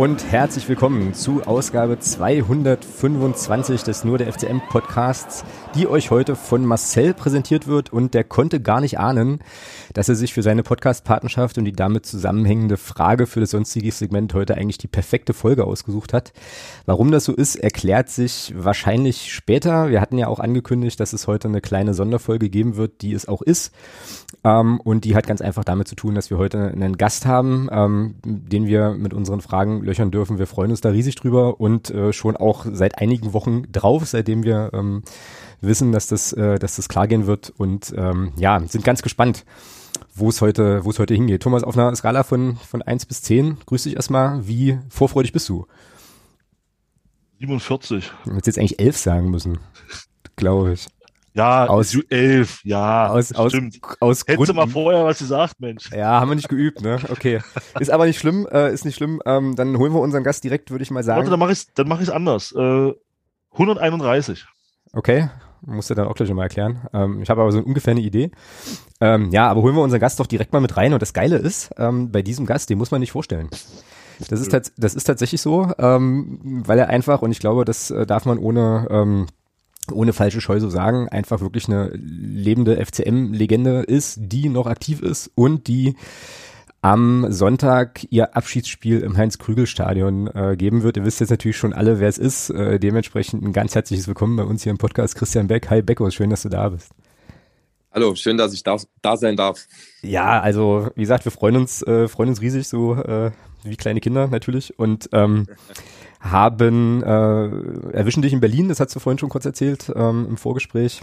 Und herzlich willkommen zu Ausgabe 225 des Nur der FCM Podcasts, die euch heute von Marcel präsentiert wird und der konnte gar nicht ahnen, dass er sich für seine Podcast-Partnerschaft und die damit zusammenhängende Frage für das sonstige Segment heute eigentlich die perfekte Folge ausgesucht hat. Warum das so ist, erklärt sich wahrscheinlich später. Wir hatten ja auch angekündigt, dass es heute eine kleine Sonderfolge geben wird, die es auch ist. Ähm, und die hat ganz einfach damit zu tun, dass wir heute einen Gast haben, ähm, den wir mit unseren Fragen löchern dürfen. Wir freuen uns da riesig drüber und äh, schon auch seit einigen Wochen drauf, seitdem wir ähm, wissen, dass das, äh, dass das klar gehen wird und ähm, ja, sind ganz gespannt, wo es heute, wo es heute hingeht. Thomas, auf einer Skala von, von eins bis zehn grüß dich erstmal. Wie vorfreudig bist du? 47. Du hättest jetzt eigentlich elf sagen müssen, glaube ich. Ja, aus elf, ja, aus, aus, stimmt. Aus Hättest du mal vorher was gesagt, Mensch. Ja, haben wir nicht geübt, ne? Okay. Ist aber nicht schlimm, äh, ist nicht schlimm. Ähm, dann holen wir unseren Gast direkt, würde ich mal sagen. Warte, dann mache ich dann mach ich's anders. Äh, 131. Okay, musst du dann auch gleich nochmal erklären. Ähm, ich habe aber so ungefähr eine Idee. Ähm, ja, aber holen wir unseren Gast doch direkt mal mit rein. Und das Geile ist, ähm, bei diesem Gast, den muss man nicht vorstellen. Das ist, das ist tatsächlich so, ähm, weil er einfach, und ich glaube, das äh, darf man ohne ähm, ohne falsche Scheu so sagen, einfach wirklich eine lebende FCM-Legende ist, die noch aktiv ist und die am Sonntag ihr Abschiedsspiel im Heinz-Krügel-Stadion äh, geben wird. Ihr wisst jetzt natürlich schon alle, wer es ist. Äh, dementsprechend ein ganz herzliches Willkommen bei uns hier im Podcast. Christian Beck. Hi Becko, schön, dass du da bist. Hallo, schön, dass ich da, da sein darf. Ja, also wie gesagt, wir freuen uns, äh, freuen uns riesig, so äh, wie kleine Kinder natürlich. Und ähm, haben äh, erwischen dich in Berlin, das hast du vorhin schon kurz erzählt ähm, im Vorgespräch.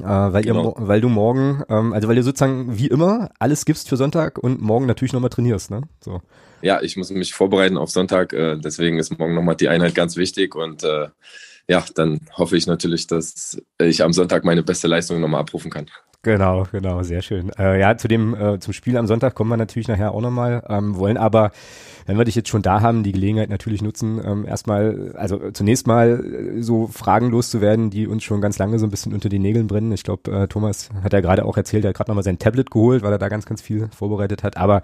Äh, weil, genau. ihr, weil du morgen, ähm, also weil du sozusagen wie immer alles gibst für Sonntag und morgen natürlich nochmal trainierst, ne? So. Ja, ich muss mich vorbereiten auf Sonntag, äh, deswegen ist morgen nochmal die Einheit ganz wichtig und äh, ja, dann hoffe ich natürlich, dass ich am Sonntag meine beste Leistung nochmal abrufen kann. Genau, genau, sehr schön. Äh, ja, zu dem, äh, zum Spiel am Sonntag kommen wir natürlich nachher auch nochmal, ähm, wollen aber, wenn wir dich jetzt schon da haben, die Gelegenheit natürlich nutzen, ähm, erstmal, also zunächst mal äh, so Fragen loszuwerden, die uns schon ganz lange so ein bisschen unter die Nägeln brennen. Ich glaube, äh, Thomas hat ja gerade auch erzählt, er hat gerade nochmal sein Tablet geholt, weil er da ganz, ganz viel vorbereitet hat, aber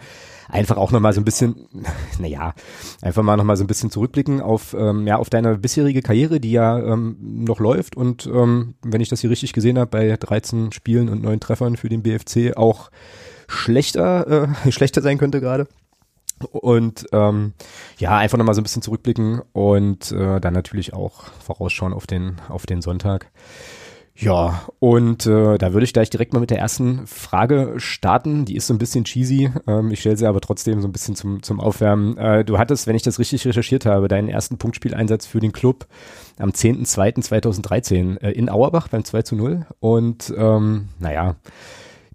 einfach auch nochmal so ein bisschen, naja, einfach mal nochmal so ein bisschen zurückblicken auf, ähm, ja, auf deine bisherige Karriere, die ja ähm, noch läuft und ähm, wenn ich das hier richtig gesehen habe, bei 13 Spielen und neun Treffern für den BFC auch schlechter, äh, schlechter sein könnte gerade. Und ähm, ja, einfach nochmal so ein bisschen zurückblicken und äh, dann natürlich auch vorausschauen auf den, auf den Sonntag. Ja, und äh, da würde ich gleich direkt mal mit der ersten Frage starten. Die ist so ein bisschen cheesy. Ähm, ich stelle sie aber trotzdem so ein bisschen zum, zum Aufwärmen. Äh, du hattest, wenn ich das richtig recherchiert habe, deinen ersten Punktspieleinsatz für den Club am 10.02.2013 äh, in Auerbach beim 2 zu 0. Und ähm, naja,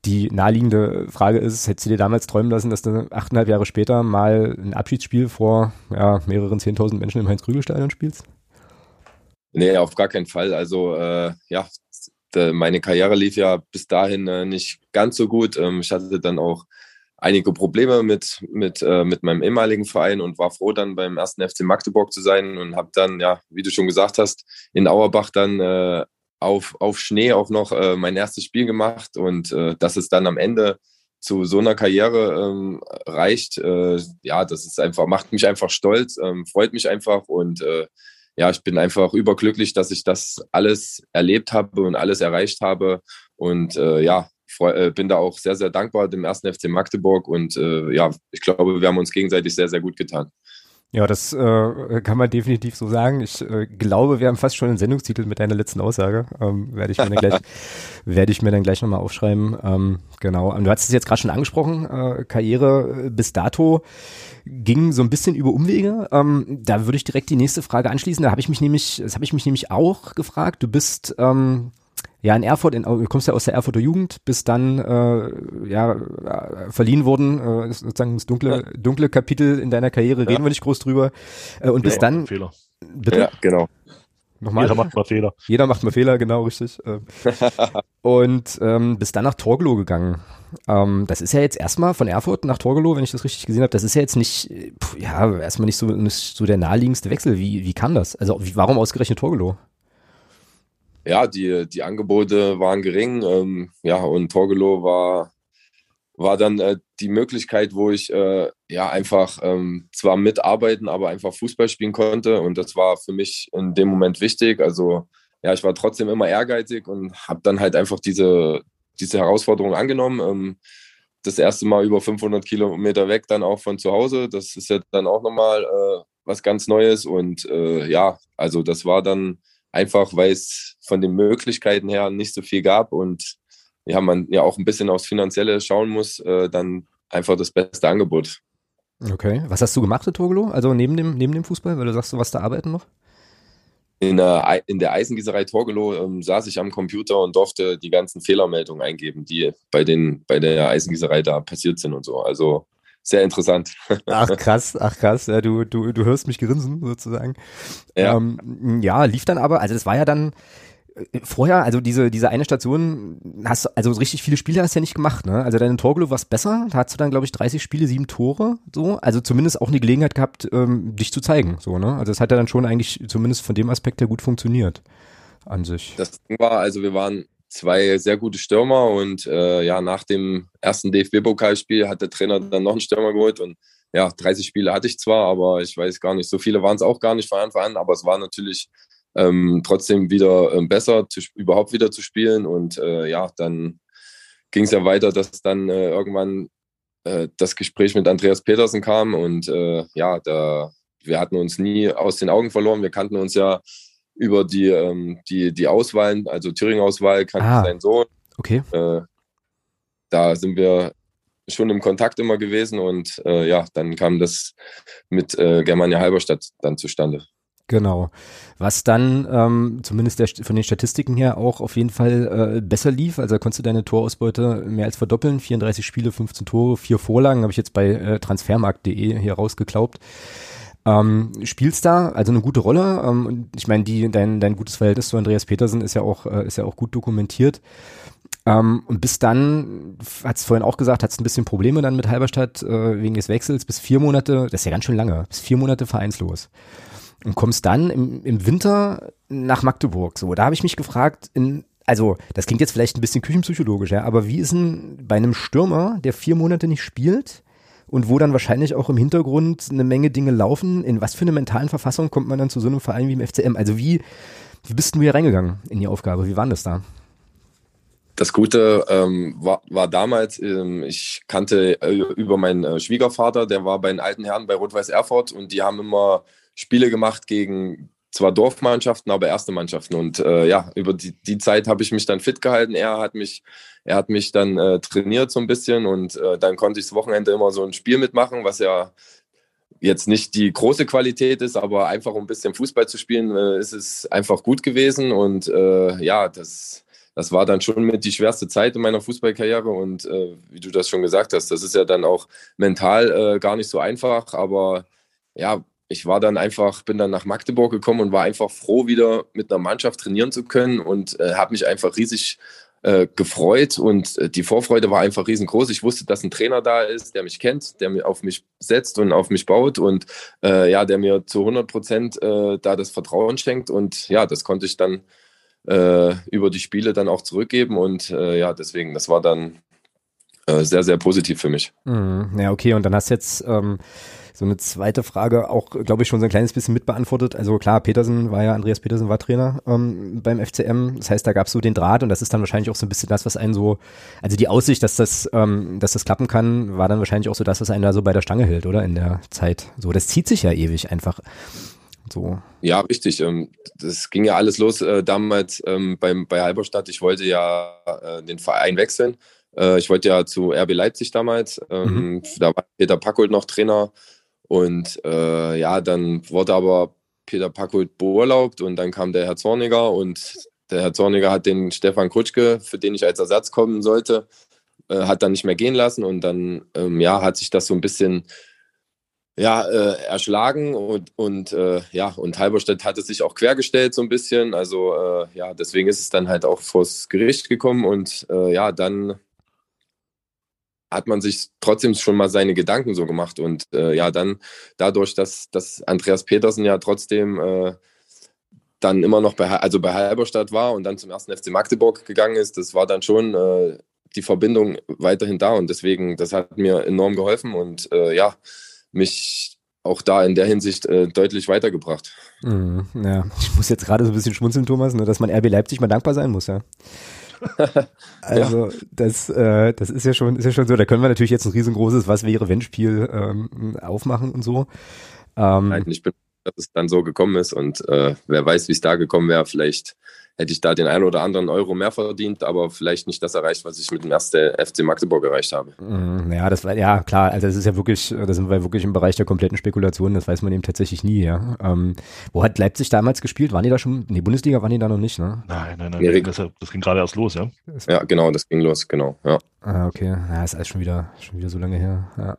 die naheliegende Frage ist, hättest du dir damals träumen lassen, dass du achteinhalb Jahre später mal ein Abschiedsspiel vor ja, mehreren 10.000 Menschen im Heinz-Krügel-Stadion spielst? Nee, auf gar keinen Fall. Also äh, ja, meine Karriere lief ja bis dahin äh, nicht ganz so gut. Ähm, ich hatte dann auch einige Probleme mit, mit, äh, mit meinem ehemaligen Verein und war froh, dann beim ersten FC Magdeburg zu sein und habe dann, ja, wie du schon gesagt hast, in Auerbach dann äh, auf, auf Schnee auch noch äh, mein erstes Spiel gemacht und äh, dass es dann am Ende zu so einer Karriere ähm, reicht, äh, ja, das ist einfach, macht mich einfach stolz, ähm, freut mich einfach und äh, ja, ich bin einfach überglücklich, dass ich das alles erlebt habe und alles erreicht habe. Und äh, ja, äh, bin da auch sehr, sehr dankbar dem ersten FC Magdeburg. Und äh, ja, ich glaube, wir haben uns gegenseitig sehr, sehr gut getan. Ja, das äh, kann man definitiv so sagen. Ich äh, glaube, wir haben fast schon einen Sendungstitel mit deiner letzten Aussage. Ähm, werde ich mir dann gleich, werde ich mir dann gleich nochmal aufschreiben. Ähm, genau. Und du hast es jetzt gerade schon angesprochen. Äh, Karriere bis dato ging so ein bisschen über Umwege. Ähm, da würde ich direkt die nächste Frage anschließen. Da habe ich mich nämlich, das habe ich mich nämlich auch gefragt. Du bist ähm, ja in Erfurt, in, du kommst ja aus der Erfurter Jugend, bist dann äh, ja äh, verliehen worden, äh, sozusagen das dunkle, dunkle Kapitel in deiner Karriere, reden wir nicht groß drüber. Äh, und nee, bist dann. Fehler. Bitte? Ja, genau. Nochmal. Jeder macht mal Fehler. Jeder macht mal Fehler, genau, richtig. Ähm. und ähm, bist dann nach Torgelow gegangen. Ähm, das ist ja jetzt erstmal von Erfurt nach Torgelow, wenn ich das richtig gesehen habe, das ist ja jetzt nicht, pff, ja, erstmal nicht so, nicht so der naheliegendste Wechsel. Wie, wie kam das? Also wie, warum ausgerechnet Torgelow? Ja, die, die Angebote waren gering, ähm, ja, und Torgelow war war dann äh, die Möglichkeit, wo ich äh, ja einfach ähm, zwar mitarbeiten, aber einfach Fußball spielen konnte. Und das war für mich in dem Moment wichtig. Also ja, ich war trotzdem immer ehrgeizig und habe dann halt einfach diese, diese Herausforderung angenommen. Ähm, das erste Mal über 500 Kilometer weg, dann auch von zu Hause. Das ist ja dann auch nochmal äh, was ganz Neues. Und äh, ja, also das war dann einfach, weil es von den Möglichkeiten her nicht so viel gab und ja, man ja auch ein bisschen aufs Finanzielle schauen muss, äh, dann einfach das beste Angebot. Okay. Was hast du gemacht in Togolo? Also neben dem, neben dem Fußball, weil du sagst, du warst da arbeiten noch? In der, in der Eisengießerei Torgelow ähm, saß ich am Computer und durfte die ganzen Fehlermeldungen eingeben, die bei, den, bei der Eisengießerei da passiert sind und so. Also sehr interessant. Ach krass, ach krass, ja, du, du, du hörst mich grinsen sozusagen. Ja. Ähm, ja, lief dann aber, also das war ja dann, vorher, also diese, diese eine Station, hast also richtig viele Spiele hast du ja nicht gemacht, ne? Also deine Torgelo war besser, da hast du dann, glaube ich, 30 Spiele, sieben Tore, so. Also zumindest auch eine Gelegenheit gehabt, ähm, dich zu zeigen, so, ne? Also es hat ja dann schon eigentlich zumindest von dem Aspekt her gut funktioniert an sich. Das war, also wir waren zwei sehr gute Stürmer und äh, ja, nach dem ersten DFB-Pokalspiel hat der Trainer dann noch einen Stürmer geholt und ja, 30 Spiele hatte ich zwar, aber ich weiß gar nicht, so viele waren es auch gar nicht von Anfang an, aber es war natürlich ähm, trotzdem wieder ähm, besser, zu, überhaupt wieder zu spielen. Und äh, ja, dann ging es ja weiter, dass dann äh, irgendwann äh, das Gespräch mit Andreas Petersen kam. Und äh, ja, da, wir hatten uns nie aus den Augen verloren. Wir kannten uns ja über die, ähm, die, die Auswahlen, also Thüringen-Auswahl, kannte ah, sein Sohn. Okay. Äh, da sind wir schon im Kontakt immer gewesen und äh, ja, dann kam das mit Germania Halberstadt dann zustande. Genau. Was dann ähm, zumindest der, von den Statistiken her auch auf jeden Fall äh, besser lief. Also da konntest du deine Torausbeute mehr als verdoppeln. 34 Spiele, 15 Tore, vier Vorlagen, habe ich jetzt bei äh, transfermarkt.de hier rausgeklaubt. Ähm, spielst da also eine gute Rolle. Ähm, ich meine, die dein, dein gutes Verhältnis zu Andreas Petersen ist ja auch äh, ist ja auch gut dokumentiert. Ähm, und bis dann, hat es vorhin auch gesagt, hat es ein bisschen Probleme dann mit Halberstadt äh, wegen des Wechsels. Bis vier Monate, das ist ja ganz schön lange, bis vier Monate vereinslos und kommst dann im, im Winter nach Magdeburg. So, da habe ich mich gefragt, in, also das klingt jetzt vielleicht ein bisschen küchenpsychologisch, ja, aber wie ist denn bei einem Stürmer, der vier Monate nicht spielt und wo dann wahrscheinlich auch im Hintergrund eine Menge Dinge laufen, in was für eine mentalen Verfassung kommt man dann zu so einem Verein wie im FCM? Also wie, wie bist du hier reingegangen in die Aufgabe? Wie war das da? Das Gute ähm, war, war damals, ähm, ich kannte äh, über meinen äh, Schwiegervater, der war bei den alten Herren bei Rot-Weiß Erfurt und die haben immer Spiele gemacht gegen zwar Dorfmannschaften, aber erste Mannschaften. Und äh, ja, über die, die Zeit habe ich mich dann fit gehalten. Er hat mich, er hat mich dann äh, trainiert so ein bisschen und äh, dann konnte ich das Wochenende immer so ein Spiel mitmachen, was ja jetzt nicht die große Qualität ist, aber einfach um ein bisschen Fußball zu spielen, äh, ist es einfach gut gewesen. Und äh, ja, das, das war dann schon mit die schwerste Zeit in meiner Fußballkarriere. Und äh, wie du das schon gesagt hast, das ist ja dann auch mental gar nicht so einfach, aber ja, ich war dann einfach, bin dann nach Magdeburg gekommen und war einfach froh, wieder mit einer Mannschaft trainieren zu können und äh, habe mich einfach riesig äh, gefreut und äh, die Vorfreude war einfach riesengroß. Ich wusste, dass ein Trainer da ist, der mich kennt, der mir auf mich setzt und auf mich baut und äh, ja, der mir zu 100 Prozent äh, da das Vertrauen schenkt und ja, das konnte ich dann äh, über die Spiele dann auch zurückgeben und ja, deswegen, das war dann sehr, sehr positiv für mich. Mhm. Ja, okay, und dann hast du jetzt ähm so eine zweite Frage auch, glaube ich, schon so ein kleines bisschen mitbeantwortet. Also klar, Petersen war ja, Andreas Petersen war Trainer ähm, beim FCM. Das heißt, da gab es so den Draht und das ist dann wahrscheinlich auch so ein bisschen das, was einen so, also die Aussicht, dass das, ähm, dass das klappen kann, war dann wahrscheinlich auch so das, was einen da so bei der Stange hält, oder? In der Zeit. So, das zieht sich ja ewig einfach. So. Ja, richtig. Ähm, das ging ja alles los äh, damals ähm, beim, bei Halberstadt. Ich wollte ja äh, den Verein wechseln. Äh, ich wollte ja zu RB Leipzig damals. Ähm, mhm. Da war Peter Packold noch Trainer und äh, ja, dann wurde aber Peter Packold beurlaubt und dann kam der Herr Zorniger und der Herr Zorniger hat den Stefan Kutschke, für den ich als Ersatz kommen sollte, äh, hat dann nicht mehr gehen lassen und dann ähm, ja, hat sich das so ein bisschen ja, äh, erschlagen und, und äh, ja, und Halberstadt hatte sich auch quergestellt so ein bisschen. Also äh, ja, deswegen ist es dann halt auch vors Gericht gekommen und äh, ja, dann hat man sich trotzdem schon mal seine Gedanken so gemacht. Und äh, ja, dann dadurch, dass, dass Andreas Petersen ja trotzdem äh, dann immer noch bei, also bei Halberstadt war und dann zum ersten FC Magdeburg gegangen ist, das war dann schon, äh, die Verbindung weiterhin da und deswegen, das hat mir enorm geholfen und äh, ja, mich auch da in der Hinsicht äh, deutlich weitergebracht. Mhm, ja, ich muss jetzt gerade so ein bisschen schmunzeln, Thomas, ne, dass man RB Leipzig mal dankbar sein muss, ja. Also ja. das, äh, das ist ja schon, ist ja schon so. Da können wir natürlich jetzt ein riesengroßes Was wäre wenn Spiel ähm, aufmachen und so. Ähm, Nein, ich bin, dass es dann so gekommen ist und äh, wer weiß, wie es da gekommen wäre. Vielleicht hätte ich da den einen oder anderen Euro mehr verdient, aber vielleicht nicht das erreicht, was ich mit dem ersten FC Magdeburg erreicht habe. Mhm, ja, das war ja klar. Also das ist ja wirklich, da sind wir wirklich im Bereich der kompletten Spekulation. Das weiß man eben tatsächlich nie. Ja. Ähm, wo hat Leipzig damals gespielt? Waren die da schon? In die Bundesliga waren die da noch nicht, ne? Nein, nein, nein. Nee, das, das, ging gerade erst los, ja. Ja, genau, das ging los, genau. Ja. Ah, okay. Ja, ist alles schon wieder, schon wieder so lange her. Ja,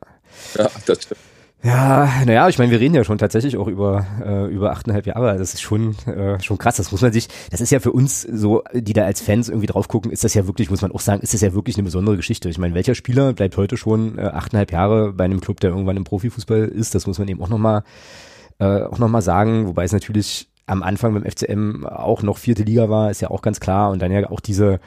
ja das stimmt. Ja, naja, ich meine, wir reden ja schon tatsächlich auch über äh, über achteinhalb Jahre. Das ist schon äh, schon krass. Das muss man sich. Das ist ja für uns so, die da als Fans irgendwie drauf gucken, ist das ja wirklich, muss man auch sagen, ist das ja wirklich eine besondere Geschichte. Ich meine, welcher Spieler bleibt heute schon äh, achteinhalb Jahre bei einem Club, der irgendwann im Profifußball ist? Das muss man eben auch noch mal äh, auch noch mal sagen. Wobei es natürlich am Anfang beim FCM auch noch vierte Liga war, ist ja auch ganz klar. Und dann ja auch diese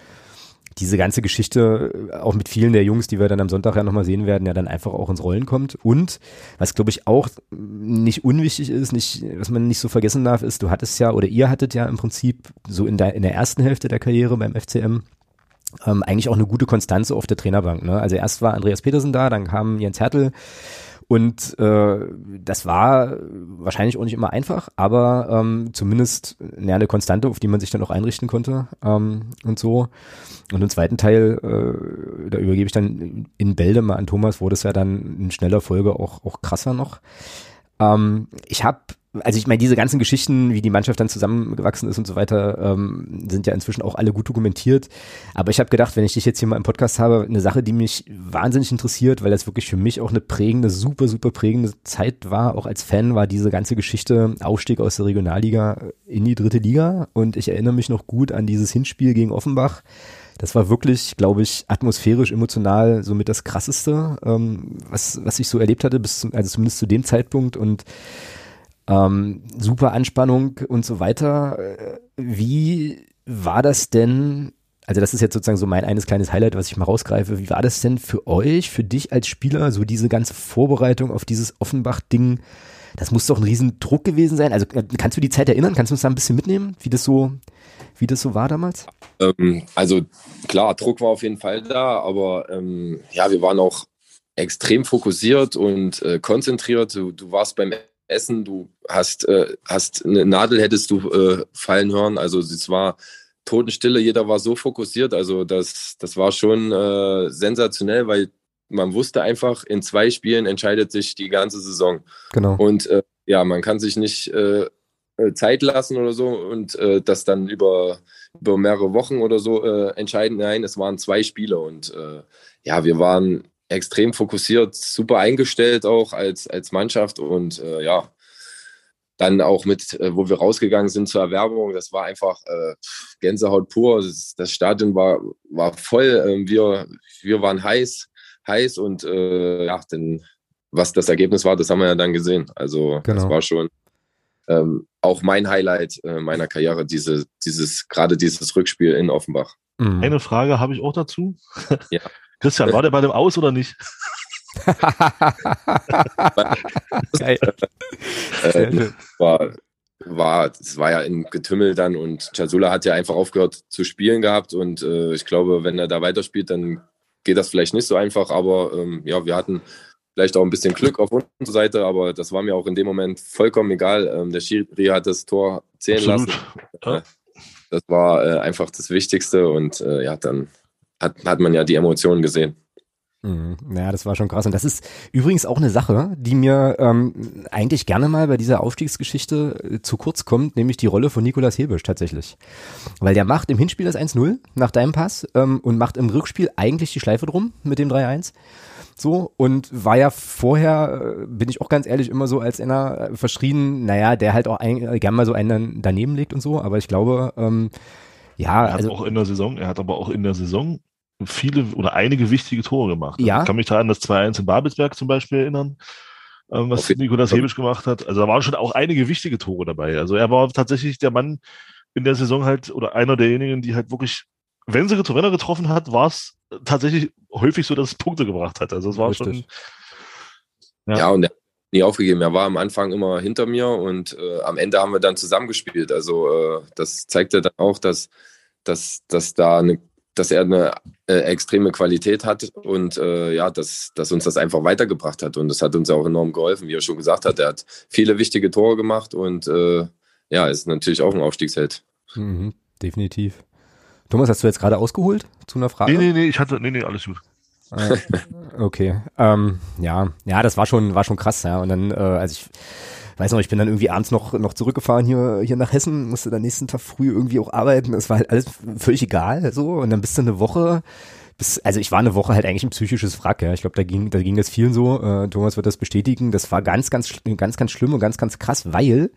diese ganze Geschichte, äh, auch mit vielen der Jungs, die wir dann am Sonntag ja nochmal sehen werden, ja dann einfach auch ins Rollen kommt. Und was glaube ich auch nicht unwichtig ist, nicht, was man nicht so vergessen darf, ist, du hattest ja oder ihr hattet ja im Prinzip so in der, in der ersten Hälfte der Karriere beim FCM ähm, eigentlich auch eine gute Konstanze auf der Trainerbank. Ne? Also erst war Andreas Petersen da, dann kam Jens Hertel und äh, das war wahrscheinlich auch nicht immer einfach, aber ähm, zumindest eine Konstante, auf die man sich dann auch einrichten konnte ähm, und so. Und im zweiten Teil, äh, da übergebe ich dann in Bälde mal an Thomas, wurde es ja dann in schneller Folge auch, auch krasser noch. Ähm, ich habe also ich meine, diese ganzen Geschichten, wie die Mannschaft dann zusammengewachsen ist und so weiter, ähm, sind ja inzwischen auch alle gut dokumentiert. Aber ich habe gedacht, wenn ich dich jetzt hier mal im Podcast habe, eine Sache, die mich wahnsinnig interessiert, weil das wirklich für mich auch eine prägende, super, super prägende Zeit war, auch als Fan, war diese ganze Geschichte Aufstieg aus der Regionalliga in die dritte Liga. Und ich erinnere mich noch gut an dieses Hinspiel gegen Offenbach. Das war wirklich, glaube ich, atmosphärisch, emotional somit das krasseste, ähm, was, was ich so erlebt hatte, bis zum, also zumindest zu dem Zeitpunkt. Und ähm, super Anspannung und so weiter. Äh, wie war das denn? Also das ist jetzt sozusagen so mein eines kleines Highlight, was ich mal rausgreife. Wie war das denn für euch, für dich als Spieler, so diese ganze Vorbereitung auf dieses Offenbach-Ding? Das muss doch ein Riesendruck gewesen sein. Also äh, kannst du die Zeit erinnern? Kannst du uns da ein bisschen mitnehmen, wie das so, wie das so war damals? Ähm, also klar, Druck war auf jeden Fall da, aber ähm, ja, wir waren auch extrem fokussiert und äh, konzentriert. Du, du warst beim essen, du hast, äh, hast eine Nadel hättest du äh, fallen hören. Also es war Totenstille, jeder war so fokussiert. Also das, das war schon äh, sensationell, weil man wusste einfach, in zwei Spielen entscheidet sich die ganze Saison. Genau. Und äh, ja, man kann sich nicht äh, äh, Zeit lassen oder so und das dann über, über mehrere Wochen oder so entscheiden. Nein, es waren zwei Spiele und ja, wir waren extrem fokussiert, super eingestellt auch als, als Mannschaft und äh, ja, dann auch mit, äh, wo wir rausgegangen sind zur Erwerbung, das war einfach äh, Gänsehaut pur. Das, das, Stadion war, war voll. Ähm, wir, wir waren heiß, heiß und äh, ja, denn was das Ergebnis war, das haben wir ja dann gesehen. Also genau. das war schon ähm, auch mein Highlight äh, meiner Karriere, diese, dieses, gerade dieses Rückspiel in Offenbach. Mhm. Eine Frage habe ich auch dazu. Ja. Christian, war der bei dem aus oder nicht? Geil. äh, war, war, es war ja in Getümmel dann und Chasula hat ja einfach aufgehört zu spielen gehabt und äh, ich glaube, wenn er da weiterspielt, dann geht das vielleicht nicht so einfach, aber ähm, ja, wir hatten vielleicht auch ein bisschen Glück auf unserer Seite, aber das war mir auch in dem Moment vollkommen egal. Ähm, der Schiri hat das Tor zählen Absolut. lassen. Ja. Das war äh, einfach das Wichtigste und äh, ja, dann hat, hat man ja die Emotionen gesehen. Mhm. Ja, das war schon krass. Und das ist übrigens auch eine Sache, die mir ähm, eigentlich gerne mal bei dieser Aufstiegsgeschichte äh, zu kurz kommt, nämlich die Rolle von Nikolas Hebisch tatsächlich. Weil der macht im Hinspiel das 1-0 nach deinem Pass ähm, und macht im Rückspiel eigentlich die Schleife drum mit dem 3-1. So, und war ja vorher, äh, bin ich auch ganz ehrlich, immer so als einer äh, verschrien, naja, der halt auch ein, gern mal so einen daneben legt und so, aber ich glaube, ähm, ja, er hat also, auch in der Saison, er hat aber auch in der Saison viele oder einige wichtige Tore gemacht. Ja. Ich kann mich da an das 2-1 in Babelsberg zum Beispiel erinnern, ähm, was okay. Nikolas Hebisch gemacht hat. Also da waren schon auch einige wichtige Tore dabei. Also er war tatsächlich der Mann in der Saison halt oder einer derjenigen, die halt wirklich, wenn sie wenn er getroffen hat, war es tatsächlich häufig so, dass es Punkte gebracht hat. Also es war Richtig. schon. Ja. ja, und er hat nie aufgegeben. Er war am Anfang immer hinter mir und äh, am Ende haben wir dann zusammengespielt. Also äh, das zeigte dann auch, dass, dass, dass da eine dass er eine äh, extreme Qualität hat und äh, ja, dass, dass uns das einfach weitergebracht hat. Und das hat uns auch enorm geholfen, wie er schon gesagt hat. Er hat viele wichtige Tore gemacht und äh, ja, ist natürlich auch ein Aufstiegsheld. Mhm, definitiv. Thomas, hast du jetzt gerade ausgeholt zu einer Frage? Nee, nee, nee, ich hatte, nee, nee, alles gut. Ah, okay. Ähm, ja, ja, das war schon, war schon krass, ja. Und dann, äh, also ich weiß noch, ich bin dann irgendwie abends noch, noch zurückgefahren hier, hier nach Hessen, musste dann nächsten Tag früh irgendwie auch arbeiten. Es war halt alles völlig egal, so. Und dann bist du eine Woche, bis, also ich war eine Woche halt eigentlich ein psychisches Wrack, ja. Ich glaube, da ging, da ging das vielen so. Äh, Thomas wird das bestätigen. Das war ganz, ganz, ganz, ganz schlimm und ganz, ganz krass, weil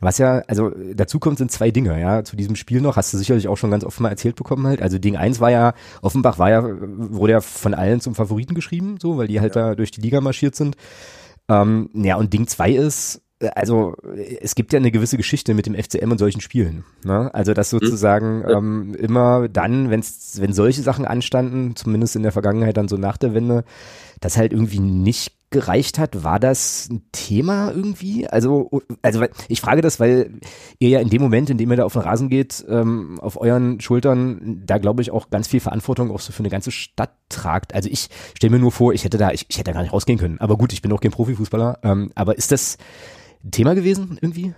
was ja, also dazu kommt, sind zwei Dinge, ja. Zu diesem Spiel noch, hast du sicherlich auch schon ganz oft mal erzählt bekommen halt. Also Ding eins war ja, Offenbach war ja, wurde ja von allen zum Favoriten geschrieben, so, weil die halt ja. da durch die Liga marschiert sind. Ähm, ja, und Ding zwei ist, also es gibt ja eine gewisse Geschichte mit dem FCM und solchen Spielen. Ne? Also dass mhm. sozusagen ähm, immer dann, wenn's, wenn solche Sachen anstanden, zumindest in der Vergangenheit dann so nach der Wende, das halt irgendwie nicht gereicht hat, war das ein Thema irgendwie? Also, also ich frage das, weil ihr ja in dem Moment, in dem ihr da auf den Rasen geht, ähm, auf euren Schultern, da glaube ich auch ganz viel Verantwortung auch so für eine ganze Stadt tragt. Also ich stelle mir nur vor, ich hätte da, ich, ich hätte da gar nicht rausgehen können. Aber gut, ich bin auch kein Profifußballer. Ähm, aber ist das ein Thema gewesen irgendwie?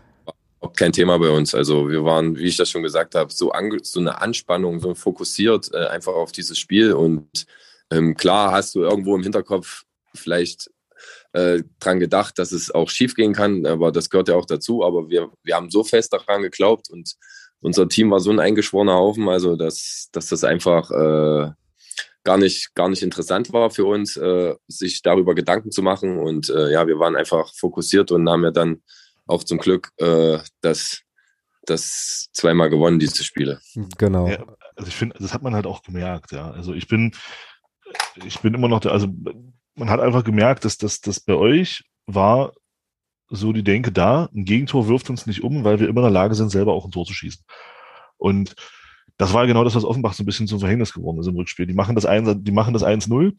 Kein Thema bei uns. Also wir waren, wie ich das schon gesagt habe, so, so eine Anspannung, so fokussiert äh, einfach auf dieses Spiel. Und ähm, klar hast du irgendwo im Hinterkopf vielleicht äh, dran gedacht, dass es auch schief gehen kann, aber das gehört ja auch dazu. Aber wir, wir haben so fest daran geglaubt und unser Team war so ein eingeschworener Haufen, also dass, dass das einfach äh, gar nicht, gar nicht interessant war für uns, äh, sich darüber Gedanken zu machen. Und äh, ja, wir waren einfach fokussiert und haben ja dann auch zum Glück äh, das, das zweimal gewonnen, diese Spiele. Genau. Ja, also ich finde, das hat man halt auch gemerkt, ja. Also ich bin, ich bin immer noch der, also man hat einfach gemerkt, dass das, das bei euch war so die Denke da, ein Gegentor wirft uns nicht um, weil wir immer in der Lage sind, selber auch ein Tor zu schießen. Und das war genau das, was Offenbach so ein bisschen zum Verhängnis geworden ist im Rückspiel. Die machen das 1, die machen das 1-0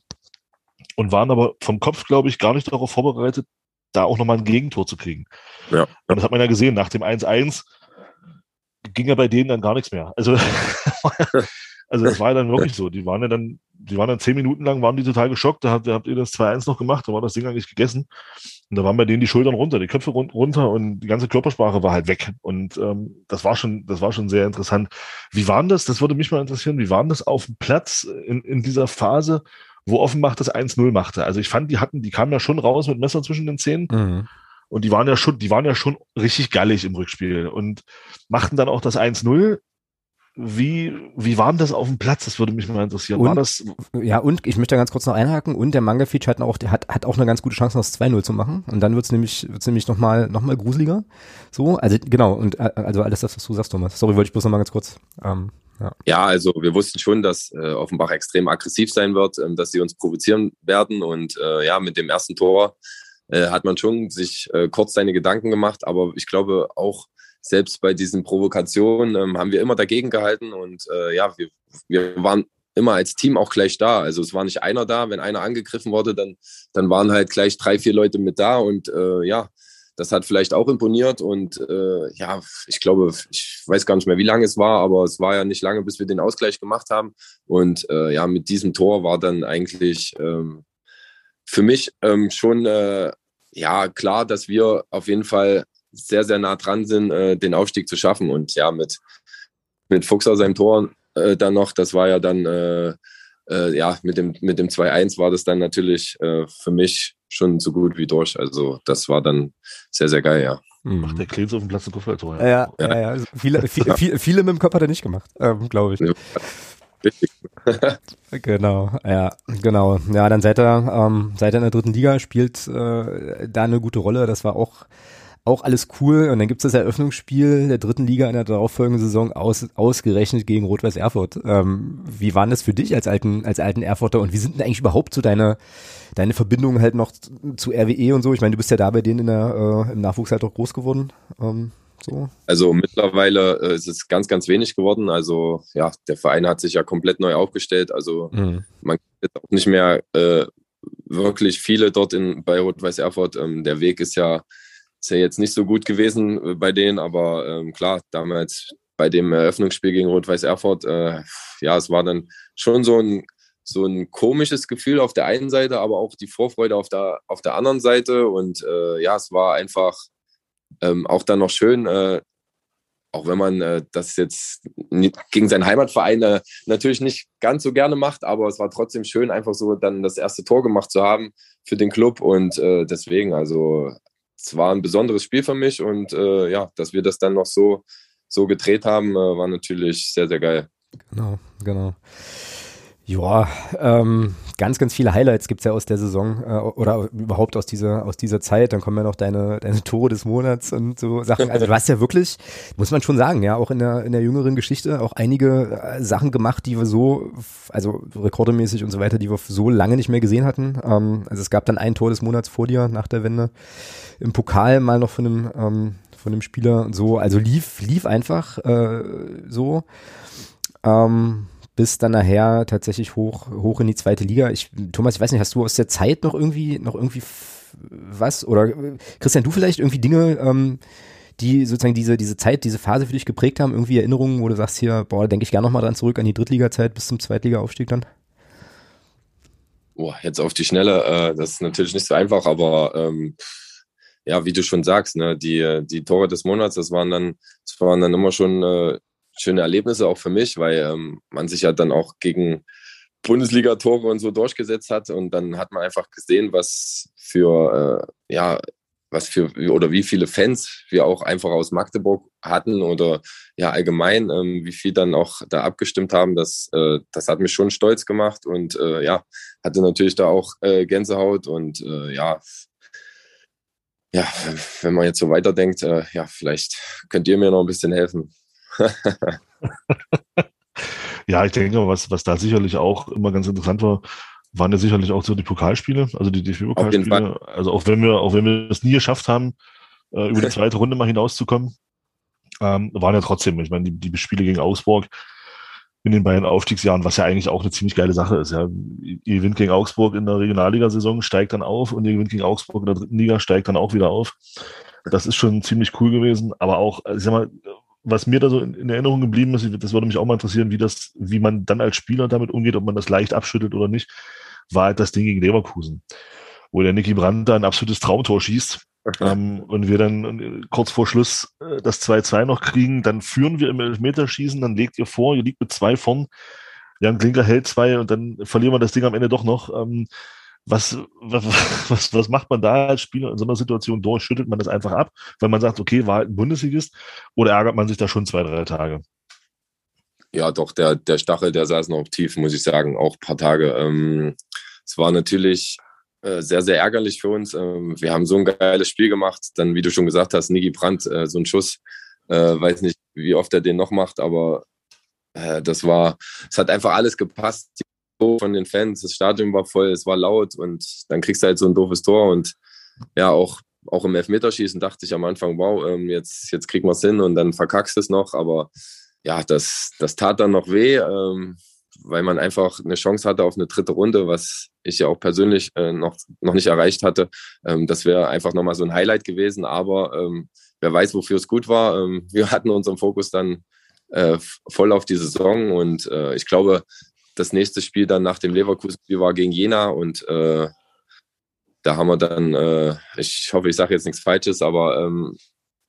und waren aber vom Kopf, glaube ich, gar nicht darauf vorbereitet, da auch nochmal ein Gegentor zu kriegen. Ja. Und das hat man ja gesehen, nach dem 1-1 ging ja bei denen dann gar nichts mehr. Also, also das war ja dann wirklich so. Die waren ja dann die waren dann zehn Minuten lang, waren die total geschockt, da habt, da habt ihr das 2-1 noch gemacht, da war das Ding eigentlich gegessen. Und da waren bei denen die Schultern runter, die Köpfe runter und die ganze Körpersprache war halt weg. Und ähm, das war schon, das war schon sehr interessant. Wie waren das? Das würde mich mal interessieren. Wie waren das auf dem Platz in, in dieser Phase, wo Offenbach das 1-0 machte? Also ich fand, die hatten, die kamen ja schon raus mit Messer zwischen den Zähnen. Mhm. Und die waren ja schon, die waren ja schon richtig gallig im Rückspiel und machten dann auch das 1-0 wie, wie war denn das auf dem Platz? Das würde mich mal interessieren. Und, war das? Ja, und ich möchte da ganz kurz noch einhaken. Und der Manga Feature hat auch, der hat, hat auch eine ganz gute Chance, das 2-0 zu machen. Und dann wird's nämlich, wird's nämlich nochmal, noch mal gruseliger. So, also, genau. Und, äh, also alles das, was du sagst, Thomas. Sorry, wollte ich bloß noch mal ganz kurz, ähm, ja. ja, also wir wussten schon, dass äh, Offenbach extrem aggressiv sein wird, ähm, dass sie uns provozieren werden. Und äh, ja, mit dem ersten Tor äh, hat man schon sich äh, kurz seine Gedanken gemacht. Aber ich glaube auch, selbst bei diesen Provokationen ähm, haben wir immer dagegen gehalten und äh, ja, wir, wir waren immer als Team auch gleich da. Also es war nicht einer da, wenn einer angegriffen wurde, dann, dann waren halt gleich drei, vier Leute mit da und äh, ja, das hat vielleicht auch imponiert und äh, ja, ich glaube, ich weiß gar nicht mehr, wie lange es war, aber es war ja nicht lange, bis wir den Ausgleich gemacht haben und äh, ja, mit diesem Tor war dann eigentlich ähm, für mich ähm, schon äh, ja klar, dass wir auf jeden Fall sehr, sehr nah dran sind, äh, den Aufstieg zu schaffen. Und ja, mit, mit Fuchs aus seinem Tor äh, dann noch, das war ja dann, äh, äh ja, mit dem, mit dem 2-1 war das dann natürlich äh, für mich schon so gut wie durch. Also das war dann sehr, sehr geil, ja. Mhm. Macht der Klebs auf dem Platz ein Kopfballtor. Ja, ja, ja. ja, ja. Also viele, viele, viele, viele mit dem Kopf hat er nicht gemacht, ähm, glaube ich. genau, ja, genau. Ja, dann seid ihr, ähm, seid ihr in der dritten Liga, spielt äh, da eine gute Rolle. Das war auch auch alles cool. Und dann gibt's das Eröffnungsspiel der dritten Liga in der darauffolgenden Saison aus, ausgerechnet gegen Rot-Weiß Erfurt. Ähm, wie waren das für dich als alten, als alten Erfurter und wie sind denn eigentlich überhaupt so deine, deine Verbindungen halt noch zu RWE und so? Ich meine, du bist ja da bei denen in der, äh, im Nachwuchs halt auch groß geworden. Ähm, So. Also mittlerweile äh, ist es ganz, ganz wenig geworden. Also ja, der Verein hat sich ja komplett neu aufgestellt. Also mhm. man gibt auch nicht mehr äh, wirklich viele dort in, bei Rot-Weiß Erfurt. Ähm, der Weg ist ja, ist ja jetzt nicht so gut gewesen äh, bei denen, aber ähm, klar, damals bei dem Eröffnungsspiel gegen Rot-Weiß Erfurt, äh, ja, es war dann schon so ein, so ein komisches Gefühl auf der einen Seite, aber auch die Vorfreude auf der, auf der anderen Seite. Und äh, ja, es war einfach ähm, auch dann noch schön, äh, auch wenn man äh, das jetzt gegen seinen Heimatverein äh, natürlich nicht ganz so gerne macht, aber es war trotzdem schön, einfach so dann das erste Tor gemacht zu haben für den Club und äh, deswegen, also es war ein besonderes Spiel für mich und äh, ja, dass wir das dann noch so, so gedreht haben, äh, war natürlich sehr, sehr geil. Genau, genau. Ja, ähm, ganz, ganz viele Highlights gibt's ja aus der Saison äh, oder überhaupt aus dieser, aus dieser Zeit. Dann kommen ja noch deine, deine Tore des Monats und so Sachen. Also du hast ja wirklich, muss man schon sagen, ja, auch in der, in der jüngeren Geschichte auch einige äh, Sachen gemacht, die wir so, also rekordemäßig und so weiter, die wir so lange nicht mehr gesehen hatten. Ähm, also es gab dann ein Tor des Monats vor dir nach der Wende. Im Pokal mal noch von einem, ähm, von einem Spieler und so. Also lief, lief einfach äh, so. Ähm, bis dann nachher tatsächlich hoch, hoch in die zweite Liga. Ich, Thomas, ich weiß nicht, hast du aus der Zeit noch irgendwie, noch irgendwie was? Oder Christian, du vielleicht irgendwie Dinge, ähm, die sozusagen diese, diese Zeit, diese Phase für dich geprägt haben, irgendwie Erinnerungen, wo du sagst hier, boah, da denke ich gerne nochmal dran zurück an die Drittliga-Zeit bis zum Zweitliga-Aufstieg dann? Boah, jetzt auf die Schnelle, äh, das ist natürlich nicht so einfach, aber ähm, ja, wie du schon sagst, ne, die, die Tore des Monats, das waren dann, das waren dann immer schon äh, schöne Erlebnisse auch für mich, weil ähm, man sich ja dann auch gegen Bundesliga-Tore und so durchgesetzt hat und dann hat man einfach gesehen, was für äh, ja was für oder wie viele Fans wir auch einfach aus Magdeburg hatten oder ja allgemein, ähm, wie viel dann auch da abgestimmt haben, das, äh, das hat mich schon stolz gemacht und äh, ja, hatte natürlich da auch äh, Gänsehaut und äh, ja, ja, wenn man jetzt so weiterdenkt, äh, ja, vielleicht könnt ihr mir noch ein bisschen helfen. ja, ich denke, was, was da sicherlich auch immer ganz interessant war, waren ja sicherlich auch so die Pokalspiele, also die DFB-Pokalspiele. Also auch wenn wir, auch wenn wir es nie geschafft haben, äh, über die zweite Runde mal hinauszukommen, ähm, waren ja trotzdem, ich meine, die, die Spiele gegen Augsburg in den beiden Aufstiegsjahren, was ja eigentlich auch eine ziemlich geile Sache ist. Ja. Ihr gewinnt gegen Augsburg in der Regionalligasaison, steigt dann auf und ihr gewinnt gegen Augsburg in der dritten Liga, steigt dann auch wieder auf. Das ist schon ziemlich cool gewesen, aber auch, ich sag mal, was mir da so in, in, Erinnerung geblieben ist, das würde mich auch mal interessieren, wie das, wie man dann als Spieler damit umgeht, ob man das leicht abschüttelt oder nicht, war halt das Ding gegen Leverkusen, wo der Niki Brandt da ein absolutes Traumtor schießt. ähm, und wir dann äh, kurz vor Schluss äh, das 2-2 noch kriegen, dann führen wir im Elfmeterschießen, dann legt ihr vor, ihr liegt mit zwei vorn, Jan Klinker hält zwei und dann verlieren wir das Ding am Ende doch noch. Ähm, was, was, was macht man da als Spieler in so einer Situation durch? Schüttelt man das einfach ab, weil man sagt, okay, war halt ein Bundesligist oder ärgert man sich da schon zwei, drei Tage? Ja, doch, der, der Stachel, der saß noch tief, muss ich sagen, auch ein paar Tage. Ähm, es war natürlich äh, sehr, sehr ärgerlich für uns. Ähm, wir haben so ein geiles Spiel gemacht. Dann, wie du schon gesagt hast, Niki Brandt, äh, so ein Schuss. Äh, weiß nicht, wie oft er den noch macht, aber äh, das war, es hat einfach alles gepasst von den Fans, das Stadion war voll, es war laut und dann kriegst du halt so ein doofes Tor und ja, auch, auch im Elfmeterschießen dachte ich am Anfang, wow, ähm, jetzt, jetzt kriegen wir es hin und dann verkackst es noch, aber ja, das, das tat dann noch weh, ähm, weil man einfach eine Chance hatte auf eine dritte Runde, was ich ja auch persönlich äh, noch, noch nicht erreicht hatte. Ähm, das wäre einfach nochmal so ein Highlight gewesen, aber wer weiß, wofür es gut war. Wir hatten unseren Fokus dann äh, voll auf die Saison und äh, ich glaube, das nächste Spiel dann nach dem Leverkusen-Spiel war gegen Jena und äh, da haben wir dann, äh, ich hoffe, ich sage jetzt nichts Falsches, aber ähm,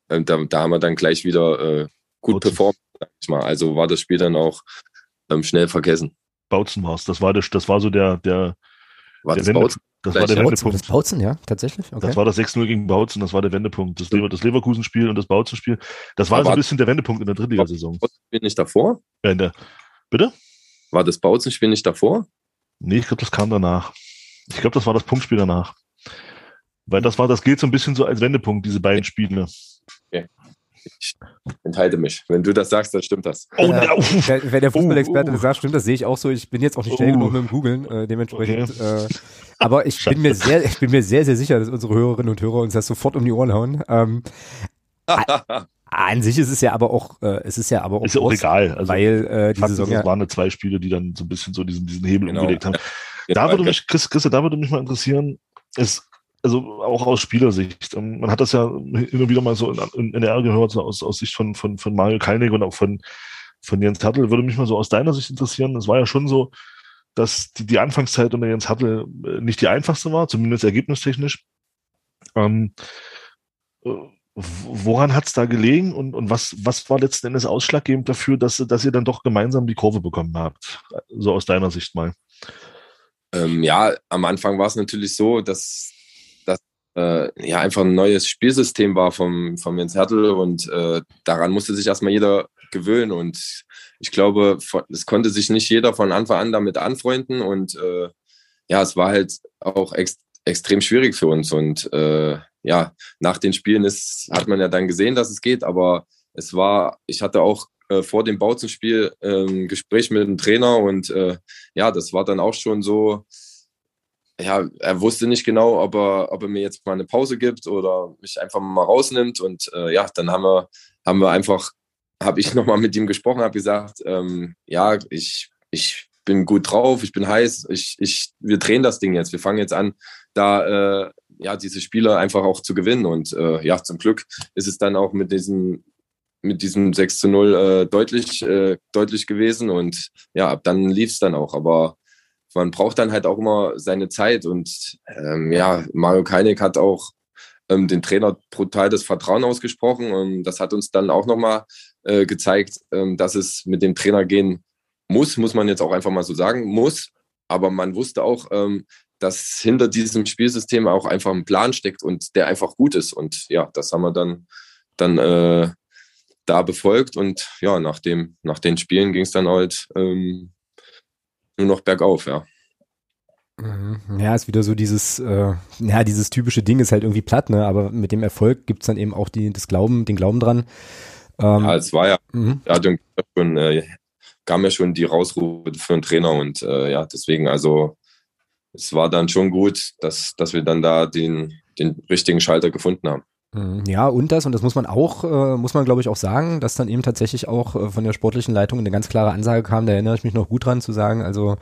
äh, da, da, haben wir dann gleich wieder äh, gut Bautzen. performt. Mal. Also war das Spiel dann auch ähm, schnell vergessen. Bautzen war es. Das war, das, das war so der, der, war der das Wende, Bautzen? Das war der Wendepunkt. Das Bautzen, ja, tatsächlich. Okay. Das war das 6-0 gegen Bautzen, das war der Wendepunkt. Das, Lever, das Leverkusen-Spiel und das Bautzen-Spiel. Das war, war so ein bisschen der Wendepunkt in der Drittligasaison. Spiel nicht davor? Ja, in der, bitte? War das Bautzenspiel nicht davor? Nee, ich glaube, das kam danach. Ich glaube, das war das Punktspiel danach. Weil das war, das gilt so ein bisschen so als Wendepunkt, diese beiden Spiele. Okay. Ich enthalte mich. Wenn du das sagst, dann stimmt das. Oh, äh, wenn, wenn der Fußballexperte uh, uh. das sagt, stimmt das, sehe ich auch so. Ich bin jetzt auch nicht schnell uh. genug mit dem Googeln, äh, dementsprechend. Okay. Äh, aber ich bin mir sehr, ich bin mir sehr, sehr sicher, dass unsere Hörerinnen und Hörer uns das sofort um die Ohren hauen. Ähm, an sich ist es ja aber auch, äh, es ist ja aber auch, ist ja auch egal, also weil äh, die Saison ja, waren zwei Spiele, die dann so ein bisschen so diesen, diesen Hebel genau. umgelegt haben. Da würde mich, Chris, Chris, da würde mich mal interessieren, ist, also auch aus Spielersicht. Ähm, man hat das ja immer wieder mal so in, in, in der gehört, so aus, aus Sicht von, von, von Mario Kalnick und auch von, von Jens Hattel. Würde mich mal so aus deiner Sicht interessieren. Es war ja schon so, dass die, die Anfangszeit unter Jens Hattel äh, nicht die einfachste war, zumindest ergebnistechnisch. Ähm, äh, woran hat es da gelegen und, und was, was war letzten Endes ausschlaggebend dafür, dass, dass ihr dann doch gemeinsam die Kurve bekommen habt? So aus deiner Sicht mal. Ähm, ja, am Anfang war es natürlich so, dass das äh, ja einfach ein neues Spielsystem war vom, vom Jens Hertel und äh, daran musste sich erstmal jeder gewöhnen und ich glaube, es konnte sich nicht jeder von Anfang an damit anfreunden und äh, ja, es war halt auch ex extrem schwierig für uns und äh, ja, nach den Spielen ist, hat man ja dann gesehen, dass es geht, aber es war, ich hatte auch äh, vor dem Bauzenspiel äh, ein Gespräch mit dem Trainer und äh, ja, das war dann auch schon so, ja, er wusste nicht genau, ob er, ob er mir jetzt mal eine Pause gibt oder mich einfach mal rausnimmt und äh, ja, dann haben wir, haben wir einfach, habe ich nochmal mit ihm gesprochen, habe gesagt, ähm, ja, ich, ich bin gut drauf, ich bin heiß, ich, ich, wir drehen das Ding jetzt, wir fangen jetzt an, da äh, ja diese Spieler einfach auch zu gewinnen. Und äh, ja, zum Glück ist es dann auch mit diesem mit diesem 6 zu 0 äh, deutlich, äh, deutlich gewesen. Und ja, ab dann lief es dann auch. Aber man braucht dann halt auch immer seine Zeit. Und ähm, ja, Mario Keinig hat auch ähm, den Trainer brutal das Vertrauen ausgesprochen. Und das hat uns dann auch nochmal äh, gezeigt, ähm, dass es mit dem Trainer gehen muss, muss man jetzt auch einfach mal so sagen, muss. Aber man wusste auch, ähm, dass hinter diesem Spielsystem auch einfach ein Plan steckt und der einfach gut ist. Und ja, das haben wir dann, dann äh, da befolgt und ja, nach, dem, nach den Spielen ging es dann halt ähm, nur noch bergauf, ja. Mhm. Ja, ist wieder so dieses, äh, ja, dieses typische Ding ist halt irgendwie platt, ne? Aber mit dem Erfolg gibt es dann eben auch die, das Glauben, den Glauben dran. Ähm, ja, es war ja, mhm. ja schon, äh, kam ja schon die Rausrufe für einen Trainer und äh, ja, deswegen, also es war dann schon gut, dass, dass wir dann da den, den richtigen Schalter gefunden haben. Mhm. Ja, und das, und das muss man auch, äh, muss man glaube ich auch sagen, dass dann eben tatsächlich auch äh, von der sportlichen Leitung eine ganz klare Ansage kam, da erinnere ich mich noch gut dran zu sagen, also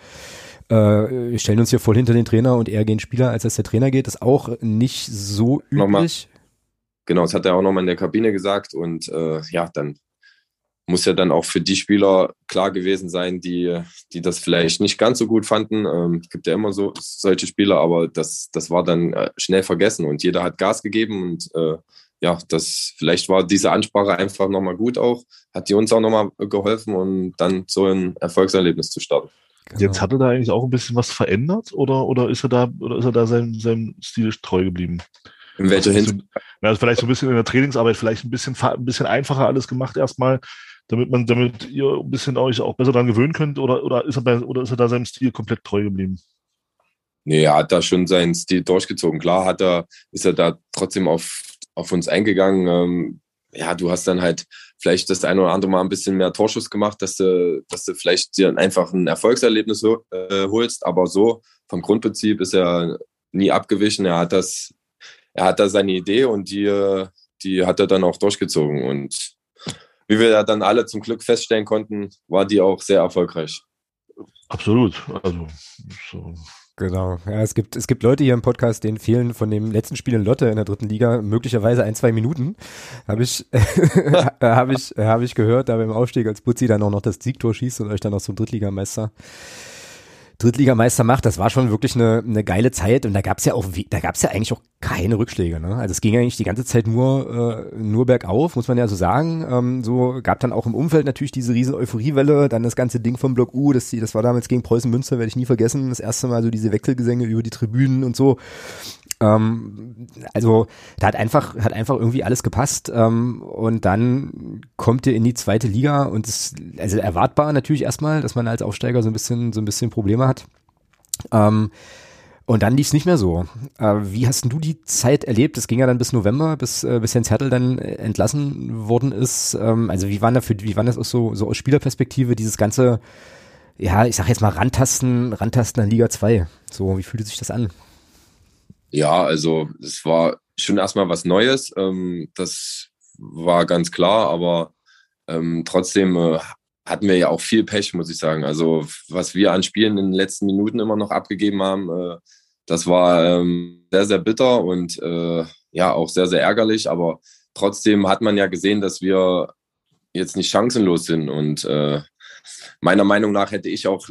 äh, wir stellen uns hier voll hinter den Trainer und eher gehen Spieler, als dass der Trainer geht, ist auch nicht so üblich. Nochmal. Genau, das hat er auch nochmal in der Kabine gesagt und äh, ja, dann muss ja dann auch für die Spieler klar gewesen sein, die, die das vielleicht nicht ganz so gut fanden. Ähm, es gibt ja immer so solche Spieler, aber das, das war dann äh, schnell vergessen und jeder hat Gas gegeben und äh, ja, das vielleicht war diese Ansprache einfach nochmal gut auch, hat die uns auch nochmal geholfen und dann so ein Erfolgserlebnis zu starten. Genau. Jetzt hat er da eigentlich auch ein bisschen was verändert oder, oder ist er da, oder ist er da seinem, seinem Stil treu geblieben? In welcher also, Hinsicht? Also vielleicht so ein bisschen in der Trainingsarbeit, vielleicht ein bisschen, ein bisschen einfacher alles gemacht erstmal, damit man, damit ihr ein bisschen euch auch besser daran gewöhnen könnt, oder, oder ist er bei, oder ist er da seinem Stil komplett treu geblieben? Nee, er hat da schon seinen Stil durchgezogen. Klar hat er, ist er da trotzdem auf, auf uns eingegangen. Ähm, ja, du hast dann halt vielleicht das eine oder andere Mal ein bisschen mehr Torschuss gemacht, dass du, dass du vielleicht dir einfach ein Erfolgserlebnis äh, holst. Aber so vom Grundprinzip ist er nie abgewichen. Er hat das, er hat da seine Idee und die, die hat er dann auch durchgezogen. Und wie wir ja dann alle zum Glück feststellen konnten, war die auch sehr erfolgreich. Absolut. Also so. Genau. Ja, es gibt, es gibt Leute hier im Podcast, denen fehlen von dem letzten Spiel in Lotte in der dritten Liga möglicherweise ein, zwei Minuten. Habe ich, habe ich, habe ich gehört, da beim Aufstieg, als Butzi dann auch noch das Siegtor schießt und euch dann noch zum Drittligameister Drittligameister macht, das war schon wirklich eine, eine geile Zeit und da gab's ja auch, da gab's ja eigentlich auch keine Rückschläge. Ne? Also es ging eigentlich die ganze Zeit nur, äh, nur bergauf, muss man ja so sagen. Ähm, so gab dann auch im Umfeld natürlich diese riesen Euphoriewelle, dann das ganze Ding vom Block U, das, das war damals gegen Preußen Münster, werde ich nie vergessen, das erste Mal so diese Wechselgesänge über die Tribünen und so. Ähm, also da hat einfach, hat einfach irgendwie alles gepasst. Ähm, und dann kommt ihr in die zweite Liga und es, also erwartbar natürlich erstmal, dass man als Aufsteiger so ein bisschen, so ein bisschen Probleme hat. Ähm, und dann lief es nicht mehr so. Äh, wie hast du die Zeit erlebt? Es ging ja dann bis November, bis, äh, bis Jens Hertel dann entlassen worden ist. Ähm, also wie waren da für, wie waren das auch so, so aus Spielerperspektive, dieses ganze, ja, ich sag jetzt mal Rantasten, Rantasten an Liga 2. So, wie fühlte sich das an? Ja, also es war schon erstmal was Neues. Ähm, das war ganz klar, aber ähm, trotzdem äh, hatten wir ja auch viel Pech, muss ich sagen. Also was wir an Spielen in den letzten Minuten immer noch abgegeben haben, äh, das war ähm, sehr, sehr bitter und äh, ja auch sehr, sehr ärgerlich. Aber trotzdem hat man ja gesehen, dass wir jetzt nicht chancenlos sind. Und äh, meiner Meinung nach hätte ich auch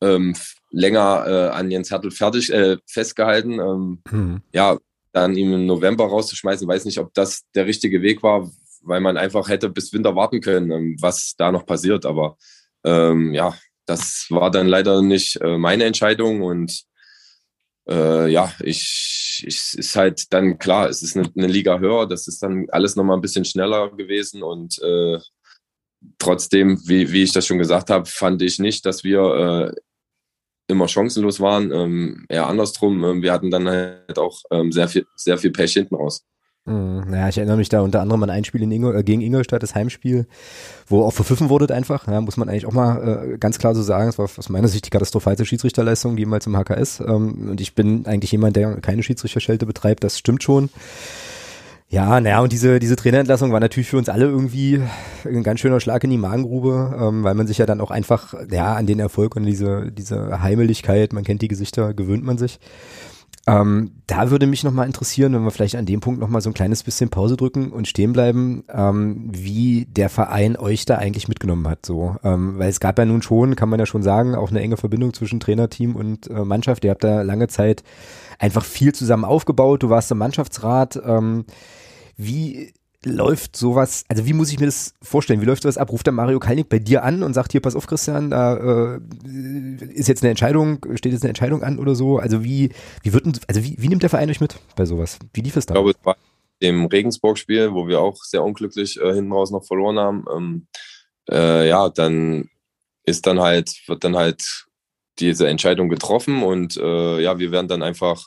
ähm, länger äh, an Jens Hertel fertig äh, festgehalten. Ähm, mhm. Ja, dann ihm im November rauszuschmeißen, weiß nicht, ob das der richtige Weg war, weil man einfach hätte bis Winter warten können, ähm, was da noch passiert. Aber ähm, ja, das war dann leider nicht äh, meine Entscheidung und äh, ja, ich, ich ist halt dann klar, es ist eine, eine, Liga höher, das ist dann alles nochmal ein bisschen schneller gewesen und äh, trotzdem, wie, wie ich das schon gesagt habe, fand ich nicht, dass wir äh, immer chancenlos waren. Ähm, eher andersrum, ähm, wir hatten dann halt auch ähm, sehr, viel, sehr viel Pech hinten raus. Mhm. Ja, ich erinnere mich da unter anderem an ein Spiel in Ingol, äh, gegen Ingolstadt, das Heimspiel, wo auch verpfiffen wurde einfach. Ja, muss man eigentlich auch mal äh, ganz klar so sagen. Es war aus meiner Sicht die katastrophalste Schiedsrichterleistung jemals im HKS. Ähm, und ich bin eigentlich jemand, der keine Schiedsrichterschelte betreibt. Das stimmt schon. Ja, naja, und diese, diese Trainerentlassung war natürlich für uns alle irgendwie ein ganz schöner Schlag in die Magengrube, ähm, weil man sich ja dann auch einfach, ja, an den Erfolg und diese, diese Heimeligkeit, man kennt die Gesichter, gewöhnt man sich. Ähm, da würde mich nochmal interessieren, wenn wir vielleicht an dem Punkt nochmal so ein kleines bisschen Pause drücken und stehen bleiben, ähm, wie der Verein euch da eigentlich mitgenommen hat. So, ähm, weil es gab ja nun schon, kann man ja schon sagen, auch eine enge Verbindung zwischen Trainerteam und äh, Mannschaft. Ihr habt da lange Zeit einfach viel zusammen aufgebaut. Du warst im Mannschaftsrat. Ähm, wie läuft sowas, also wie muss ich mir das vorstellen? Wie läuft sowas ab? Ruft der Mario Kalnick bei dir an und sagt hier, pass auf Christian, da äh, ist jetzt eine Entscheidung, steht jetzt eine Entscheidung an oder so? Also wie, wie wird also wie, wie nimmt der Verein euch mit bei sowas? Wie lief es da? Ich glaube, es war im Regensburg-Spiel, wo wir auch sehr unglücklich äh, hinten raus noch verloren haben. Ähm, äh, ja, dann ist dann halt, wird dann halt diese Entscheidung getroffen und äh, ja, wir werden dann einfach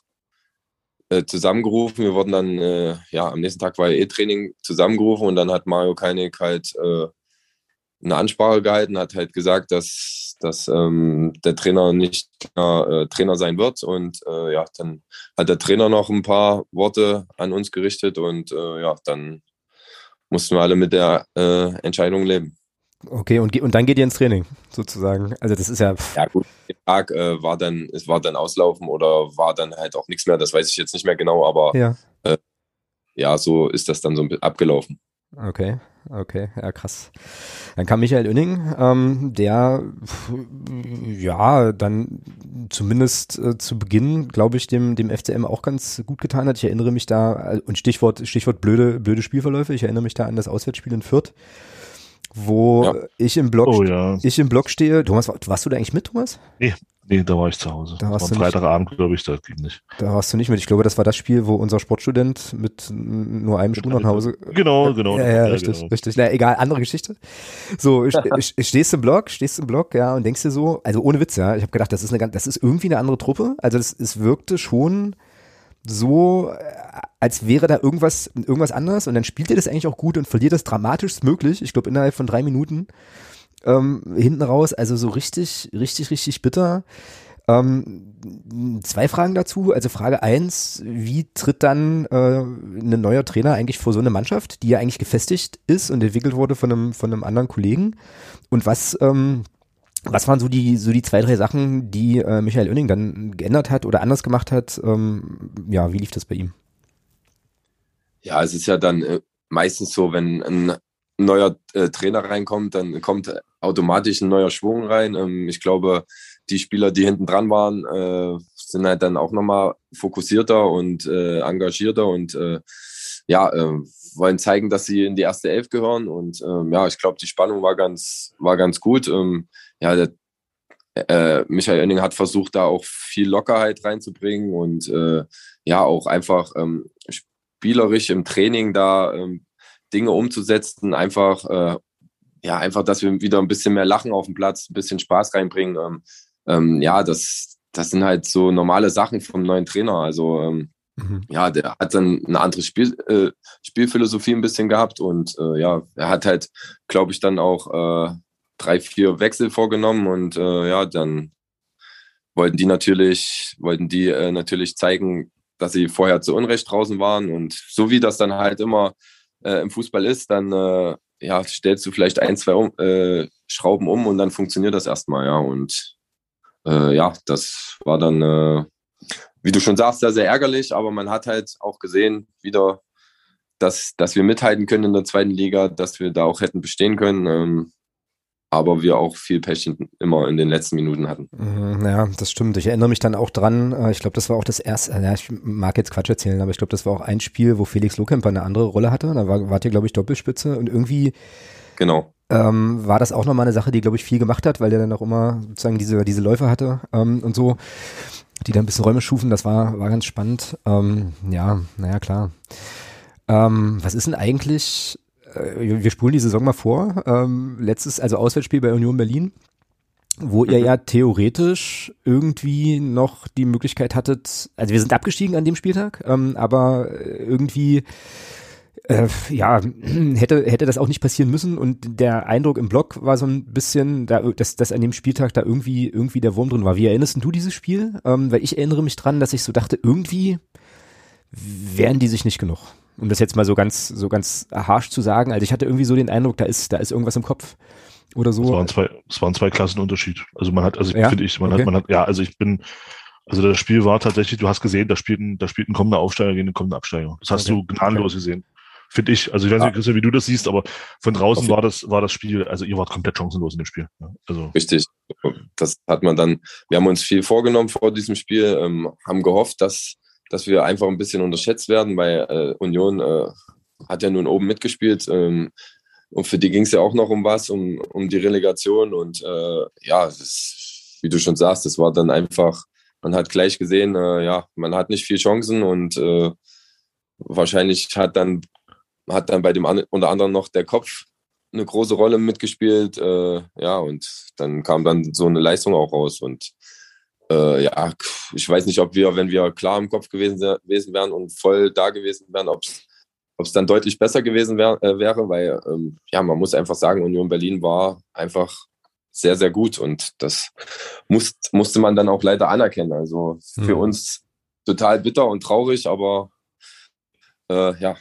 äh, zusammengerufen. Wir wurden dann, äh, ja, am nächsten Tag war E-Training zusammengerufen und dann hat Mario Keinig halt äh, eine Ansprache gehalten, hat halt gesagt, dass, dass ähm, der Trainer nicht äh, Trainer sein wird. Und äh, ja, dann hat der Trainer noch ein paar Worte an uns gerichtet und äh, ja, dann mussten wir alle mit der Entscheidung leben. Okay, und, und dann geht ihr ins Training, sozusagen. Also das ist ja. Ja, gut, der Tag äh, war dann, es war dann Auslaufen oder war dann halt auch nichts mehr, das weiß ich jetzt nicht mehr genau, aber ja, äh, ja so ist das dann so abgelaufen. Okay, okay, ja krass. Dann kam Michael Oenning, ähm, der ja dann zumindest äh, zu Beginn, glaube ich, dem, dem FCM auch ganz gut getan hat. Ich erinnere mich da, äh, und Stichwort, Stichwort blöde, blöde Spielverläufe, ich erinnere mich da an das Auswärtsspiel in Fürth wo ja. ich im Blog, oh, ja. ich im Blog stehe. Thomas, warst du da eigentlich mit, Thomas? Nee, nee, da war ich zu Hause. Da warst war du Freitagabend, glaube ich, da ging nicht. Da warst du nicht mit. Ich glaube, das war das Spiel, wo unser Sportstudent mit nur einem Schuh nach Hause. Genau, genau. Ja, ja, richtig, genau. richtig. Na, egal, andere Geschichte. So, stehst im Blog, stehst im Blog, ja, und denkst dir so, also ohne Witz, ja, ich habe gedacht, das ist eine das ist irgendwie eine andere Truppe. Also das, es wirkte schon so, äh, als wäre da irgendwas, irgendwas anderes und dann spielt er das eigentlich auch gut und verliert das dramatischst möglich. Ich glaube, innerhalb von drei Minuten ähm, hinten raus. Also so richtig, richtig, richtig bitter. Ähm, zwei Fragen dazu. Also Frage eins, wie tritt dann äh, ein neuer Trainer eigentlich vor so eine Mannschaft, die ja eigentlich gefestigt ist und entwickelt wurde von einem, von einem anderen Kollegen? Und was, ähm, was waren so die, so die zwei, drei Sachen, die äh, Michael Oenning dann geändert hat oder anders gemacht hat? Ähm, ja, wie lief das bei ihm? Ja, es ist ja dann äh, meistens so, wenn ein neuer äh, Trainer reinkommt, dann kommt automatisch ein neuer Schwung rein. Ähm, ich glaube, die Spieler, die hinten dran waren, äh, sind halt dann auch nochmal fokussierter und äh, engagierter und äh, ja, wollen zeigen, dass sie in die erste Elf gehören. Und ähm, ja, ich glaube, die Spannung war ganz, war ganz gut. Ähm, ja, der, äh, Michael Oenning hat versucht, da auch viel Lockerheit reinzubringen und äh, ja, auch einfach ähm, spielerisch im Training da ähm, Dinge umzusetzen, einfach, äh, ja, einfach, dass wir wieder ein bisschen mehr Lachen auf dem Platz, ein bisschen Spaß reinbringen. Ähm, ähm, ja, das, das sind halt so normale Sachen vom neuen Trainer. Also ähm, mhm. ja, der hat dann eine andere Spiel, äh, Spielphilosophie ein bisschen gehabt und äh, ja, er hat halt, glaube ich, dann auch äh, drei, vier Wechsel vorgenommen und äh, ja, dann wollten die natürlich, wollten die äh, natürlich zeigen, dass sie vorher zu Unrecht draußen waren und so wie das dann halt immer äh, im Fußball ist, dann äh, ja, stellst du vielleicht ein, zwei um, äh, Schrauben um und dann funktioniert das erstmal, ja. Und äh, ja, das war dann, äh, wie du schon sagst, sehr, sehr ärgerlich, aber man hat halt auch gesehen, wieder, dass, dass wir mithalten können in der zweiten Liga, dass wir da auch hätten bestehen können. Ähm, aber wir auch viel Pech immer in den letzten Minuten hatten. Mhm, ja, das stimmt. Ich erinnere mich dann auch dran, äh, ich glaube, das war auch das erste, ja, ich mag jetzt Quatsch erzählen, aber ich glaube, das war auch ein Spiel, wo Felix Lohkemper eine andere Rolle hatte. Da war, wart ihr, glaube ich, Doppelspitze und irgendwie genau. Ähm, war das auch nochmal eine Sache, die, glaube ich, viel gemacht hat, weil der dann auch immer sozusagen diese, diese Läufe hatte ähm, und so, die dann ein bisschen Räume schufen. Das war, war ganz spannend. Ähm, ja, naja, klar. Ähm, was ist denn eigentlich äh, wir spulen die Saison mal vor. Ähm, letztes, also Auswärtsspiel bei Union Berlin, wo ihr mhm. ja theoretisch irgendwie noch die Möglichkeit hattet, also wir sind abgestiegen an dem Spieltag, ähm, aber irgendwie äh, ja, hätte, hätte das auch nicht passieren müssen und der Eindruck im Blog war so ein bisschen, da, dass, dass an dem Spieltag da irgendwie, irgendwie der Wurm drin war. Wie erinnerst du dieses Spiel? Ähm, weil ich erinnere mich dran, dass ich so dachte, irgendwie wären die sich nicht genug um das jetzt mal so ganz, so ganz harsch zu sagen. Also ich hatte irgendwie so den Eindruck, da ist, da ist irgendwas im Kopf oder so. Es waren zwei, es waren zwei Klassenunterschied. Also man hat, also ja? finde ich, man okay. hat, man hat, ja, also ich bin, also das Spiel war tatsächlich, du hast gesehen, da spielt ein, da spielt ein kommender Aufsteiger gegen einen kommenden Absteiger. Das hast okay. du gnadenlos okay. gesehen. Finde ich. Also ich weiß nicht, Christian, wie du das siehst, aber von draußen war das, war das Spiel, also ihr wart komplett chancenlos in dem Spiel. Also. Richtig. Das hat man dann, wir haben uns viel vorgenommen vor diesem Spiel, ähm, haben gehofft, dass, dass wir einfach ein bisschen unterschätzt werden, weil äh, Union äh, hat ja nun oben mitgespielt. Ähm, und für die ging es ja auch noch um was, um, um die Relegation. Und äh, ja, das, wie du schon sagst, das war dann einfach, man hat gleich gesehen, äh, ja, man hat nicht viel Chancen und äh, wahrscheinlich hat dann, hat dann bei dem unter anderem noch der Kopf eine große Rolle mitgespielt. Äh, ja, und dann kam dann so eine Leistung auch raus. Und äh, ja, ich weiß nicht, ob wir, wenn wir klar im Kopf gewesen, gewesen wären und voll da gewesen wären, ob es dann deutlich besser gewesen wär, äh, wäre, weil ähm, ja, man muss einfach sagen, Union Berlin war einfach sehr, sehr gut und das muss, musste man dann auch leider anerkennen. Also für mhm. uns total bitter und traurig, aber äh, ja,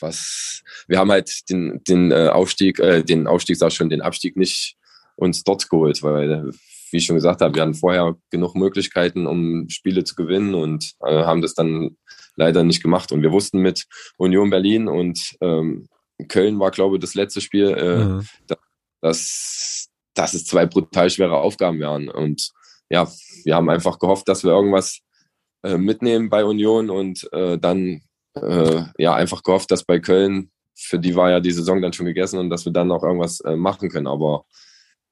was wir haben halt den, den äh, Aufstieg, äh, den Aufstieg, sag schon, den Abstieg nicht uns dort geholt, weil wie ich schon gesagt habe, wir hatten vorher genug Möglichkeiten, um Spiele zu gewinnen und äh, haben das dann leider nicht gemacht. Und wir wussten mit Union Berlin und ähm, Köln war, glaube ich, das letzte Spiel, äh, mhm. dass, dass es zwei brutal schwere Aufgaben wären. Und ja, wir haben einfach gehofft, dass wir irgendwas äh, mitnehmen bei Union und äh, dann äh, ja einfach gehofft, dass bei Köln, für die war ja die Saison dann schon gegessen und dass wir dann noch irgendwas äh, machen können. Aber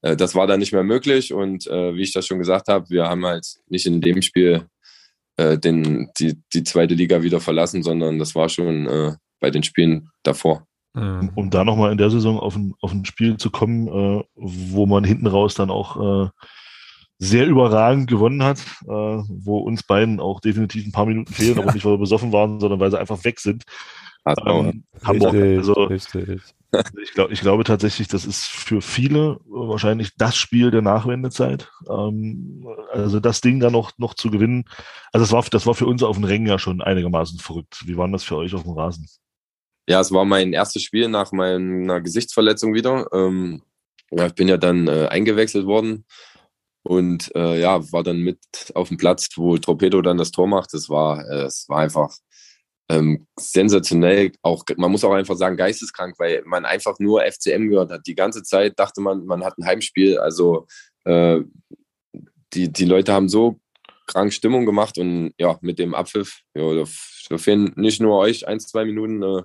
äh, das war dann nicht mehr möglich und äh, wie ich das schon gesagt habe, wir haben halt nicht in dem Spiel äh, den, die, die zweite Liga wieder verlassen, sondern das war schon äh, bei den Spielen davor. Mhm. Um da nochmal in der Saison auf ein, auf ein Spiel zu kommen, äh, wo man hinten raus dann auch äh, sehr überragend gewonnen hat, äh, wo uns beiden auch definitiv ein paar Minuten fehlen, aber nicht, weil wir besoffen waren, sondern weil sie einfach weg sind. Ähm, Hamburg. Richtig, also, richtig. Ich, glaub, ich glaube tatsächlich, das ist für viele wahrscheinlich das Spiel der Nachwendezeit. Ähm, also das Ding da noch, noch zu gewinnen. Also das war, das war für uns auf dem Rängen ja schon einigermaßen verrückt. Wie war das für euch auf dem Rasen? Ja, es war mein erstes Spiel nach meiner Gesichtsverletzung wieder. Ähm, ich bin ja dann äh, eingewechselt worden und äh, ja, war dann mit auf dem Platz, wo Torpedo dann das Tor macht. Das war, äh, es war einfach ähm, sensationell, auch man muss auch einfach sagen, geisteskrank, weil man einfach nur FCM gehört hat. Die ganze Zeit dachte man, man hat ein Heimspiel. Also äh, die, die Leute haben so krank Stimmung gemacht und ja, mit dem Abpfiff, ja, da, da fehlen nicht nur euch ein, zwei Minuten, äh,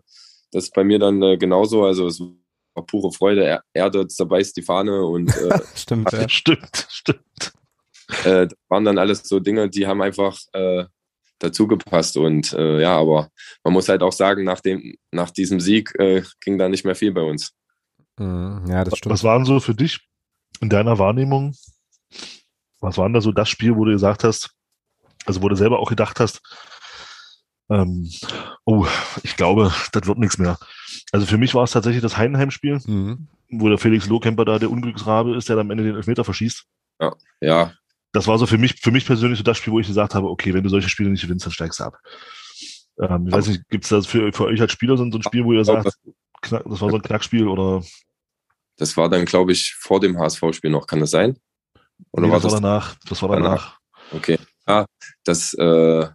das ist bei mir dann äh, genauso. Also es war pure Freude. Er, Erde zerbeißt die Fahne und äh, stimmt, ja. stimmt, stimmt. Äh, waren dann alles so Dinge, die haben einfach äh, dazu gepasst. Und äh, ja, aber man muss halt auch sagen, nach, dem, nach diesem Sieg äh, ging da nicht mehr viel bei uns. Mhm. Ja, das stimmt. Was waren so für dich in deiner Wahrnehmung? Was war denn da so das Spiel, wo du gesagt hast, also wo du selber auch gedacht hast, ähm, oh, ich glaube, das wird nichts mehr. Also für mich war es tatsächlich das Heidenheim-Spiel, mhm. wo der Felix Lohkemper da der Unglücksrabe ist, der dann am Ende den Elfmeter verschießt. Ja, ja, das war so für mich, für mich persönlich so das Spiel, wo ich gesagt habe, okay, wenn du solche Spiele nicht gewinnst, dann steigst du ab. Ähm, ich weiß nicht, gibt es das für, für euch als Spieler so, ein Spiel, wo ihr sagt, das war so ein Knackspiel oder? Das war dann, glaube ich, vor dem HSV-Spiel noch. Kann das sein? Oder nee, war das, war danach? Das war danach. Okay. Ja, das, äh,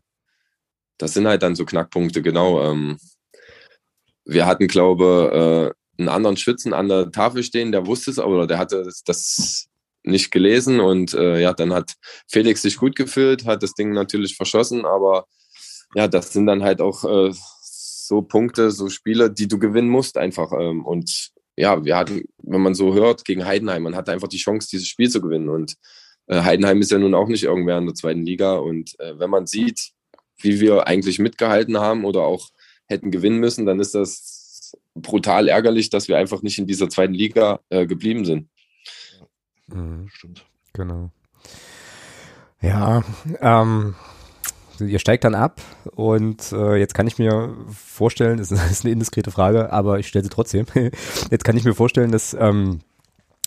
das sind halt dann so Knackpunkte, genau. Ähm, wir hatten, glaube äh, einen anderen Schützen an der Tafel stehen, der wusste es, aber der hatte das nicht gelesen und äh, ja, dann hat Felix sich gut gefühlt, hat das Ding natürlich verschossen, aber ja, das sind dann halt auch äh, so Punkte, so Spiele, die du gewinnen musst einfach. Ähm, und ja, wir hatten, wenn man so hört, gegen Heidenheim, man hatte einfach die Chance, dieses Spiel zu gewinnen. Und äh, Heidenheim ist ja nun auch nicht irgendwer in der zweiten Liga. Und äh, wenn man sieht, wie wir eigentlich mitgehalten haben oder auch hätten gewinnen müssen, dann ist das brutal ärgerlich, dass wir einfach nicht in dieser zweiten Liga äh, geblieben sind. Mhm. Stimmt. Genau. Ja, ähm, ihr steigt dann ab und äh, jetzt kann ich mir vorstellen, das ist eine indiskrete Frage, aber ich stelle sie trotzdem. jetzt kann ich mir vorstellen, dass ähm,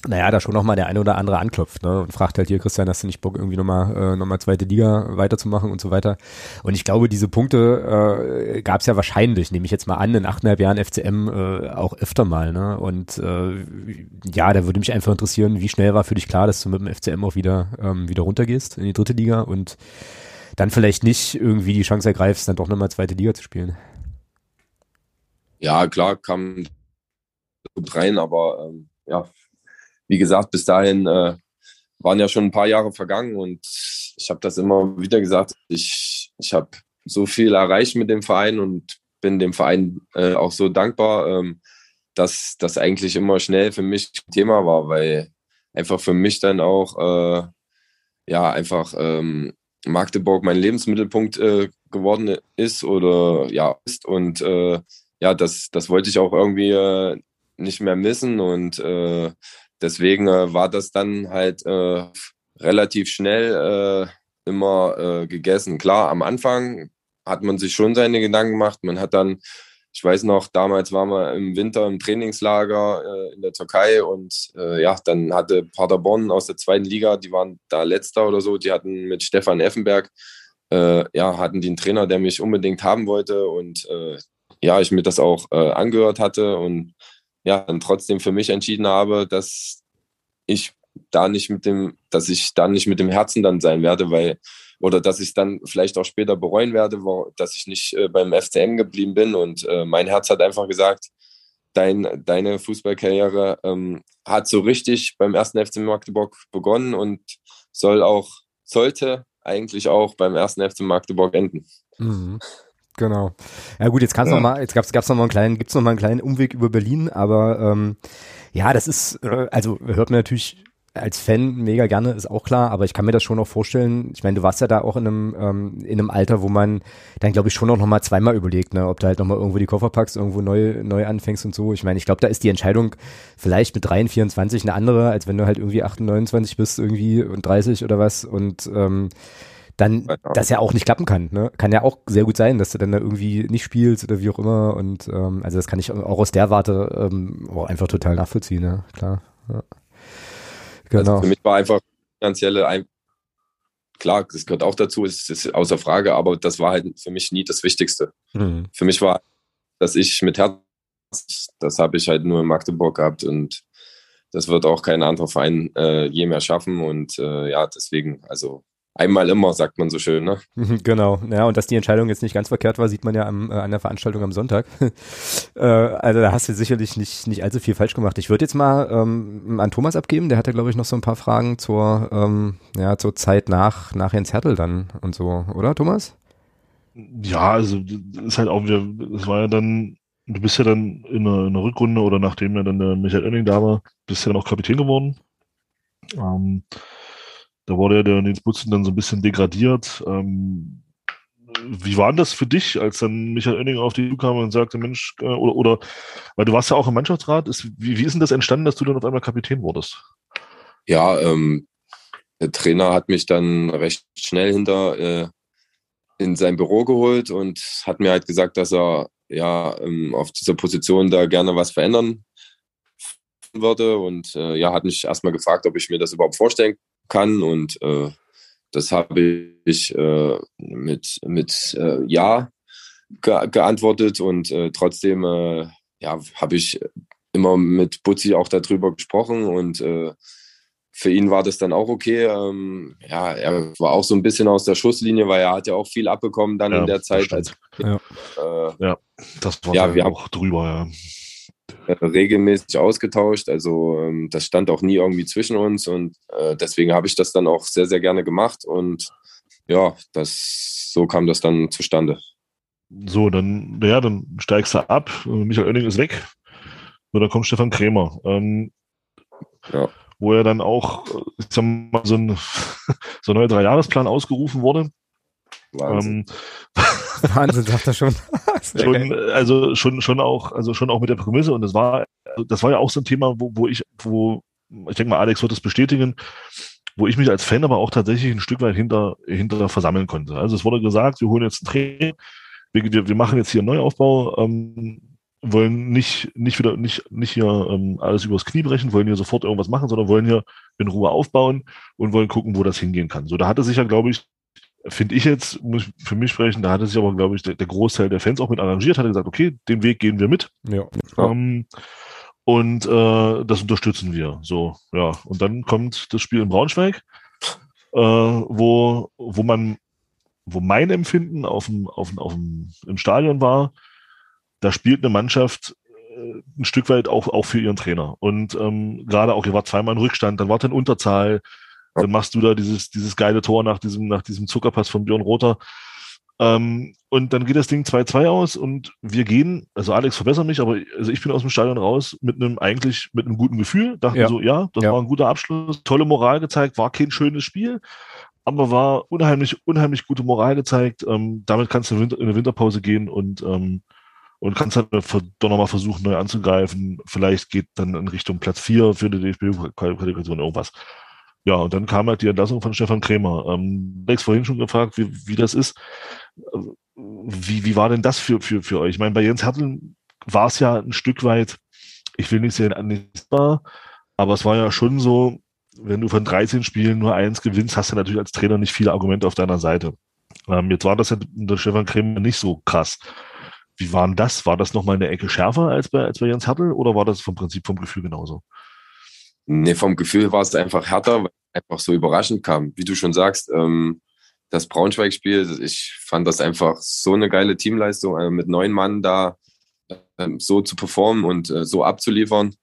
naja, da schon nochmal der eine oder andere anklopft ne, und fragt halt hier, Christian, hast du nicht Bock, irgendwie nochmal äh, noch zweite Liga weiterzumachen und so weiter. Und ich glaube, diese Punkte äh, gab es ja wahrscheinlich, nehme ich jetzt mal an, in achteinhalb Jahren FCM äh, auch öfter mal. Ne? Und äh, ja, da würde mich einfach interessieren, wie schnell war für dich klar, dass du mit dem FCM auch wieder, ähm, wieder runtergehst in die dritte Liga und dann vielleicht nicht irgendwie die Chance ergreifst, dann doch nochmal zweite Liga zu spielen. Ja, klar, kam gut rein, aber ähm, ja, wie gesagt, bis dahin äh, waren ja schon ein paar Jahre vergangen und ich habe das immer wieder gesagt. Ich, ich habe so viel erreicht mit dem Verein und bin dem Verein äh, auch so dankbar, ähm, dass das eigentlich immer schnell für mich Thema war, weil einfach für mich dann auch äh, ja einfach ähm, Magdeburg mein Lebensmittelpunkt äh, geworden ist oder ja ist und äh, ja das das wollte ich auch irgendwie äh, nicht mehr missen und äh, deswegen äh, war das dann halt äh, relativ schnell äh, immer äh, gegessen. Klar, am Anfang hat man sich schon seine Gedanken gemacht. Man hat dann, ich weiß noch, damals waren wir im Winter im Trainingslager äh, in der Türkei und äh, ja, dann hatte Paderborn aus der zweiten Liga, die waren da letzter oder so, die hatten mit Stefan Effenberg, ja, hatten einen Trainer, der mich unbedingt haben wollte und ja, ich mir das auch angehört hatte und ja, dann trotzdem für mich entschieden habe, dass ich da nicht mit dem, dass ich da nicht mit dem Herzen dann sein werde, weil, oder dass ich dann vielleicht auch später bereuen werde, wo, dass ich nicht äh, beim FCM geblieben bin. Und äh, mein Herz hat einfach gesagt, dein, deine Fußballkarriere ähm, hat so richtig beim ersten FC Magdeburg begonnen und soll auch, sollte eigentlich auch beim ersten FC Magdeburg enden. Mhm. Genau. Ja gut, jetzt kann's ja. noch mal, jetzt gab's gab's noch mal einen kleinen, gibt's noch mal einen kleinen Umweg über Berlin, aber ähm, ja, das ist, äh, also hört man natürlich als Fan mega gerne, ist auch klar, aber ich kann mir das schon noch vorstellen. Ich meine, du warst ja da auch in einem, ähm, in einem Alter, wo man dann, glaube ich, schon noch, noch mal zweimal überlegt, ne, ob du halt noch mal irgendwo die Koffer packst, irgendwo neu, neu anfängst und so. Ich meine, ich glaube, da ist die Entscheidung vielleicht mit 3 24 eine andere, als wenn du halt irgendwie 28, 29 bist irgendwie und 30 oder was und ähm, dann das ja auch nicht klappen kann. Ne? Kann ja auch sehr gut sein, dass du dann da irgendwie nicht spielst oder wie auch immer. Und ähm, also das kann ich auch aus der Warte ähm, auch einfach total nachvollziehen, ne? klar. Ja. Genau. Also für mich war einfach finanzielle ein klar, das gehört auch dazu, ist, ist außer Frage, aber das war halt für mich nie das Wichtigste. Mhm. Für mich war, dass ich mit Herz, das habe ich halt nur in Magdeburg gehabt und das wird auch kein anderer Verein äh, je mehr schaffen und äh, ja, deswegen, also einmal immer, sagt man so schön, ne? Genau, ja, und dass die Entscheidung jetzt nicht ganz verkehrt war, sieht man ja am, äh, an der Veranstaltung am Sonntag. äh, also da hast du sicherlich nicht, nicht allzu viel falsch gemacht. Ich würde jetzt mal ähm, an Thomas abgeben, der hatte, glaube ich, noch so ein paar Fragen zur, ähm, ja, zur Zeit nach, nach Jens Hertel dann und so, oder Thomas? Ja, also das ist halt auch wieder, das war ja dann, du bist ja dann in einer, in einer Rückrunde oder nachdem ja dann der Michael Oenning da war, bist ja dann auch Kapitän geworden. Ähm, da wurde ja der Nils Butzen dann so ein bisschen degradiert. Ähm, wie war denn das für dich, als dann Michael Oenning auf die kam und sagte, Mensch, äh, oder, oder, weil du warst ja auch im Mannschaftsrat, ist, wie, wie ist denn das entstanden, dass du dann auf einmal Kapitän wurdest? Ja, ähm, der Trainer hat mich dann recht schnell hinter äh, in sein Büro geholt und hat mir halt gesagt, dass er ja ähm, auf dieser Position da gerne was verändern würde und äh, ja, hat mich erstmal gefragt, ob ich mir das überhaupt vorstellen kann. Und äh, das habe ich äh, mit, mit äh, Ja ge geantwortet und äh, trotzdem äh, ja, habe ich immer mit Butzi auch darüber gesprochen und äh, für ihn war das dann auch okay. Ähm, ja, er war auch so ein bisschen aus der Schusslinie, weil er hat ja auch viel abbekommen dann ja, in der Zeit. Als, ja. Äh, ja, das war ja, wir auch drüber, ja. Regelmäßig ausgetauscht. Also ähm, das stand auch nie irgendwie zwischen uns und äh, deswegen habe ich das dann auch sehr, sehr gerne gemacht und ja, das, so kam das dann zustande. So, dann, ja, dann steigst du ab. Michael Oenning ist weg. Und dann kommt Stefan Krämer. Ähm, ja wo er dann auch, ich sag mal, so ein, so ein neuer Dreijahresplan ausgerufen wurde. Wahnsinn. Ähm, Wahnsinn, sagt er schon. schon also schon, schon auch, also schon auch mit der Prämisse. Und das war, das war ja auch so ein Thema, wo, wo ich, wo, ich denke mal, Alex wird das bestätigen, wo ich mich als Fan aber auch tatsächlich ein Stück weit hinter, hinter versammeln konnte. Also es wurde gesagt, wir holen jetzt einen Trainer, wir, wir machen jetzt hier einen Neuaufbau, ähm, wollen nicht, nicht wieder, nicht, nicht hier ähm, alles übers Knie brechen, wollen hier sofort irgendwas machen, sondern wollen hier in Ruhe aufbauen und wollen gucken, wo das hingehen kann. So, da hatte sich ja, glaube ich, finde ich jetzt, muss ich für mich sprechen, da hatte sich aber, glaube ich, der, der, Großteil der Fans auch mit arrangiert, hatte gesagt, okay, den Weg gehen wir mit. Ja. Ähm, und äh, das unterstützen wir. So, ja. Und dann kommt das Spiel in Braunschweig, äh, wo, wo man, wo mein Empfinden auf dem, auf dem, auf dem, im Stadion war, da spielt eine Mannschaft äh, ein Stück weit auch, auch für ihren Trainer. Und ähm, gerade auch, ihr war zweimal in Rückstand, dann war in Unterzahl, dann machst du da dieses, dieses geile Tor nach diesem, nach diesem Zuckerpass von Björn Rother. Ähm, und dann geht das Ding 2-2 aus und wir gehen, also Alex verbessert mich, aber also ich bin aus dem Stadion raus mit einem eigentlich mit einem guten Gefühl, dachte ja. so, ja, das ja. war ein guter Abschluss, tolle Moral gezeigt, war kein schönes Spiel, aber war unheimlich, unheimlich gute Moral gezeigt. Ähm, damit kannst du in eine Winterpause gehen und ähm, und kannst dann doch nochmal versuchen, neu anzugreifen. Vielleicht geht dann in Richtung Platz 4 für die DFB-Qualifikation irgendwas. Ja, und dann kam halt die Entlassung von Stefan Krämer. Ähm, Alex vorhin schon gefragt, wie, wie das ist. Wie, wie war denn das für, für, für euch? Ich meine, bei Jens Hertel war es ja ein Stück weit, ich will nicht sagen, annichtbar, aber es war ja schon so, wenn du von 13 Spielen nur eins gewinnst, hast du natürlich als Trainer nicht viele Argumente auf deiner Seite. Ähm, jetzt war das ja der Stefan Krämer nicht so krass. Wie war denn das? War das nochmal eine Ecke schärfer als bei, als bei Jens Hertel oder war das vom Prinzip, vom Gefühl genauso? Nee, vom Gefühl war es einfach härter, weil es einfach so überraschend kam. Wie du schon sagst, ähm, das Braunschweig-Spiel, ich fand das einfach so eine geile Teamleistung, äh, mit neun Mann da äh, so zu performen und äh, so abzuliefern.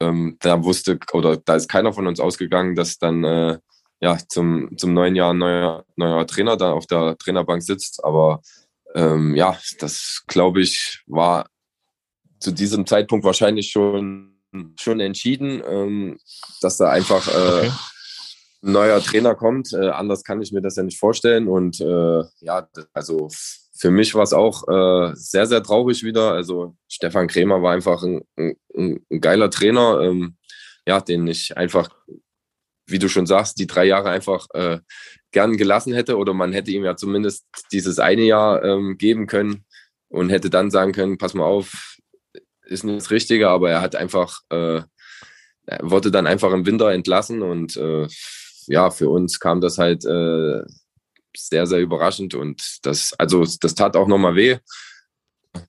Ähm, da wusste, oder da ist keiner von uns ausgegangen, dass dann äh, ja zum, zum neuen Jahr neuer, neuer Trainer da auf der Trainerbank sitzt. Aber ähm, ja, das glaube ich war zu diesem Zeitpunkt wahrscheinlich schon, schon entschieden, ähm, dass da einfach äh, okay. ein neuer Trainer kommt. Äh, anders kann ich mir das ja nicht vorstellen. Und äh, ja, also für mich war es auch äh, sehr, sehr traurig wieder. Also Stefan Krämer war einfach ein, ein, ein geiler Trainer, ähm, ja, den ich einfach, wie du schon sagst, die drei Jahre einfach äh, gern gelassen hätte oder man hätte ihm ja zumindest dieses eine Jahr ähm, geben können und hätte dann sagen können, pass mal auf, ist nicht das Richtige, aber er hat einfach, äh, wurde dann einfach im Winter entlassen und äh, ja, für uns kam das halt äh, sehr, sehr überraschend und das, also das tat auch nochmal weh.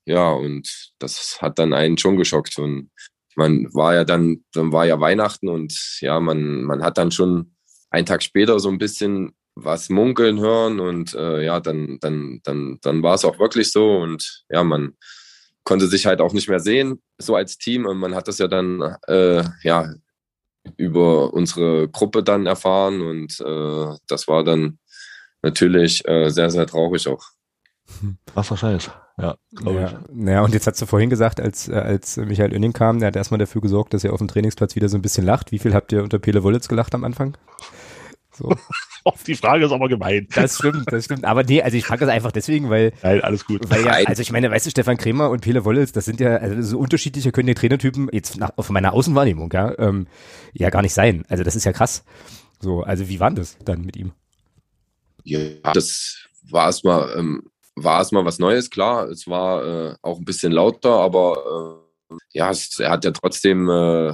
Ja, und das hat dann einen schon geschockt und man war ja dann, dann war ja Weihnachten und ja, man, man hat dann schon einen Tag später so ein bisschen was munkeln hören und äh, ja, dann, dann, dann, dann war es auch wirklich so und ja, man konnte sich halt auch nicht mehr sehen, so als Team und man hat das ja dann äh, ja über unsere Gruppe dann erfahren und äh, das war dann natürlich äh, sehr, sehr traurig auch. Was Scheiß. Ja, glaube ja. ich. Naja, und jetzt hast du vorhin gesagt, als, äh, als Michael Oenning kam, der hat erstmal dafür gesorgt, dass er auf dem Trainingsplatz wieder so ein bisschen lacht. Wie viel habt ihr unter Pele Wollitz gelacht am Anfang? So. Die Frage ist aber gemein. Das stimmt, das stimmt. Aber nee, also ich frage das einfach deswegen, weil. Nein, alles gut. Weil ja, also ich meine, weißt du, Stefan Kremer und Pele Wollels, das sind ja, also so unterschiedliche können die Trainertypen jetzt nach, auf meiner Außenwahrnehmung, ja, ähm, ja gar nicht sein. Also das ist ja krass. So, also wie war das dann mit ihm? Ja, das war erstmal, ähm, war erstmal was Neues, klar. Es war äh, auch ein bisschen lauter, aber äh, ja, es, er hat ja trotzdem äh,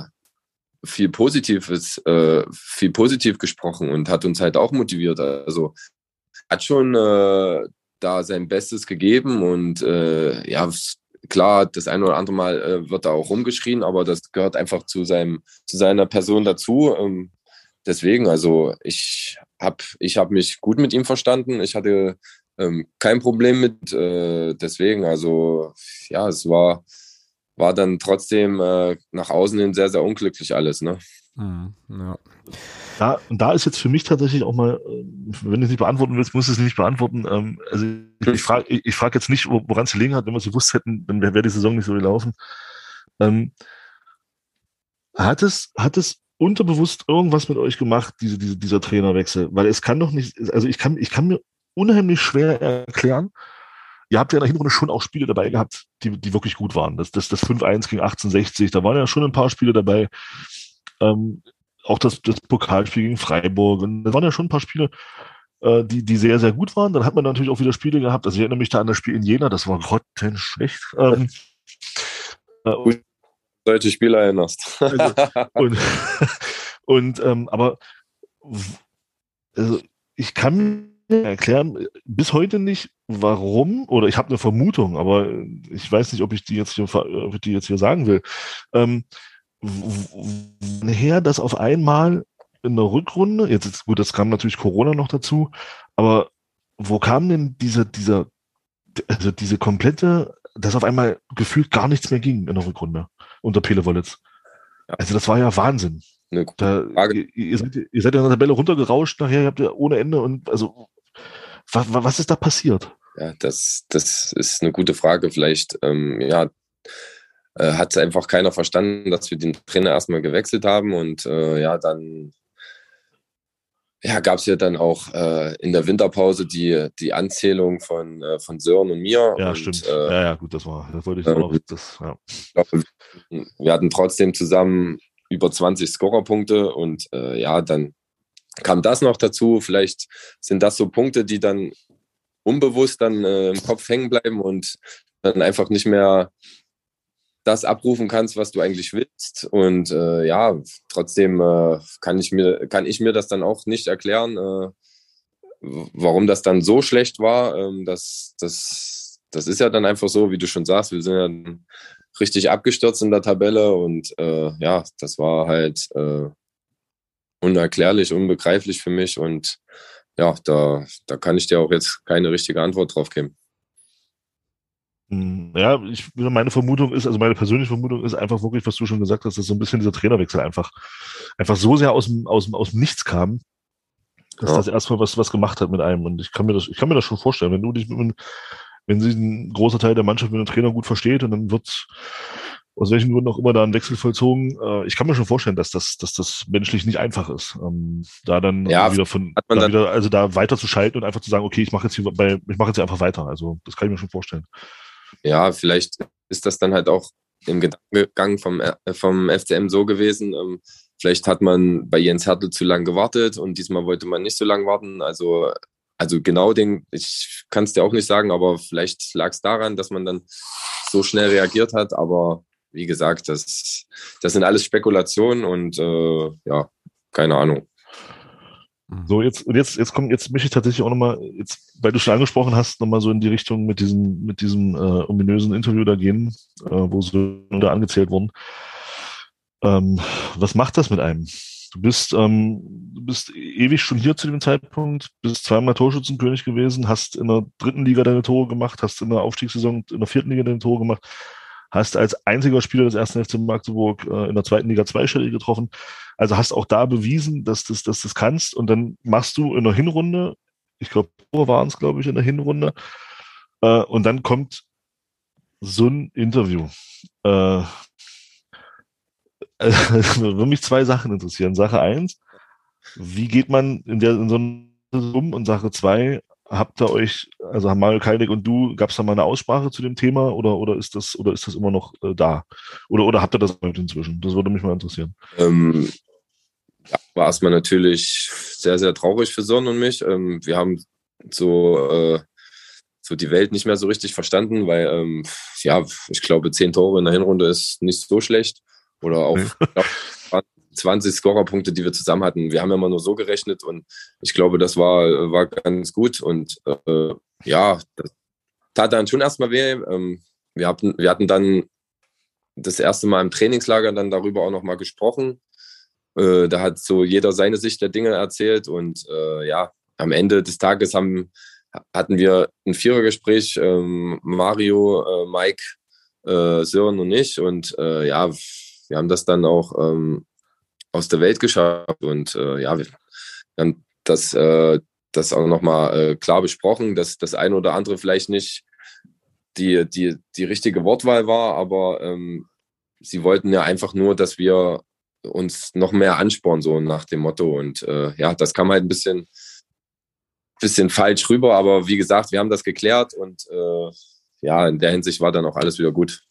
viel Positives, äh, viel positiv gesprochen und hat uns halt auch motiviert. Also hat schon äh, da sein Bestes gegeben und äh, ja, klar, das eine oder andere Mal äh, wird da auch rumgeschrien, aber das gehört einfach zu, seinem, zu seiner Person dazu. Ähm, deswegen, also ich habe ich hab mich gut mit ihm verstanden. Ich hatte ähm, kein Problem mit. Äh, deswegen, also ja, es war, war dann trotzdem äh, nach außen hin sehr, sehr unglücklich alles. Ne? Mhm, ja. Da, und da ist jetzt für mich tatsächlich auch mal, äh, wenn du es nicht beantworten willst, musst du es nicht beantworten. Ähm, also ich, ich frage ich, frag jetzt nicht, woran es gelegen hat. Wenn wir es gewusst hätten, dann wäre wär die Saison nicht so gelaufen. Ähm, hat es, hat es unterbewusst irgendwas mit euch gemacht, diese, diese, dieser Trainerwechsel? Weil es kann doch nicht, also ich kann, ich kann mir unheimlich schwer erklären, ihr habt ja in der Hinrunde schon auch Spiele dabei gehabt, die, die wirklich gut waren. Das, das, das 5-1 gegen 1860, da waren ja schon ein paar Spiele dabei. Ähm, auch das, das Pokalspiel gegen Freiburg. Und da waren ja schon ein paar Spiele, äh, die, die sehr, sehr gut waren. Dann hat man natürlich auch wieder Spiele gehabt. Also ich erinnere mich da an das Spiel in Jena, das war grottenschlecht. Ähm, äh, solche Spiele erinnerst. Also, und, und ähm, aber also ich kann mir erklären bis heute nicht, warum, oder ich habe eine Vermutung, aber ich weiß nicht, ob ich die jetzt hier, ob ich die jetzt hier sagen will. Ähm, her, dass auf einmal in der Rückrunde, jetzt ist gut, das kam natürlich Corona noch dazu, aber wo kam denn diese, dieser, also diese komplette, dass auf einmal gefühlt gar nichts mehr ging in der Rückrunde unter Pele Wollitz? Also das war ja Wahnsinn. Da, ihr, ihr, seid, ihr seid in der Tabelle runtergerauscht, nachher habt ihr ohne Ende und also was, was ist da passiert? Ja, das, das ist eine gute Frage. Vielleicht, ähm, ja, äh, hat einfach keiner verstanden, dass wir den Trainer erstmal gewechselt haben und äh, ja, dann ja, gab es ja dann auch äh, in der Winterpause die, die Anzählung von, äh, von Sören und mir. Ja, und, stimmt. Äh, ja, ja, gut, das war, das wollte ich ähm, auch. Das, ja. wir hatten trotzdem zusammen über 20 Scorerpunkte und äh, ja, dann kam das noch dazu. Vielleicht sind das so Punkte, die dann unbewusst dann äh, im Kopf hängen bleiben und dann einfach nicht mehr das abrufen kannst, was du eigentlich willst. Und äh, ja, trotzdem äh, kann ich mir kann ich mir das dann auch nicht erklären, äh, warum das dann so schlecht war. Ähm, das, das, das ist ja dann einfach so, wie du schon sagst, wir sind ja richtig abgestürzt in der Tabelle und äh, ja, das war halt äh, unerklärlich, unbegreiflich für mich und ja, da, da kann ich dir auch jetzt keine richtige Antwort drauf geben. Hm, ja, ich, meine Vermutung ist, also meine persönliche Vermutung ist einfach wirklich, was du schon gesagt hast, dass so ein bisschen dieser Trainerwechsel einfach, einfach so sehr aus dem, aus dem, aus dem Nichts kam, dass ja. das erstmal was, was gemacht hat mit einem. Und ich kann mir das, ich kann mir das schon vorstellen, wenn du dich mit, wenn sich ein großer Teil der Mannschaft mit dem Trainer gut versteht und dann wird aus welchen Gründen auch immer da ein Wechsel vollzogen. Äh, ich kann mir schon vorstellen, dass das, dass das menschlich nicht einfach ist, ähm, da dann ja, wieder von, da dann wieder, also da weiter zu schalten und einfach zu sagen, okay, ich mache jetzt hier bei, ich mache jetzt hier einfach weiter. Also das kann ich mir schon vorstellen ja, vielleicht ist das dann halt auch im Gedankengang vom, äh, vom FCM so gewesen. Ähm, vielleicht hat man bei Jens Hertel zu lang gewartet und diesmal wollte man nicht so lange warten. Also, also genau den, ich kann es dir auch nicht sagen, aber vielleicht lag es daran, dass man dann so schnell reagiert hat. Aber wie gesagt, das, das sind alles Spekulationen und äh, ja, keine Ahnung. So, jetzt, jetzt, jetzt kommt, jetzt möchte ich tatsächlich auch nochmal, jetzt, weil du schon angesprochen hast, nochmal so in die Richtung mit diesem, mit diesem äh, ominösen Interview da gehen, äh, wo so da angezählt wurden. Ähm, was macht das mit einem? Du bist, ähm, du bist ewig schon hier zu dem Zeitpunkt, bist zweimal Torschützenkönig gewesen, hast in der dritten Liga deine Tore gemacht, hast in der Aufstiegssaison in der vierten Liga deine Tore gemacht, hast als einziger Spieler des ersten FC Magdeburg äh, in der zweiten Liga zweistellig getroffen. Also hast auch da bewiesen, dass du das, dass das kannst. Und dann machst du in der Hinrunde, ich glaube, waren es, glaube ich, in der Hinrunde. Äh, und dann kommt so ein Interview. Äh, also, würde mich zwei Sachen interessieren. Sache eins, wie geht man in, der, in so einem um? Und Sache zwei, habt ihr euch, also haben Mario Keilig und du, gab es da mal eine Aussprache zu dem Thema oder, oder ist das, oder ist das immer noch äh, da? Oder, oder habt ihr das inzwischen? Das würde mich mal interessieren. Ähm, ja, war erstmal natürlich sehr, sehr traurig für Son und mich. Ähm, wir haben so, äh, so die Welt nicht mehr so richtig verstanden, weil, ähm, ja, ich glaube, zehn Tore in der Hinrunde ist nicht so schlecht. Oder auch, glaub, 20 Scorerpunkte, die wir zusammen hatten. Wir haben ja immer nur so gerechnet und ich glaube, das war, war ganz gut. Und äh, ja, das tat dann schon erstmal weh. Ähm, wir, hatten, wir hatten dann das erste Mal im Trainingslager dann darüber auch nochmal gesprochen. Äh, da hat so jeder seine Sicht der Dinge erzählt und äh, ja, am Ende des Tages haben, hatten wir ein Vierergespräch, ähm, Mario, äh, Mike, äh, Sören und ich und äh, ja, wir haben das dann auch ähm, aus der Welt geschafft und äh, ja, wir haben das, das auch nochmal klar besprochen, dass das eine oder andere vielleicht nicht die, die, die richtige Wortwahl war, aber ähm, sie wollten ja einfach nur, dass wir uns noch mehr anspornen, so nach dem Motto. Und äh, ja, das kam halt ein bisschen, bisschen falsch rüber, aber wie gesagt, wir haben das geklärt und äh, ja, in der Hinsicht war dann auch alles wieder gut.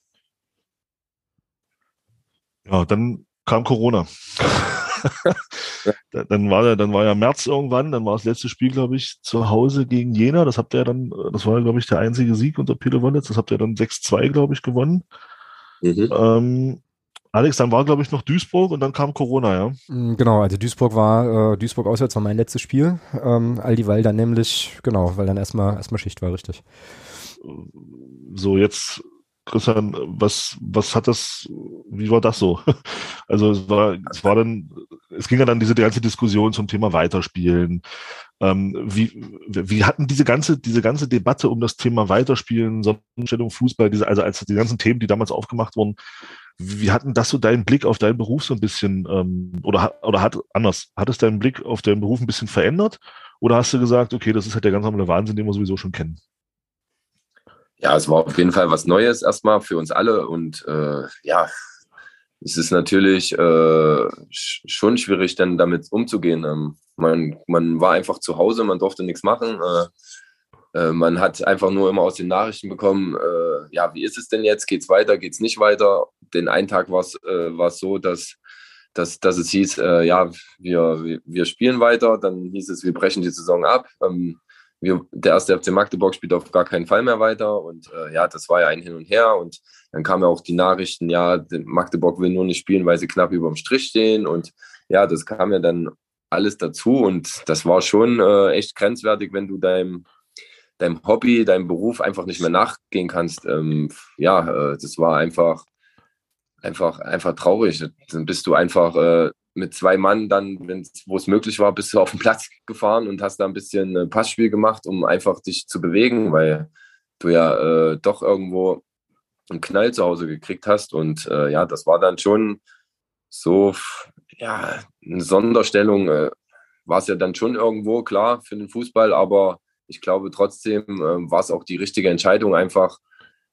Ja, dann kam Corona. dann war ja, dann war ja März irgendwann, dann war das letzte Spiel, glaube ich, zu Hause gegen Jena. Das habt ihr dann, das war, glaube ich, der einzige Sieg unter Peter Wollitz. Das habt ihr dann 6-2, glaube ich, gewonnen. Mhm. Ähm, Alex, dann war, glaube ich, noch Duisburg und dann kam Corona, ja? Mm, genau, also Duisburg war, äh, Duisburg auswärts war mein letztes Spiel. Ähm, all die, weil dann nämlich, genau, weil dann erstmal erstmal Schicht war, richtig. So, jetzt Christian, was, was hat das, wie war das so? Also es war, es war dann, es ging ja dann diese ganze Diskussion zum Thema Weiterspielen. Ähm, wie, wie hatten diese ganze, diese ganze Debatte um das Thema Weiterspielen, Sonnenstellung, Fußball, diese, also als die ganzen Themen, die damals aufgemacht wurden, wie hatten das so deinen Blick auf deinen Beruf so ein bisschen, ähm, oder, oder hat, anders, hat es deinen Blick auf deinen Beruf ein bisschen verändert? Oder hast du gesagt, okay, das ist halt der ganz normale Wahnsinn, den wir sowieso schon kennen? Ja, es war auf jeden Fall was Neues erstmal für uns alle und äh, ja, es ist natürlich äh, schon schwierig, dann damit umzugehen. Ähm, man, man war einfach zu Hause, man durfte nichts machen. Äh, äh, man hat einfach nur immer aus den Nachrichten bekommen, äh, ja, wie ist es denn jetzt? Geht's weiter? Geht's nicht weiter? Den einen Tag war es äh, so, dass, dass, dass es hieß, äh, ja, wir, wir spielen weiter. Dann hieß es, wir brechen die Saison ab. Ähm, wir, der erste FC Magdeburg spielt auf gar keinen Fall mehr weiter. Und äh, ja, das war ja ein Hin und Her. Und dann kamen ja auch die Nachrichten, ja, Magdeburg will nur nicht spielen, weil sie knapp über dem Strich stehen. Und ja, das kam ja dann alles dazu. Und das war schon äh, echt grenzwertig, wenn du deinem, deinem Hobby, deinem Beruf einfach nicht mehr nachgehen kannst. Ähm, ja, äh, das war einfach, einfach, einfach traurig. Dann bist du einfach äh, mit zwei Mann dann, wo es möglich war, bist du auf den Platz gefahren und hast da ein bisschen äh, Passspiel gemacht, um einfach dich zu bewegen, weil du ja äh, doch irgendwo einen Knall zu Hause gekriegt hast. Und äh, ja, das war dann schon so, ja, eine Sonderstellung. Äh, war es ja dann schon irgendwo, klar, für den Fußball, aber ich glaube trotzdem äh, war es auch die richtige Entscheidung, einfach,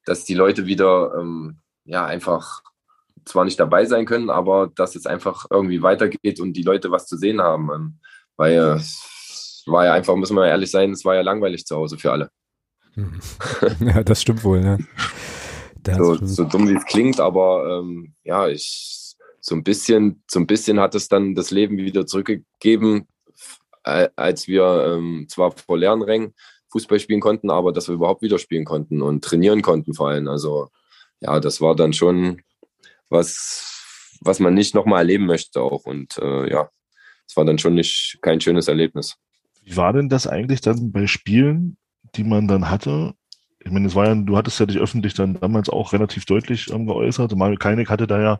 dass die Leute wieder, ähm, ja, einfach zwar nicht dabei sein können, aber dass es einfach irgendwie weitergeht und die Leute was zu sehen haben. Ähm, weil es war ja einfach, müssen wir ehrlich sein, es war ja langweilig zu Hause für alle. Ja, das stimmt wohl, ne? So, so, dumm wie es klingt, aber ähm, ja, ich so ein bisschen, so ein bisschen hat es dann das Leben wieder zurückgegeben, als wir ähm, zwar vor leeren Rängen Fußball spielen konnten, aber dass wir überhaupt wieder spielen konnten und trainieren konnten vor allem. Also ja, das war dann schon was, was man nicht nochmal erleben möchte auch. Und äh, ja, es war dann schon nicht kein schönes Erlebnis. Wie war denn das eigentlich dann bei Spielen, die man dann hatte? Ich meine, es war ja, du hattest ja dich öffentlich dann damals auch relativ deutlich ähm, geäußert. Mario Keinig hatte da ja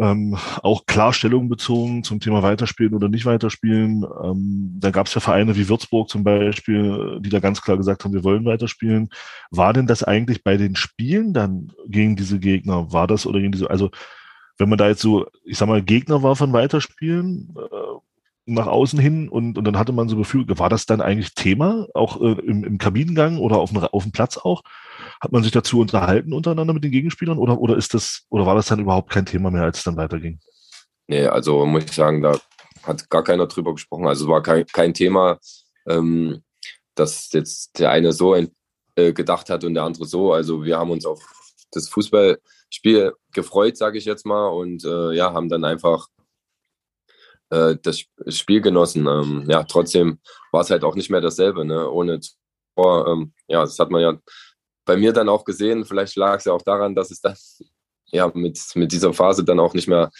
ähm, auch Klarstellung bezogen zum Thema Weiterspielen oder nicht Weiterspielen. Ähm, da gab es ja Vereine wie Würzburg zum Beispiel, die da ganz klar gesagt haben, wir wollen weiterspielen. War denn das eigentlich bei den Spielen dann gegen diese Gegner? War das oder gegen diese, also wenn man da jetzt so, ich sag mal, Gegner war von Weiterspielen, äh, nach außen hin und, und dann hatte man so Gefühl, war das dann eigentlich Thema, auch äh, im, im Kabinengang oder auf dem, auf dem Platz auch? Hat man sich dazu unterhalten untereinander mit den Gegenspielern oder, oder ist das, oder war das dann überhaupt kein Thema mehr, als es dann weiterging? Nee, also muss ich sagen, da hat gar keiner drüber gesprochen. Also war kein, kein Thema, ähm, dass jetzt der eine so äh, gedacht hat und der andere so. Also wir haben uns auf das Fußballspiel gefreut, sage ich jetzt mal, und äh, ja, haben dann einfach äh, das Spiel genossen. Ähm, ja, trotzdem war es halt auch nicht mehr dasselbe, ne? Ohne ähm, ja, das hat man ja bei mir dann auch gesehen. Vielleicht lag es ja auch daran, dass es dann ja mit, mit dieser Phase dann auch nicht mehr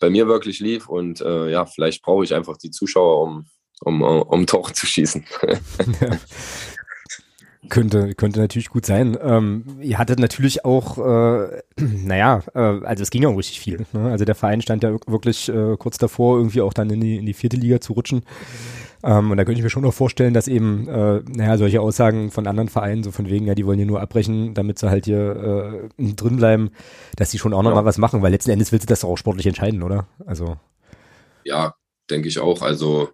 bei mir wirklich lief. Und äh, ja, vielleicht brauche ich einfach die Zuschauer, um, um, um Tore zu schießen. Könnte, könnte natürlich gut sein. Ähm, ihr hattet natürlich auch, äh, naja, äh, also es ging ja auch richtig viel. Ne? Also der Verein stand ja wirklich äh, kurz davor, irgendwie auch dann in die, in die vierte Liga zu rutschen. Ähm, und da könnte ich mir schon noch vorstellen, dass eben, äh, naja, solche Aussagen von anderen Vereinen, so von wegen, ja, die wollen hier nur abbrechen, damit sie halt hier äh, drin bleiben, dass die schon auch noch ja. mal was machen, weil letzten Endes willst du das auch sportlich entscheiden, oder? Also. Ja, denke ich auch. Also,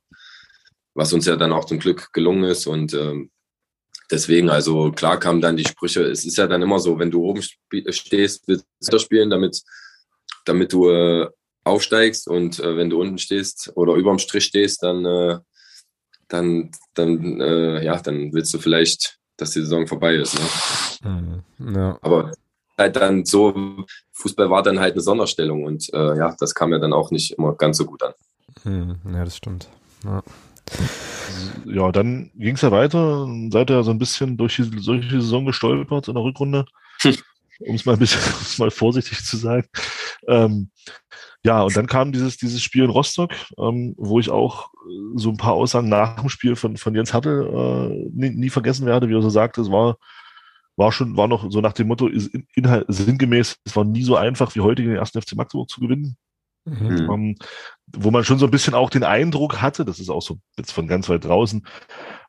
was uns ja dann auch zum Glück gelungen ist und ähm, deswegen, also klar kamen dann die Sprüche. Es ist ja dann immer so, wenn du oben stehst, willst du spielen, damit, damit du äh, aufsteigst und äh, wenn du unten stehst oder überm Strich stehst, dann äh, dann, dann, äh, ja, dann willst du vielleicht, dass die Saison vorbei ist. Ne? Mhm, ja. Aber halt dann so, Fußball war dann halt eine Sonderstellung und äh, ja, das kam ja dann auch nicht immer ganz so gut an. Mhm, ja, das stimmt. Ja. Ja, dann ging es ja weiter. Seid ihr so ein bisschen durch die, solche Saison gestolpert in der Rückrunde. um es mal ein bisschen mal vorsichtig zu sagen. Ähm, ja, und dann kam dieses, dieses Spiel in Rostock, ähm, wo ich auch äh, so ein paar Aussagen nach dem Spiel von, von Jens Hattel äh, nie, nie vergessen werde, wie er so sagte, es war, war schon, war noch so nach dem Motto, Inhalt, sinngemäß, es war nie so einfach wie heute den ersten FC Magdeburg zu gewinnen. Mhm. Ähm, wo man schon so ein bisschen auch den Eindruck hatte, das ist auch so jetzt von ganz weit draußen,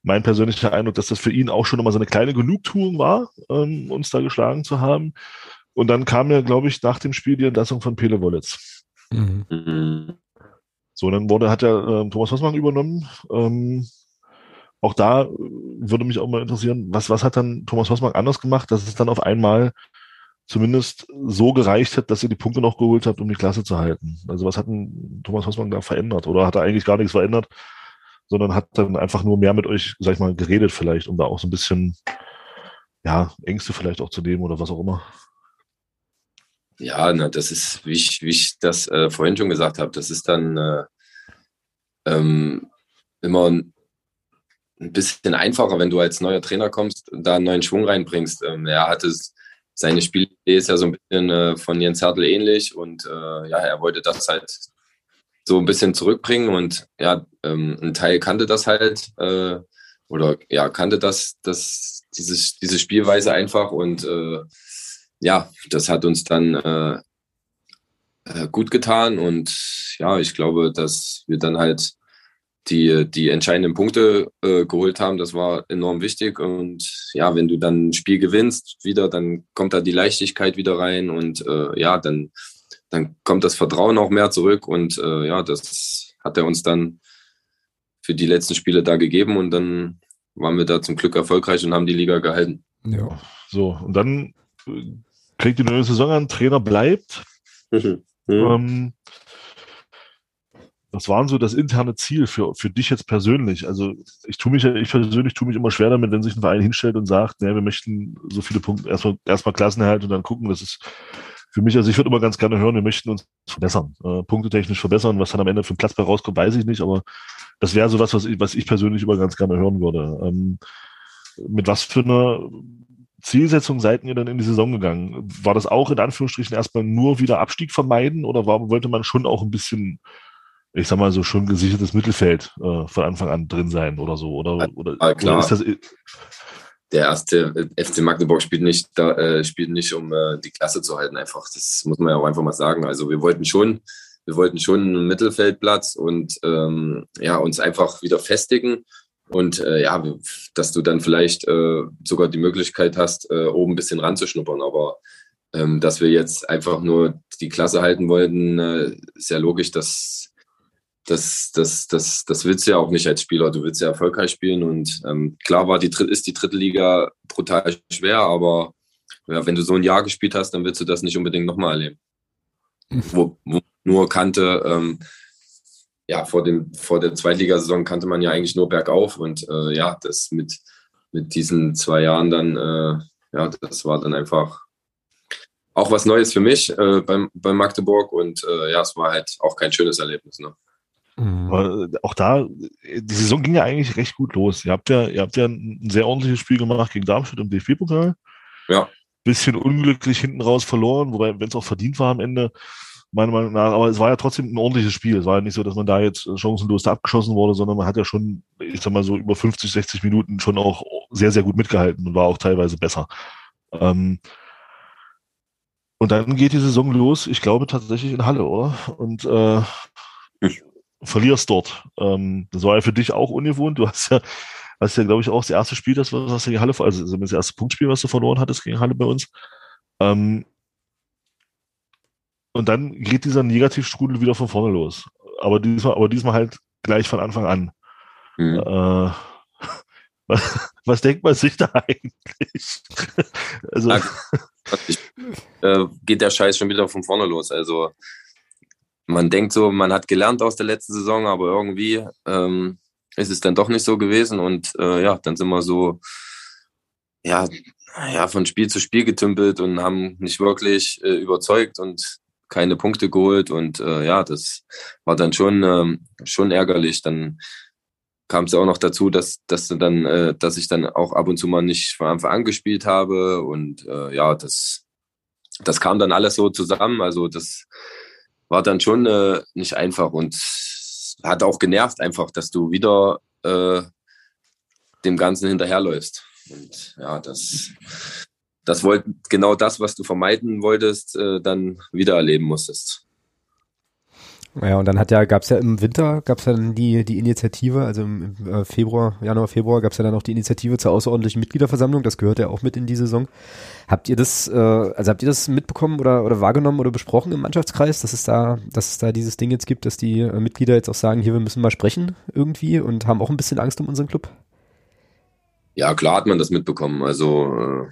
mein persönlicher Eindruck, dass das für ihn auch schon nochmal so eine kleine Genugtuung war, ähm, uns da geschlagen zu haben. Und dann kam ja, glaube ich, nach dem Spiel die Entlassung von Pele Wollitz. Mhm. So, dann wurde, hat ja äh, Thomas Hossmann übernommen. Ähm, auch da äh, würde mich auch mal interessieren, was, was hat dann Thomas Hossmann anders gemacht, dass es dann auf einmal zumindest so gereicht hat, dass ihr die Punkte noch geholt habt, um die Klasse zu halten. Also was hat denn Thomas Hossmann da verändert? Oder hat er eigentlich gar nichts verändert, sondern hat dann einfach nur mehr mit euch, sag ich mal, geredet vielleicht, um da auch so ein bisschen, ja, Ängste vielleicht auch zu nehmen oder was auch immer? Ja, na, das ist, wie ich, wie ich das äh, vorhin schon gesagt habe, das ist dann äh, ähm, immer ein bisschen einfacher, wenn du als neuer Trainer kommst da einen neuen Schwung reinbringst. Ähm, er hat es, seine Spielidee ist ja so ein bisschen äh, von Jens Hertel ähnlich und äh, ja, er wollte das halt so ein bisschen zurückbringen und ja, ähm, ein Teil kannte das halt äh, oder ja, kannte das, das, dieses, diese Spielweise einfach und äh, ja, das hat uns dann äh, äh, gut getan und ja, ich glaube, dass wir dann halt die, die entscheidenden Punkte äh, geholt haben. Das war enorm wichtig. Und ja, wenn du dann ein Spiel gewinnst wieder, dann kommt da die Leichtigkeit wieder rein und äh, ja, dann, dann kommt das Vertrauen auch mehr zurück. Und äh, ja, das hat er uns dann für die letzten Spiele da gegeben und dann waren wir da zum Glück erfolgreich und haben die Liga gehalten. Ja, so. Und dann kriegt die neue Saison an, Trainer bleibt. Mhm. Ähm, was war denn so das interne Ziel für, für dich jetzt persönlich? Also ich tue mich ich persönlich tue mich immer schwer damit, wenn sich ein Verein hinstellt und sagt, ne, wir möchten so viele Punkte, erstmal erstmal Klassenerhalt und dann gucken, das ist für mich, also ich würde immer ganz gerne hören, wir möchten uns verbessern, äh, punktetechnisch verbessern. Was dann am Ende für ein Platz bei rauskommt, weiß ich nicht, aber das wäre so was, was ich, was ich persönlich immer ganz gerne hören würde. Ähm, mit was für einer Zielsetzung seid ihr dann in die Saison gegangen? War das auch in Anführungsstrichen erstmal nur wieder Abstieg vermeiden oder war, wollte man schon auch ein bisschen, ich sag mal so, schon gesichertes Mittelfeld äh, von Anfang an drin sein oder so? Oder, oder, ah, klar. Oder ist das, der erste FC Magdeburg spielt nicht, da, äh, spielt nicht, um äh, die Klasse zu halten, einfach. Das muss man ja auch einfach mal sagen. Also wir wollten schon, wir wollten schon einen Mittelfeldplatz und ähm, ja, uns einfach wieder festigen und äh, ja, dass du dann vielleicht äh, sogar die Möglichkeit hast, äh, oben ein bisschen ranzuschnuppern. Aber ähm, dass wir jetzt einfach nur die Klasse halten wollten, äh, ist ja logisch, dass das, das, das, das willst du ja auch nicht als Spieler. Du willst ja erfolgreich spielen. Und ähm, klar war die, ist die dritte Liga brutal schwer, aber ja, wenn du so ein Jahr gespielt hast, dann willst du das nicht unbedingt nochmal erleben. Mhm. Wo, wo nur kannte, ähm, ja, vor, dem, vor der Zweitligasaison kannte man ja eigentlich nur bergauf und äh, ja, das mit, mit diesen zwei Jahren dann, äh, ja, das war dann einfach auch was Neues für mich äh, beim, beim Magdeburg und äh, ja, es war halt auch kein schönes Erlebnis. Ne? Mhm. Auch da, die Saison ging ja eigentlich recht gut los. Ihr habt ja, ihr habt ja ein sehr ordentliches Spiel gemacht gegen Darmstadt im DFB-Pokal. Ja. Bisschen unglücklich hinten raus verloren, wobei, wenn es auch verdient war am Ende, meiner Meinung nach. Aber es war ja trotzdem ein ordentliches Spiel. Es war ja nicht so, dass man da jetzt chancenlos da abgeschossen wurde, sondern man hat ja schon ich sag mal so über 50, 60 Minuten schon auch sehr, sehr gut mitgehalten und war auch teilweise besser. Ähm, und dann geht die Saison los, ich glaube tatsächlich in Halle, oder? Und äh, verlierst dort. Ähm, das war ja für dich auch ungewohnt. Du hast ja, hast ja, glaube ich, auch das erste Spiel, das was du gegen Halle, also das erste Punktspiel, was du verloren hattest gegen Halle bei uns. Ähm, und dann geht dieser Negativstrudel wieder von vorne los. Aber diesmal, aber diesmal halt gleich von Anfang an. Mhm. Äh, was, was, denkt man sich da eigentlich? also, ich, äh, geht der Scheiß schon wieder von vorne los. Also man denkt so, man hat gelernt aus der letzten Saison, aber irgendwie ähm, ist es dann doch nicht so gewesen. Und äh, ja, dann sind wir so ja, ja, von Spiel zu Spiel getümpelt und haben nicht wirklich äh, überzeugt und keine Punkte geholt. Und äh, ja, das war dann schon, ähm, schon ärgerlich. Dann kam es auch noch dazu, dass, dass, dann, äh, dass ich dann auch ab und zu mal nicht von Anfang an gespielt habe. Und äh, ja, das, das kam dann alles so zusammen. Also das war dann schon äh, nicht einfach und hat auch genervt einfach, dass du wieder äh, dem Ganzen hinterherläufst. Und ja, das, das wollt, genau das, was du vermeiden wolltest, äh, dann wieder erleben musstest. Ja, und dann hat ja, gab es ja im Winter, gab es ja dann die, die Initiative, also im, äh, Februar, Januar, Februar gab es ja dann auch die Initiative zur außerordentlichen Mitgliederversammlung, das gehört ja auch mit in die Saison. Habt ihr das, äh, also habt ihr das mitbekommen oder, oder wahrgenommen oder besprochen im Mannschaftskreis, dass es da, dass es da dieses Ding jetzt gibt, dass die äh, Mitglieder jetzt auch sagen, hier, wir müssen mal sprechen irgendwie und haben auch ein bisschen Angst um unseren Club? Ja, klar hat man das mitbekommen. Also äh,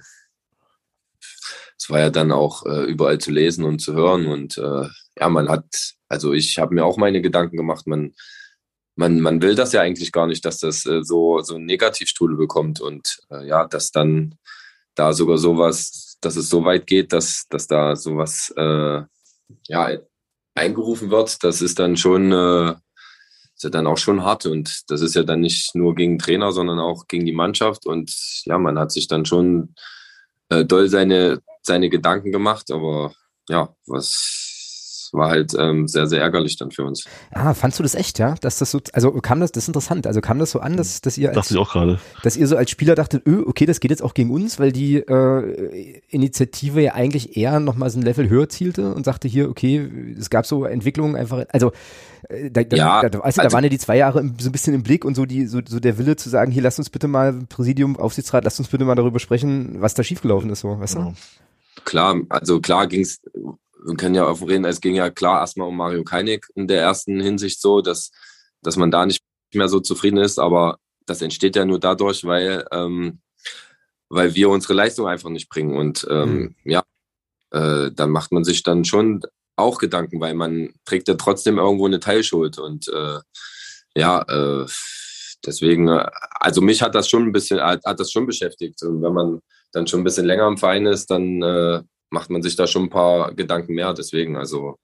es war ja dann auch äh, überall zu lesen und zu hören und äh, ja, man hat, also ich habe mir auch meine Gedanken gemacht, man, man, man will das ja eigentlich gar nicht, dass das äh, so, so einen Negativstrudel bekommt und äh, ja, dass dann da sogar sowas, dass es so weit geht, dass, dass da sowas äh, ja, eingerufen wird, das ist dann schon, äh, ist ja dann auch schon hart und das ist ja dann nicht nur gegen Trainer, sondern auch gegen die Mannschaft und ja, man hat sich dann schon äh, doll seine, seine Gedanken gemacht, aber ja, was war halt ähm, sehr, sehr ärgerlich dann für uns. Ah, fandst du das echt, ja? Dass das so, also kam das, das ist interessant, also kam das so an, dass, dass ihr als, Dachte ich auch gerade. Dass ihr so als Spieler dachtet, öh, okay, das geht jetzt auch gegen uns, weil die äh, Initiative ja eigentlich eher nochmal so ein Level höher zielte und sagte hier, okay, es gab so Entwicklungen einfach, also äh, da, ja, da, da, also, da waren ja die zwei Jahre so ein bisschen im Blick und so die so, so der Wille zu sagen, hier lasst uns bitte mal Präsidium, Aufsichtsrat, lasst uns bitte mal darüber sprechen, was da schiefgelaufen ist, so, weißt du? Klar, also klar ging es wir können ja auch reden, es ging ja klar erstmal um Mario Keinig in der ersten Hinsicht so, dass, dass man da nicht mehr so zufrieden ist, aber das entsteht ja nur dadurch, weil, ähm, weil wir unsere Leistung einfach nicht bringen. Und ähm, mhm. ja, äh, dann macht man sich dann schon auch Gedanken, weil man trägt ja trotzdem irgendwo eine Teilschuld. Und äh, ja, äh, deswegen, also mich hat das schon ein bisschen, hat, hat das schon beschäftigt. Und wenn man dann schon ein bisschen länger im Verein ist, dann äh, macht man sich da schon ein paar Gedanken mehr. Deswegen, also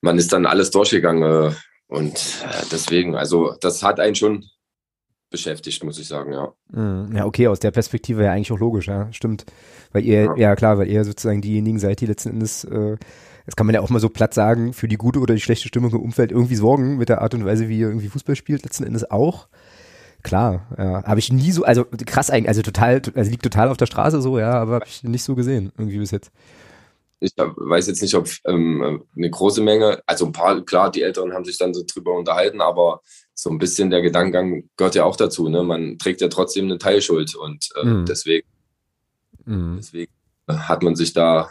man ist dann alles durchgegangen äh, und äh, deswegen, also das hat einen schon beschäftigt, muss ich sagen, ja. Mhm. Ja, okay, aus der Perspektive ja eigentlich auch logisch, ja, stimmt. Weil ihr, ja, ja klar, weil ihr sozusagen diejenigen seid, die letzten Endes, äh, das kann man ja auch mal so platt sagen, für die gute oder die schlechte Stimmung im Umfeld irgendwie sorgen mit der Art und Weise, wie ihr irgendwie Fußball spielt, letzten Endes auch. Klar, ja. Habe ich nie so, also krass eigentlich, also total, also liegt total auf der Straße so, ja, aber habe ich nicht so gesehen, irgendwie bis jetzt. Ich weiß jetzt nicht, ob ähm, eine große Menge, also ein paar, klar, die Älteren haben sich dann so drüber unterhalten, aber so ein bisschen der Gedankengang gehört ja auch dazu. Ne? Man trägt ja trotzdem eine Teilschuld und äh, mhm. deswegen, mhm. deswegen hat man sich da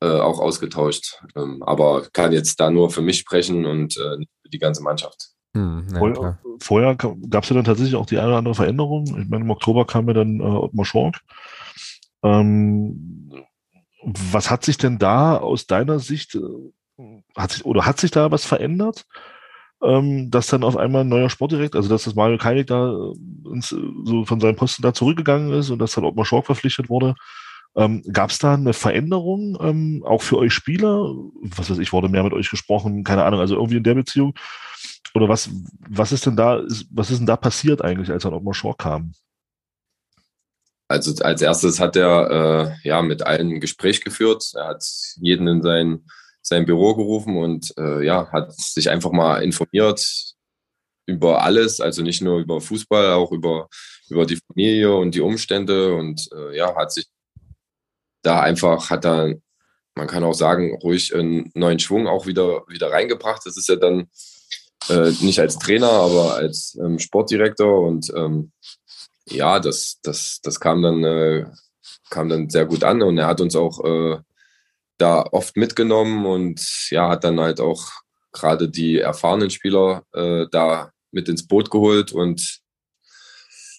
äh, auch ausgetauscht. Ähm, aber kann jetzt da nur für mich sprechen und äh, für die ganze Mannschaft. Hm, ja, vorher, vorher gab es ja dann tatsächlich auch die eine oder andere Veränderung. Ich meine, im Oktober kam ja dann äh, Ottmar Schork. Ähm, was hat sich denn da aus deiner Sicht, äh, hat sich, oder hat sich da was verändert? Ähm, dass dann auf einmal ein neuer Sportdirektor, also dass das Mario Keinig da äh, ins, so von seinem Posten da zurückgegangen ist und dass dann Ottmar Schork verpflichtet wurde. Ähm, Gab es da eine Veränderung, ähm, auch für euch Spieler? Was weiß ich, wurde mehr mit euch gesprochen, keine Ahnung, also irgendwie in der Beziehung. Oder was, was ist denn da, was ist denn da passiert eigentlich, als dann Ottmar Shaw kam? Also als erstes hat er äh, ja mit allen ein Gespräch geführt. Er hat jeden in sein, sein Büro gerufen und äh, ja, hat sich einfach mal informiert, über alles, also nicht nur über Fußball, auch über, über die Familie und die Umstände und äh, ja, hat sich da einfach, hat da, man kann auch sagen, ruhig einen neuen Schwung auch wieder, wieder reingebracht. Das ist ja dann äh, nicht als Trainer, aber als ähm, Sportdirektor und ähm, ja, das, das, das kam dann, äh, kam dann sehr gut an und er hat uns auch äh, da oft mitgenommen und ja, hat dann halt auch gerade die erfahrenen Spieler äh, da mit ins Boot geholt und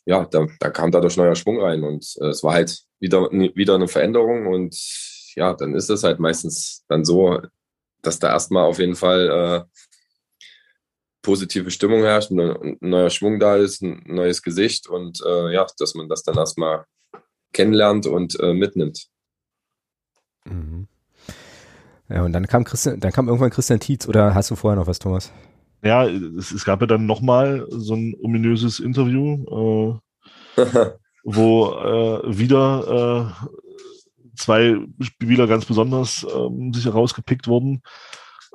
ja, da, da kam dadurch neuer Schwung rein und äh, es war halt wieder, wieder eine Veränderung und ja, dann ist es halt meistens dann so, dass da erstmal auf jeden Fall äh, positive Stimmung herrscht, ein neuer Schwung da ist, ein neues Gesicht und äh, ja, dass man das dann erstmal kennenlernt und äh, mitnimmt. Mhm. Ja, und dann kam Christian, dann kam irgendwann Christian Tietz oder hast du vorher noch was, Thomas? Ja, es, es gab ja dann nochmal so ein ominöses Interview, äh, wo äh, wieder äh, zwei Spieler ganz besonders ähm, sich herausgepickt wurden.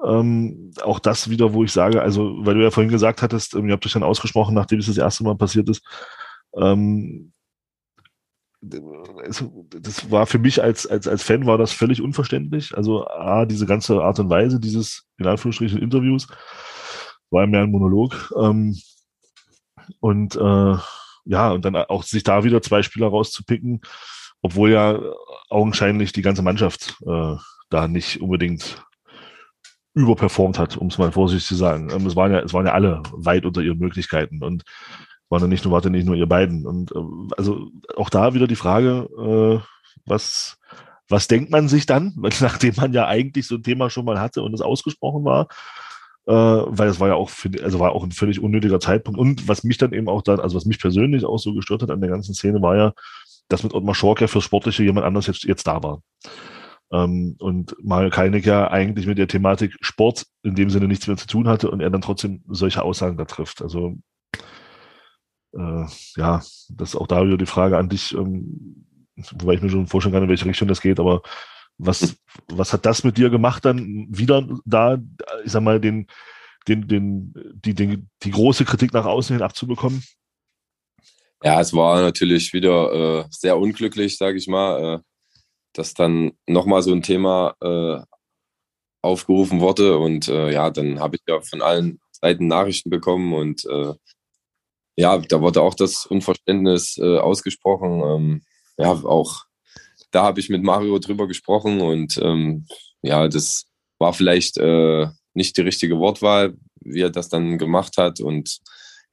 Ähm, auch das wieder, wo ich sage, also, weil du ja vorhin gesagt hattest, ähm, ihr habt euch dann ausgesprochen, nachdem es das erste Mal passiert ist, ähm, das war für mich als, als, als Fan war das völlig unverständlich. Also A, diese ganze Art und Weise dieses, in Anführungsstrichen, Interviews, war mehr ein Monolog. Ähm, und äh, ja, und dann auch sich da wieder zwei Spieler rauszupicken, obwohl ja augenscheinlich die ganze Mannschaft äh, da nicht unbedingt überperformt hat, um es mal vorsichtig zu sagen. Ähm, es waren ja, es waren ja alle weit unter ihren Möglichkeiten und waren ja nicht nur, warte nicht nur ihr beiden. Und äh, also auch da wieder die Frage, äh, was, was denkt man sich dann, nachdem man ja eigentlich so ein Thema schon mal hatte und es ausgesprochen war, äh, weil es war ja auch, also war auch ein völlig unnötiger Zeitpunkt. Und was mich dann eben auch dann, also was mich persönlich auch so gestört hat an der ganzen Szene, war ja, dass mit Ottmar Schork ja fürs Sportliche jemand anders jetzt, jetzt da war. Ähm, und mal Kalnick ja eigentlich mit der Thematik Sport in dem Sinne nichts mehr zu tun hatte und er dann trotzdem solche Aussagen da trifft. Also äh, ja, das ist auch da wieder die Frage an dich, ähm, wobei ich mir schon vorstellen kann, in welche Richtung das geht, aber was, was hat das mit dir gemacht, dann wieder da, ich sag mal, den, den, den, die, den, die große Kritik nach außen hin abzubekommen? Ja, es war natürlich wieder äh, sehr unglücklich, sage ich mal, äh, dass dann nochmal so ein Thema äh, aufgerufen wurde. Und äh, ja, dann habe ich ja von allen Seiten Nachrichten bekommen und äh, ja, da wurde auch das Unverständnis äh, ausgesprochen. Ähm, ja, auch da habe ich mit Mario drüber gesprochen und ähm, ja, das war vielleicht äh, nicht die richtige Wortwahl, wie er das dann gemacht hat und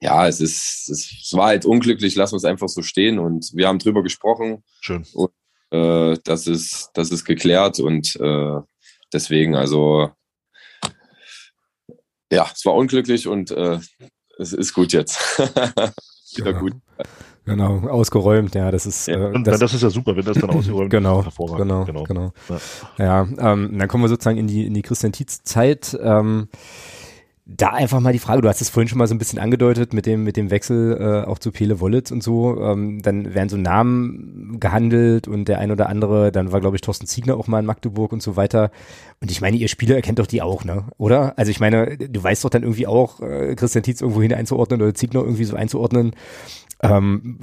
ja, es ist, es, war halt unglücklich, lassen wir es einfach so stehen und wir haben drüber gesprochen. Schön. Und, äh, das ist, das ist geklärt und äh, deswegen, also ja, es war unglücklich und äh, es ist gut jetzt. Wieder genau. gut. Genau, ausgeräumt, ja, das ist. Ja, äh, das, das, ist ja super, wenn das dann ausgeräumt genau, ist. Genau, genau, genau. Ja, ja ähm, dann kommen wir sozusagen in die, in die Christian Tietz-Zeit. Ähm, da einfach mal die Frage, du hast es vorhin schon mal so ein bisschen angedeutet mit dem, mit dem Wechsel äh, auch zu Pele Wollitz und so. Ähm, dann werden so Namen gehandelt und der ein oder andere, dann war, glaube ich, Thorsten Ziegner auch mal in Magdeburg und so weiter. Und ich meine, ihr Spieler erkennt doch die auch, ne? Oder? Also ich meine, du weißt doch dann irgendwie auch, äh, Christian Tietz irgendwo hin einzuordnen oder Ziegner irgendwie so einzuordnen. Ähm,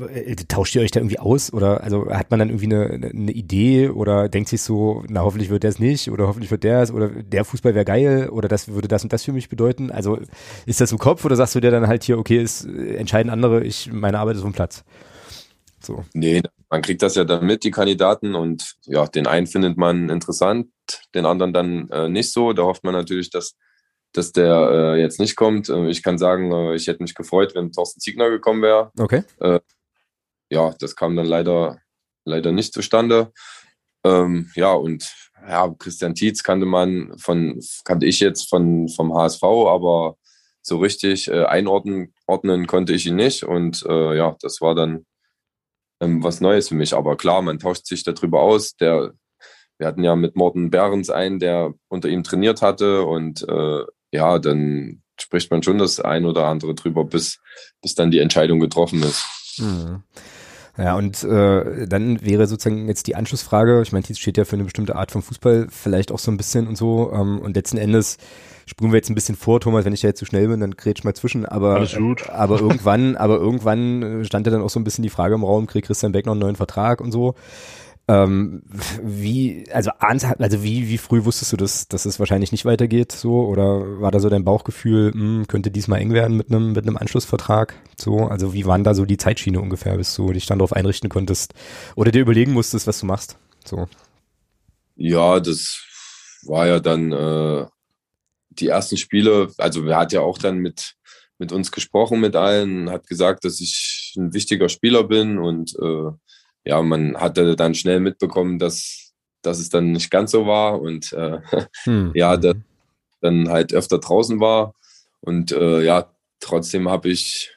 tauscht ihr euch da irgendwie aus oder also hat man dann irgendwie eine, eine Idee oder denkt sich so, na hoffentlich wird der es nicht oder hoffentlich wird der es oder der Fußball wäre geil oder das würde das und das für mich bedeuten? Also ist das im Kopf oder sagst du dir dann halt hier, okay, es entscheiden andere, ich meine Arbeit ist vom Platz? So. Nee, man kriegt das ja dann mit, die Kandidaten und ja, den einen findet man interessant, den anderen dann äh, nicht so. Da hofft man natürlich, dass dass der äh, jetzt nicht kommt. Äh, ich kann sagen, äh, ich hätte mich gefreut, wenn Thorsten Ziegner gekommen wäre. Okay. Äh, ja, das kam dann leider, leider nicht zustande. Ähm, ja, und ja, Christian Tietz kannte man von, kannte ich jetzt von, vom HSV, aber so richtig äh, einordnen ordnen konnte ich ihn nicht. Und äh, ja, das war dann ähm, was Neues für mich. Aber klar, man tauscht sich darüber aus. Der, wir hatten ja mit Morten Behrens einen, der unter ihm trainiert hatte und äh, ja, dann spricht man schon das ein oder andere drüber, bis, bis dann die Entscheidung getroffen ist. Mhm. Ja, und äh, dann wäre sozusagen jetzt die Anschlussfrage, ich meine, Tietz steht ja für eine bestimmte Art von Fußball vielleicht auch so ein bisschen und so, ähm, und letzten Endes springen wir jetzt ein bisschen vor, Thomas, wenn ich da jetzt zu schnell bin, dann grätsch mal zwischen, aber, aber irgendwann, aber irgendwann stand ja dann auch so ein bisschen die Frage im Raum, kriegt Christian Beck noch einen neuen Vertrag und so. Ähm, wie, also, also wie, wie früh wusstest du, dass, dass es wahrscheinlich nicht weitergeht, so? Oder war da so dein Bauchgefühl, mh, hm, könnte diesmal eng werden mit einem, mit einem Anschlussvertrag? So, also wie waren da so die Zeitschiene ungefähr, bis du dich dann darauf einrichten konntest oder dir überlegen musstest, was du machst? So. Ja, das war ja dann äh, die ersten Spiele, also er hat ja auch dann mit, mit uns gesprochen, mit allen, hat gesagt, dass ich ein wichtiger Spieler bin und äh, ja, man hatte dann schnell mitbekommen, dass, dass es dann nicht ganz so war und äh, hm. ja, dass dann halt öfter draußen war. Und äh, ja, trotzdem habe ich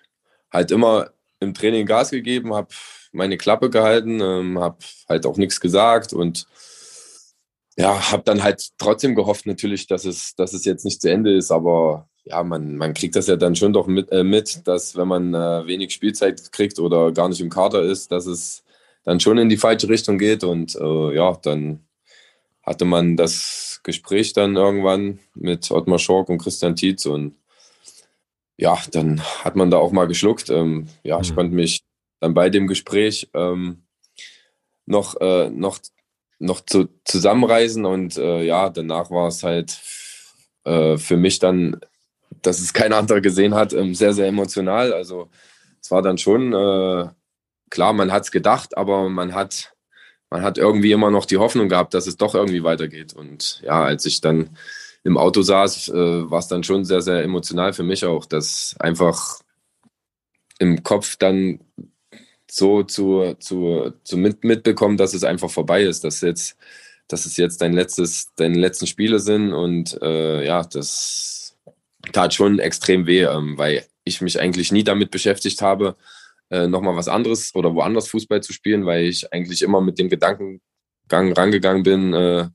halt immer im Training Gas gegeben, habe meine Klappe gehalten, ähm, habe halt auch nichts gesagt und ja, habe dann halt trotzdem gehofft natürlich, dass es, dass es jetzt nicht zu Ende ist, aber ja, man, man kriegt das ja dann schon doch mit, äh, mit dass wenn man äh, wenig Spielzeit kriegt oder gar nicht im Kader ist, dass es dann schon in die falsche Richtung geht. Und äh, ja, dann hatte man das Gespräch dann irgendwann mit Ottmar Schork und Christian Tietz und ja, dann hat man da auch mal geschluckt. Ähm, ja, mhm. ich konnte mich dann bei dem Gespräch ähm, noch, äh, noch, noch zu, zusammenreisen und äh, ja, danach war es halt äh, für mich dann, dass es kein anderer gesehen hat, ähm, sehr, sehr emotional. Also es war dann schon äh, klar, man hat es gedacht, aber man hat, man hat irgendwie immer noch die Hoffnung gehabt, dass es doch irgendwie weitergeht. Und ja, als ich dann im Auto saß, äh, war es dann schon sehr, sehr emotional für mich auch, dass einfach im Kopf dann so zu, zu, zu mit, mitbekommen, dass es einfach vorbei ist, dass jetzt, dass es jetzt dein letztes, deine letzten Spiele sind und äh, ja, das tat schon extrem weh, ähm, weil ich mich eigentlich nie damit beschäftigt habe, äh, nochmal was anderes oder woanders Fußball zu spielen, weil ich eigentlich immer mit dem Gedankengang rangegangen bin, äh,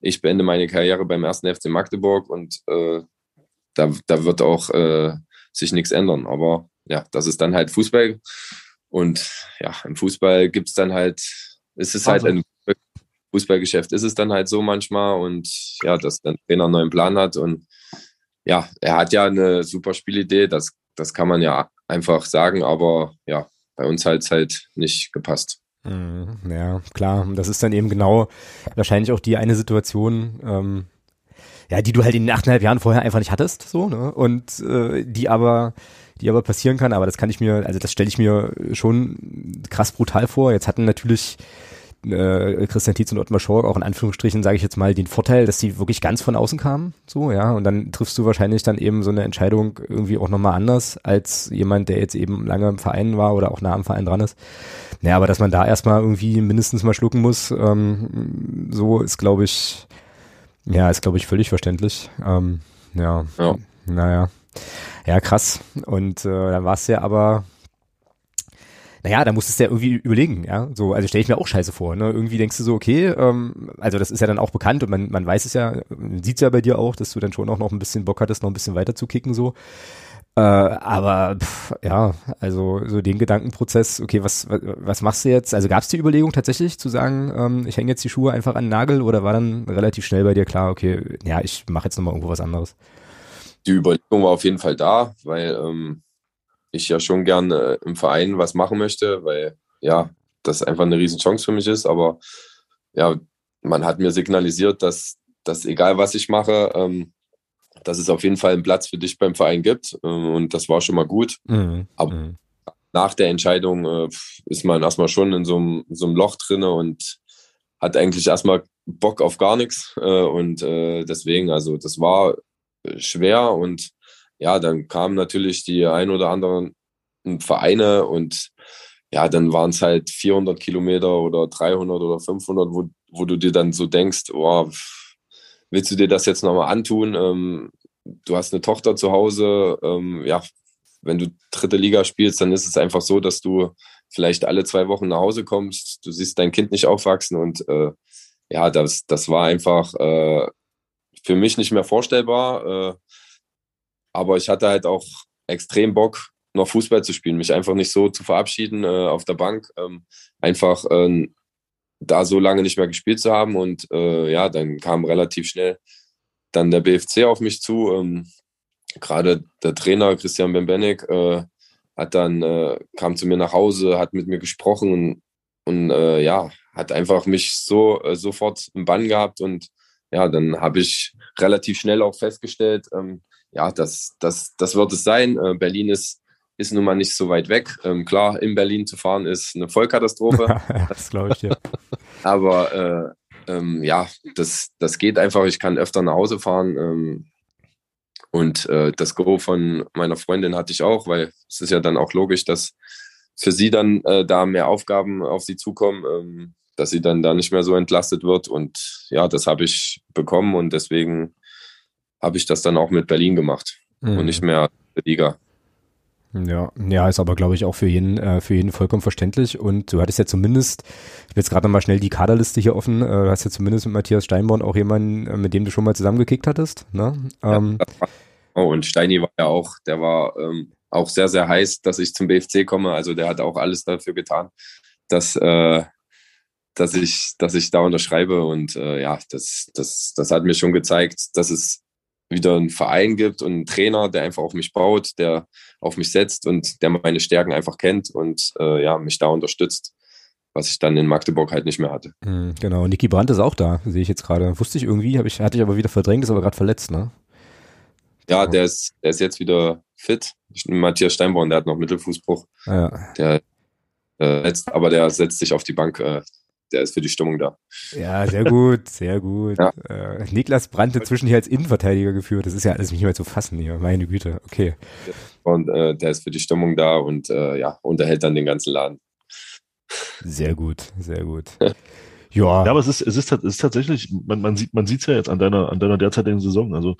ich beende meine Karriere beim ersten FC Magdeburg und äh, da, da wird auch äh, sich nichts ändern. Aber ja, das ist dann halt Fußball. Und ja, im Fußball gibt es dann halt, ist es halt ein Fußballgeschäft, ist es dann halt so manchmal und ja, dass der Trainer einen neuen Plan hat und ja, er hat ja eine super Spielidee, das, das kann man ja einfach sagen, aber ja, bei uns hat es halt nicht gepasst. Mhm, ja, klar. Das ist dann eben genau wahrscheinlich auch die eine Situation, ähm, ja, die du halt in den achteinhalb Jahren vorher einfach nicht hattest, so, ne? Und äh, die aber, die aber passieren kann, aber das kann ich mir, also das stelle ich mir schon krass brutal vor. Jetzt hatten natürlich äh, Christian Tietz und Ottmar Schork auch in Anführungsstrichen, sage ich jetzt mal, den Vorteil, dass die wirklich ganz von außen kamen, so, ja, und dann triffst du wahrscheinlich dann eben so eine Entscheidung irgendwie auch nochmal anders als jemand, der jetzt eben lange im Verein war oder auch nah am Verein dran ist. Ja, aber dass man da erstmal irgendwie mindestens mal schlucken muss, ähm, so ist, glaube ich, ja, ist, glaube ich, völlig verständlich. Ähm, ja, ja, naja. Ja, krass. Und äh, dann war es ja aber naja, da musstest du ja irgendwie überlegen, ja. So, also stelle ich mir auch scheiße vor. Ne? Irgendwie denkst du so, okay, ähm, also das ist ja dann auch bekannt und man, man weiß es ja, sieht es ja bei dir auch, dass du dann schon auch noch ein bisschen Bock hattest, noch ein bisschen weiter zu kicken, so. Äh, aber pff, ja, also so den Gedankenprozess, okay, was, was, was machst du jetzt? Also gab es die Überlegung tatsächlich zu sagen, ähm, ich hänge jetzt die Schuhe einfach an den Nagel oder war dann relativ schnell bei dir klar, okay, ja, ich mache jetzt nochmal irgendwo was anderes? Die Überlegung war auf jeden Fall da, weil ähm, ich ja schon gerne im Verein was machen möchte, weil ja, das einfach eine riesen Chance für mich ist. Aber ja, man hat mir signalisiert, dass, dass egal was ich mache, ähm, dass es auf jeden Fall einen Platz für dich beim Verein gibt. Ähm, und das war schon mal gut. Mhm. Aber mhm. nach der Entscheidung äh, ist man erstmal schon in so einem, so einem Loch drinne und hat eigentlich erstmal Bock auf gar nichts. Äh, und äh, deswegen, also das war schwer und ja, dann kamen natürlich die ein oder anderen Vereine und ja, dann waren es halt 400 Kilometer oder 300 oder 500, wo, wo du dir dann so denkst, oh, willst du dir das jetzt nochmal antun? Ähm, du hast eine Tochter zu Hause, ähm, ja, wenn du dritte Liga spielst, dann ist es einfach so, dass du vielleicht alle zwei Wochen nach Hause kommst, du siehst dein Kind nicht aufwachsen und äh, ja, das, das war einfach äh, für mich nicht mehr vorstellbar. Äh, aber ich hatte halt auch extrem Bock, noch Fußball zu spielen, mich einfach nicht so zu verabschieden äh, auf der Bank, ähm, einfach äh, da so lange nicht mehr gespielt zu haben und äh, ja, dann kam relativ schnell dann der BFC auf mich zu. Ähm, Gerade der Trainer Christian Bembenek äh, hat dann äh, kam zu mir nach Hause, hat mit mir gesprochen und, und äh, ja, hat einfach mich so sofort im Bann gehabt und ja, dann habe ich relativ schnell auch festgestellt, ähm, ja, das, das, das wird es sein. Berlin ist ist nun mal nicht so weit weg. Ähm, klar, in Berlin zu fahren ist eine Vollkatastrophe. das glaube ich, ja. Aber äh, ähm, ja, das, das geht einfach. Ich kann öfter nach Hause fahren. Ähm, und äh, das Go von meiner Freundin hatte ich auch, weil es ist ja dann auch logisch, dass für sie dann äh, da mehr Aufgaben auf sie zukommen, ähm, dass sie dann da nicht mehr so entlastet wird. Und ja, das habe ich bekommen und deswegen habe ich das dann auch mit Berlin gemacht mhm. und nicht mehr der Liga. Ja, ja, ist aber, glaube ich, auch für jeden, äh, für jeden vollkommen verständlich. Und du hattest ja zumindest, ich habe jetzt gerade nochmal schnell die Kaderliste hier offen, äh, du hast ja zumindest mit Matthias Steinborn auch jemanden, äh, mit dem du schon mal zusammengekickt hattest. Ne? Ähm, ja, oh, und Steini war ja auch, der war ähm, auch sehr, sehr heiß, dass ich zum BFC komme. Also der hat auch alles dafür getan, dass, äh, dass, ich, dass ich da unterschreibe. Und äh, ja, das, das, das hat mir schon gezeigt, dass es wieder einen Verein gibt und einen Trainer, der einfach auf mich baut, der auf mich setzt und der meine Stärken einfach kennt und äh, ja, mich da unterstützt, was ich dann in Magdeburg halt nicht mehr hatte. Mhm, genau, Niki Brandt ist auch da, sehe ich jetzt gerade. Wusste ich irgendwie, ich, hatte ich aber wieder verdrängt, ist aber gerade verletzt, ne? Ja, der ist, der ist jetzt wieder fit. Matthias Steinborn, der hat noch Mittelfußbruch. Ah, ja. Der äh, aber der setzt sich auf die Bank. Äh, der ist für die Stimmung da. Ja, sehr gut, sehr gut. Ja. Äh, Niklas Brandt inzwischen hier als Innenverteidiger geführt. Das ist ja alles nicht mehr zu fassen hier. Meine Güte, okay. Und äh, der ist für die Stimmung da und äh, ja, unterhält dann den ganzen Laden. Sehr gut, sehr gut. ja. Ja, aber es ist, es ist, es ist tatsächlich, man, man sieht man sieht's ja jetzt an deiner, an deiner derzeitigen Saison. Also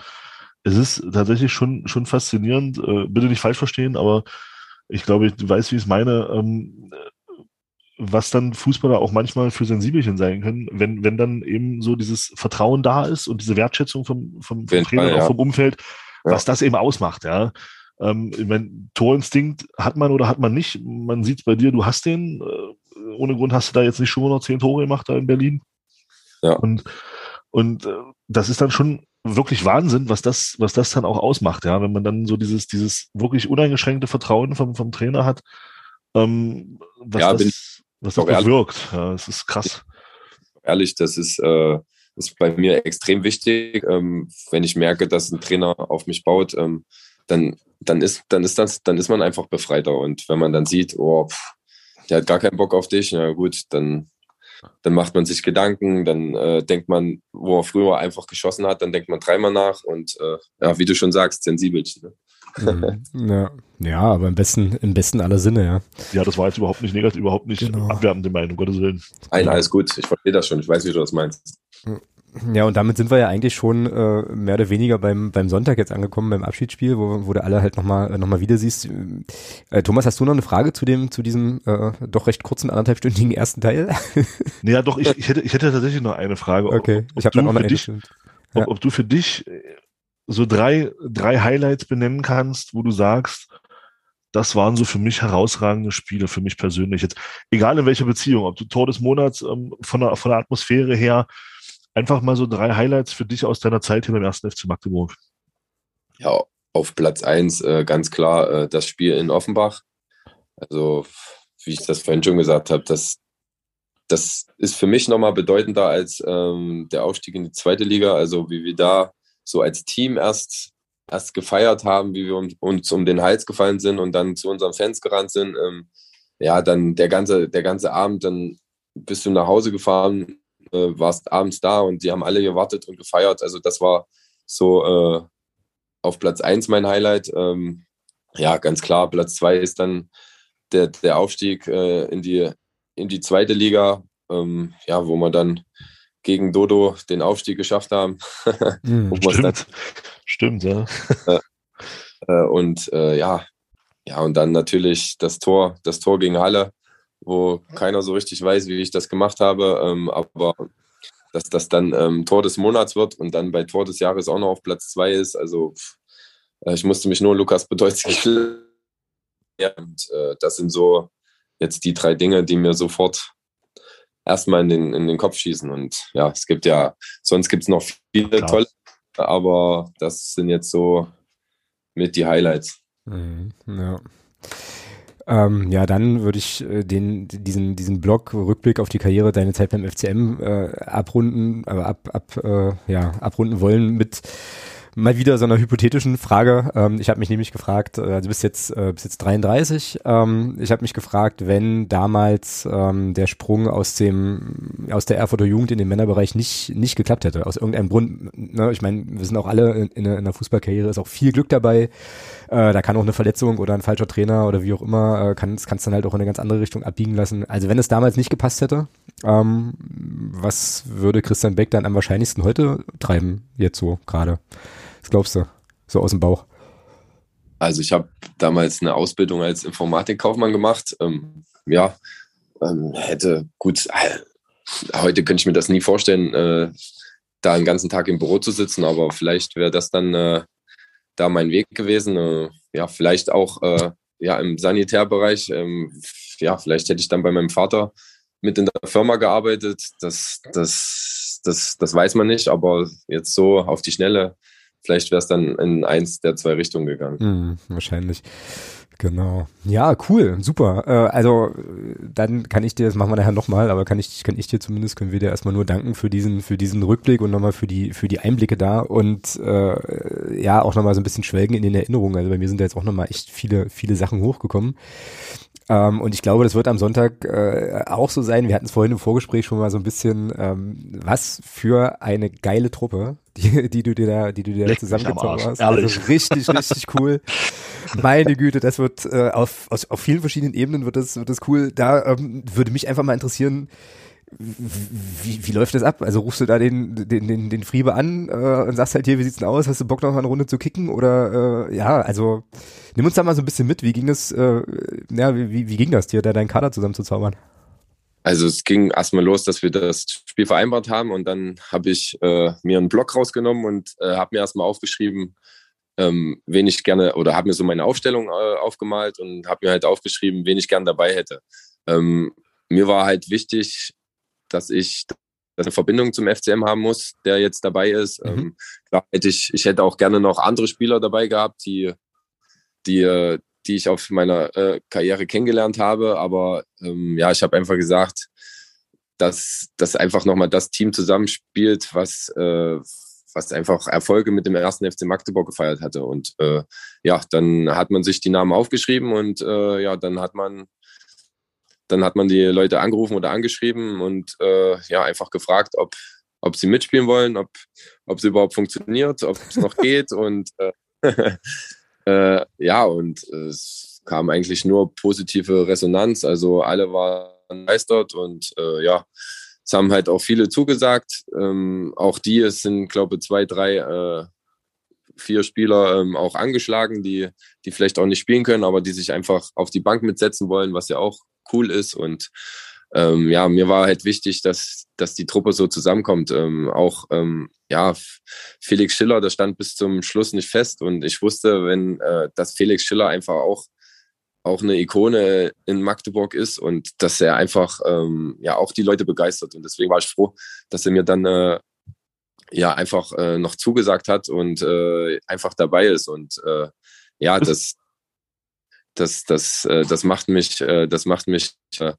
es ist tatsächlich schon, schon faszinierend. Äh, bitte nicht falsch verstehen, aber ich glaube, ich weiß, wie ich es meine. Ähm, was dann Fußballer auch manchmal für Sensibelchen sein können, wenn, wenn dann eben so dieses Vertrauen da ist und diese Wertschätzung vom, vom, vom Trainer und auch vom Umfeld, ja. was das eben ausmacht, ja. Ähm, ich mein, Torinstinkt hat man oder hat man nicht. Man sieht es bei dir, du hast den. Äh, ohne Grund hast du da jetzt nicht schon mal noch zehn Tore gemacht da in Berlin. Ja. Und, und äh, das ist dann schon wirklich Wahnsinn, was das, was das dann auch ausmacht, ja, wenn man dann so dieses, dieses wirklich uneingeschränkte Vertrauen vom, vom Trainer hat. Ähm, was ja, das, was das bewirkt. Ja, das ist krass. Ehrlich, das ist, äh, ist bei mir extrem wichtig. Ähm, wenn ich merke, dass ein Trainer auf mich baut, ähm, dann, dann, ist, dann, ist das, dann ist man einfach befreiter. Und wenn man dann sieht, oh, pff, der hat gar keinen Bock auf dich, na gut, dann, dann macht man sich Gedanken, dann äh, denkt man, wo er früher einfach geschossen hat, dann denkt man dreimal nach und äh, ja, wie du schon sagst, sensibel. Ne? Mhm. ja. ja, aber im besten, im besten aller Sinne, ja. Ja, das war jetzt überhaupt nicht negativ, überhaupt nicht genau. abwertende Meinung, Gottes Willen. Nein, alles gut, ich verstehe das schon, ich weiß, wie du das meinst. Ja, und damit sind wir ja eigentlich schon äh, mehr oder weniger beim, beim Sonntag jetzt angekommen, beim Abschiedsspiel, wo, wo du alle halt nochmal noch mal wieder siehst. Äh, Thomas, hast du noch eine Frage zu dem, zu diesem äh, doch recht kurzen, anderthalbstündigen ersten Teil? naja, doch, ich, ich, hätte, ich hätte tatsächlich noch eine Frage. Okay, ob, ich habe dann auch noch eine. Dich, ob, ob du für dich so drei, drei Highlights benennen kannst, wo du sagst, das waren so für mich herausragende Spiele, für mich persönlich. Jetzt, egal in welcher Beziehung, ob du Tor des Monats ähm, von, der, von der Atmosphäre her, einfach mal so drei Highlights für dich aus deiner Zeit hier beim ersten FC Magdeburg. Ja, auf Platz eins äh, ganz klar äh, das Spiel in Offenbach. Also, wie ich das vorhin schon gesagt habe, das, das ist für mich nochmal bedeutender als ähm, der Aufstieg in die zweite Liga. Also, wie wir da so als Team erst, erst gefeiert haben, wie wir uns um den Hals gefallen sind und dann zu unseren Fans gerannt sind. Ähm, ja, dann der ganze, der ganze Abend, dann bist du nach Hause gefahren, äh, warst abends da und die haben alle gewartet und gefeiert. Also das war so äh, auf Platz 1 mein Highlight. Ähm, ja, ganz klar, Platz 2 ist dann der, der Aufstieg äh, in, die, in die zweite Liga, ähm, ja, wo man dann gegen Dodo den Aufstieg geschafft haben. Mm, stimmt. stimmt, ja. Äh, und äh, ja, ja, und dann natürlich das Tor, das Tor gegen Halle, wo keiner so richtig weiß, wie ich das gemacht habe. Ähm, aber dass das dann ähm, Tor des Monats wird und dann bei Tor des Jahres auch noch auf Platz zwei ist. Also äh, ich musste mich nur Lukas Podolski und äh, das sind so jetzt die drei Dinge, die mir sofort erstmal in den, in den Kopf schießen. Und ja, es gibt ja, sonst gibt es noch viele Klar. tolle, aber das sind jetzt so mit die Highlights. Mhm, ja. Ähm, ja, dann würde ich äh, den, diesen, diesen Blog Rückblick auf die Karriere, deine Zeit beim FCM äh, abrunden, aber ab, ab, äh, ja, abrunden wollen mit mal wieder so einer hypothetischen Frage. Ähm, ich habe mich nämlich gefragt, äh, du bist jetzt, äh, bist jetzt 33. Ähm, ich habe mich gefragt, wenn damals ähm, der Sprung aus dem aus der Erfurter Jugend in den Männerbereich nicht nicht geklappt hätte, aus irgendeinem Grund. Ne, ich meine, wir sind auch alle in, in, einer Fußballkarriere, ist auch viel Glück dabei. Äh, da kann auch eine Verletzung oder ein falscher Trainer oder wie auch immer, äh, kann es dann halt auch in eine ganz andere Richtung abbiegen lassen. Also wenn es damals nicht gepasst hätte, ähm, was würde Christian Beck dann am wahrscheinlichsten heute treiben, jetzt so gerade? Was glaubst du? So aus dem Bauch. Also ich habe damals eine Ausbildung als Informatikkaufmann gemacht. Ähm, ja, ähm, hätte gut, äh, heute könnte ich mir das nie vorstellen, äh, da einen ganzen Tag im Büro zu sitzen, aber vielleicht wäre das dann äh, da mein Weg gewesen. Äh, ja, vielleicht auch äh, ja, im Sanitärbereich. Ähm, ja, vielleicht hätte ich dann bei meinem Vater mit in der Firma gearbeitet. Das, das, das, das weiß man nicht, aber jetzt so auf die Schnelle vielleicht wäre es dann in eins der zwei Richtungen gegangen. Hm, wahrscheinlich. Genau. Ja, cool, super. Äh, also dann kann ich dir, das machen wir nachher nochmal, aber kann ich, kann ich dir zumindest, können wir dir erstmal nur danken für diesen, für diesen Rückblick und nochmal für die, für die Einblicke da und äh, ja, auch nochmal so ein bisschen schwelgen in den Erinnerungen. Also bei mir sind da jetzt auch nochmal echt viele, viele Sachen hochgekommen. Ähm, und ich glaube, das wird am Sonntag äh, auch so sein. Wir hatten es vorhin im Vorgespräch schon mal so ein bisschen, ähm, was für eine geile Truppe, die, die du dir da, die du dir da zusammengezogen hast. Also richtig, richtig cool. Meine Güte, das wird äh, auf, aus, auf vielen verschiedenen Ebenen wird das, wird das cool. Da ähm, würde mich einfach mal interessieren, wie, wie läuft das ab? Also rufst du da den, den, den, den Friebe an äh, und sagst halt hier, wie sieht's denn aus? Hast du Bock noch mal eine Runde zu kicken? Oder äh, ja, also nimm uns da mal so ein bisschen mit. Wie ging es, äh, ja, wie, wie ging das dir, da deinen Kader zusammenzuzaubern? Also es ging erstmal los, dass wir das Spiel vereinbart haben und dann habe ich äh, mir einen Block rausgenommen und äh, habe mir erstmal aufgeschrieben, ähm, wen ich gerne, oder habe mir so meine Aufstellung äh, aufgemalt und habe mir halt aufgeschrieben, wen ich gerne dabei hätte. Ähm, mir war halt wichtig, dass ich eine Verbindung zum FCM haben muss, der jetzt dabei ist. Mhm. Ähm, klar hätte ich, ich hätte auch gerne noch andere Spieler dabei gehabt, die, die, die ich auf meiner äh, Karriere kennengelernt habe. Aber ähm, ja, ich habe einfach gesagt, dass, dass einfach nochmal das Team zusammenspielt, was, äh, was einfach Erfolge mit dem ersten FC Magdeburg gefeiert hatte. Und äh, ja, dann hat man sich die Namen aufgeschrieben und äh, ja, dann hat man dann hat man die Leute angerufen oder angeschrieben und äh, ja, einfach gefragt, ob, ob sie mitspielen wollen, ob, ob es überhaupt funktioniert, ob es noch geht. Und äh, äh, ja, und es kam eigentlich nur positive Resonanz. Also alle waren begeistert und äh, ja, es haben halt auch viele zugesagt. Ähm, auch die, es sind, glaube ich, zwei, drei, äh, vier Spieler ähm, auch angeschlagen, die, die vielleicht auch nicht spielen können, aber die sich einfach auf die Bank mitsetzen wollen, was ja auch cool ist. Und ähm, ja, mir war halt wichtig, dass, dass die Truppe so zusammenkommt. Ähm, auch ähm, ja, Felix Schiller, der stand bis zum Schluss nicht fest. Und ich wusste, wenn äh, dass Felix Schiller einfach auch auch eine Ikone in Magdeburg ist und dass er einfach ähm, ja auch die Leute begeistert. Und deswegen war ich froh, dass er mir dann äh, ja einfach äh, noch zugesagt hat und äh, einfach dabei ist. Und äh, ja, das, das, das, äh, das macht mich, äh, das macht mich äh,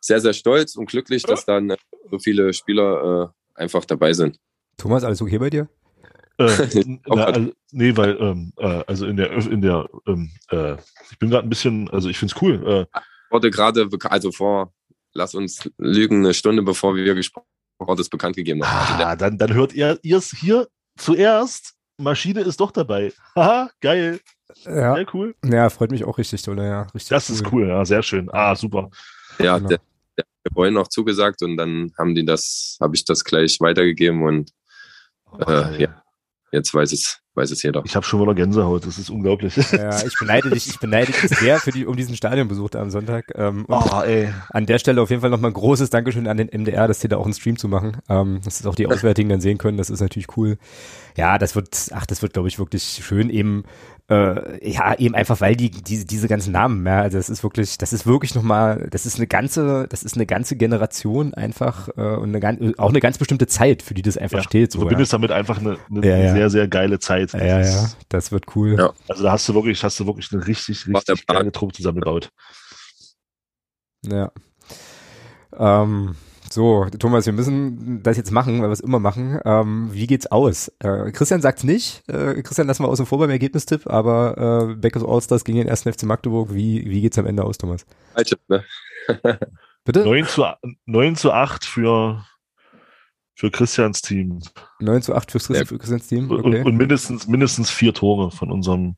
sehr, sehr stolz und glücklich, dass dann äh, so viele Spieler äh, einfach dabei sind. Thomas, alles okay bei dir? Äh, na, also, nee, weil ähm, äh, also in der in der ähm, äh, ich bin gerade ein bisschen, also ich finde es cool. Äh, wurde gerade, also vor, lass uns lügen, eine Stunde bevor wir gesprochen haben, das bekannt gegeben haben. Ah, dann, dann hört ihr es hier zuerst. Maschine ist doch dabei. Haha, geil. Ja. Sehr cool. Ja, freut mich auch richtig, oder? Ja, richtig. Das cool. ist cool, ja, sehr schön. Ah, super. Ja, genau. der, der vorhin noch zugesagt und dann haben die das, habe ich das gleich weitergegeben und oh, äh, ja, jetzt weiß es, weiß es jeder. Ich habe schon wieder Gänsehaut, das ist unglaublich. Ja, ich beneide dich, ich beneide dich sehr für die, um diesen Stadionbesuch da am Sonntag. Ähm, oh, ey. An der Stelle auf jeden Fall nochmal ein großes Dankeschön an den MDR, dass sie da auch einen Stream zu machen, ähm, dass das auch die Auswärtigen dann sehen können, das ist natürlich cool. Ja, das wird, ach, das wird, glaube ich, wirklich schön eben Äh, ja, eben einfach, weil die, die diese ganzen Namen, ja, also das ist wirklich, das ist wirklich nochmal, das ist eine ganze, das ist eine ganze Generation einfach äh, und eine, auch eine ganz bestimmte Zeit, für die das einfach ja, steht. So, du verbindest ja. damit einfach eine, eine ja, sehr, sehr geile Zeit. Ja, ja, ja, das wird cool. Ja. Also da hast du wirklich, hast du wirklich eine richtig, richtig geile Truppe zusammengebaut. Ja. Ähm, so, Thomas, wir müssen das jetzt machen, weil wir es immer machen. Ähm, wie geht's aus? Äh, Christian sagt's nicht. Äh, Christian lassen wir außen vor beim Ergebnistipp, aber äh, Beckers Allstars gegen den 1. FC Magdeburg. Wie, wie geht's am Ende aus, Thomas? Falsch, ne? Bitte? 9 zu, 9 zu 8 für, für Christians Team. 9 zu 8 für, Christi ja. für Christians Team. Okay. Und, und, mindestens, mindestens vier Tore von unserem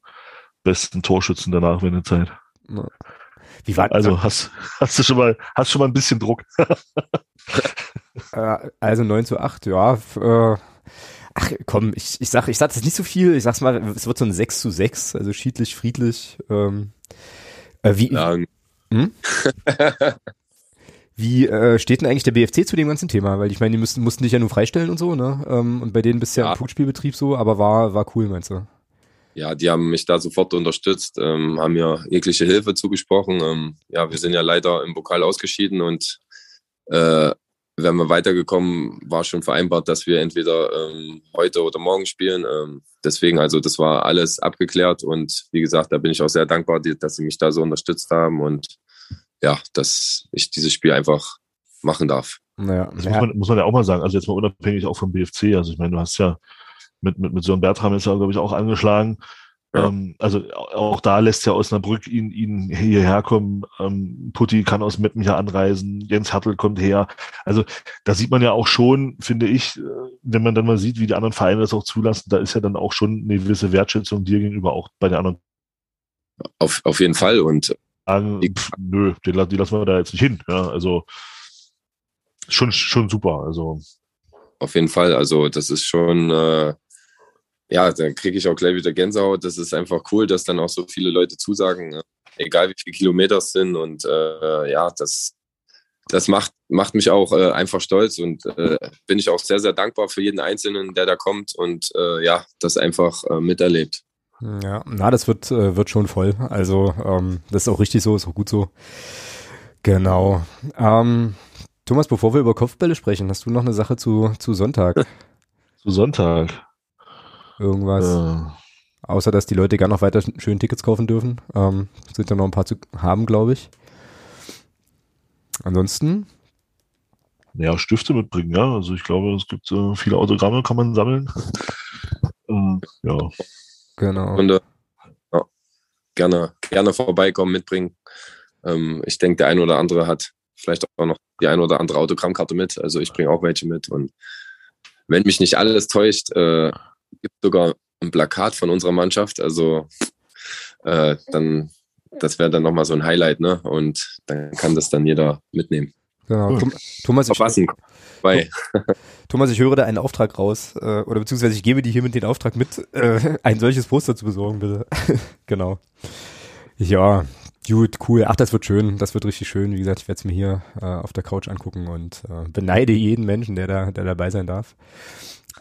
besten Torschützen der Nachwendezeit. Wie war also hast, hast du schon mal, hast schon mal ein bisschen Druck. Äh, also 9 zu 8, ja. Äh, ach komm, ich, ich sag, ich sag das nicht so viel. Ich sag's mal, es wird so ein 6 zu 6, also schiedlich, friedlich. Ähm, äh, wie, Lang. Hm? Wie äh, steht denn eigentlich der BFC zu dem ganzen Thema? Weil ich meine, die müssten, mussten dich ja nur freistellen und so, ne? Ähm, und bei denen bist du ja, ja im Punktspielbetrieb so, aber war, war cool, meinst du? ja, die haben mich da sofort unterstützt, ähm, haben mir jegliche Hilfe zugesprochen. Ähm, ja, wir sind ja leider im Pokal ausgeschieden und äh, wären wir weitergekommen, war schon vereinbart, dass wir entweder ähm, heute oder morgen spielen. Ähm, deswegen, also das war alles abgeklärt und wie gesagt, da bin ich auch sehr dankbar, dass sie mich da so unterstützt haben und ja, dass ich dieses Spiel einfach machen darf. Naja, das muss man, muss man ja auch mal sagen, also jetzt mal unabhängig auch vom BFC, also ich meine, du hast ja mit, mit, mit Sören Bertram ist er, glaube ich, auch angeschlagen. Ja. Ähm, also auch da lässt ja Osnabrück ihn, ihn hierher kommen. Ähm, Putti kann aus Meppen hier anreisen. Jens Hertel kommt her. Also da sieht man ja auch schon, finde ich, äh, wenn man dann mal sieht, wie die anderen Vereine das auch zulassen, da ist ja dann auch schon eine gewisse Wertschätzung dir gegenüber auch bei den anderen. Auf, auf jeden Fall. Und sagen, pff, nö, die, die lassen wir da jetzt nicht hin. Ja, also schon, schon super. Also auf jeden Fall. Also das ist schon äh, ja, dann kriege ich auch gleich wieder Gänsehaut. Das ist einfach cool, dass dann auch so viele Leute zusagen, ne? egal wie viele Kilometer es sind. Und äh, ja, das, das macht, macht mich auch äh, einfach stolz und äh, bin ich auch sehr, sehr dankbar für jeden Einzelnen, der da kommt und äh, ja, das einfach äh, miterlebt. Ja, na, das wird, äh, wird schon voll. Also, ähm, das ist auch richtig so, ist auch gut so. Genau. Ähm, Thomas, bevor wir über Kopfbälle sprechen, hast du noch eine Sache zu, zu Sonntag? Zu Sonntag. Irgendwas. Ja. Außer, dass die Leute gerne noch weiter schön Tickets kaufen dürfen. Ähm, sind ja noch ein paar zu haben, glaube ich. Ansonsten. Ja, Stifte mitbringen, ja. Also ich glaube, es gibt äh, viele Autogramme, kann man sammeln. ähm, ja. Genau. Und, äh, ja, gerne, gerne vorbeikommen, mitbringen. Ähm, ich denke, der ein oder andere hat vielleicht auch noch die ein oder andere Autogrammkarte mit. Also ich bringe auch welche mit. Und wenn mich nicht alles täuscht, äh, gibt sogar ein Plakat von unserer Mannschaft. Also äh, dann, das wäre dann nochmal so ein Highlight, ne? Und dann kann das dann jeder mitnehmen. Genau. Thomas, ich, Bei. Thomas, ich höre da einen Auftrag raus, äh, oder beziehungsweise ich gebe dir hiermit den Auftrag mit, äh, ein solches Poster zu besorgen, bitte. genau. Ja, gut, cool. Ach, das wird schön. Das wird richtig schön. Wie gesagt, ich werde es mir hier äh, auf der Couch angucken und äh, beneide jeden Menschen, der da, der dabei sein darf.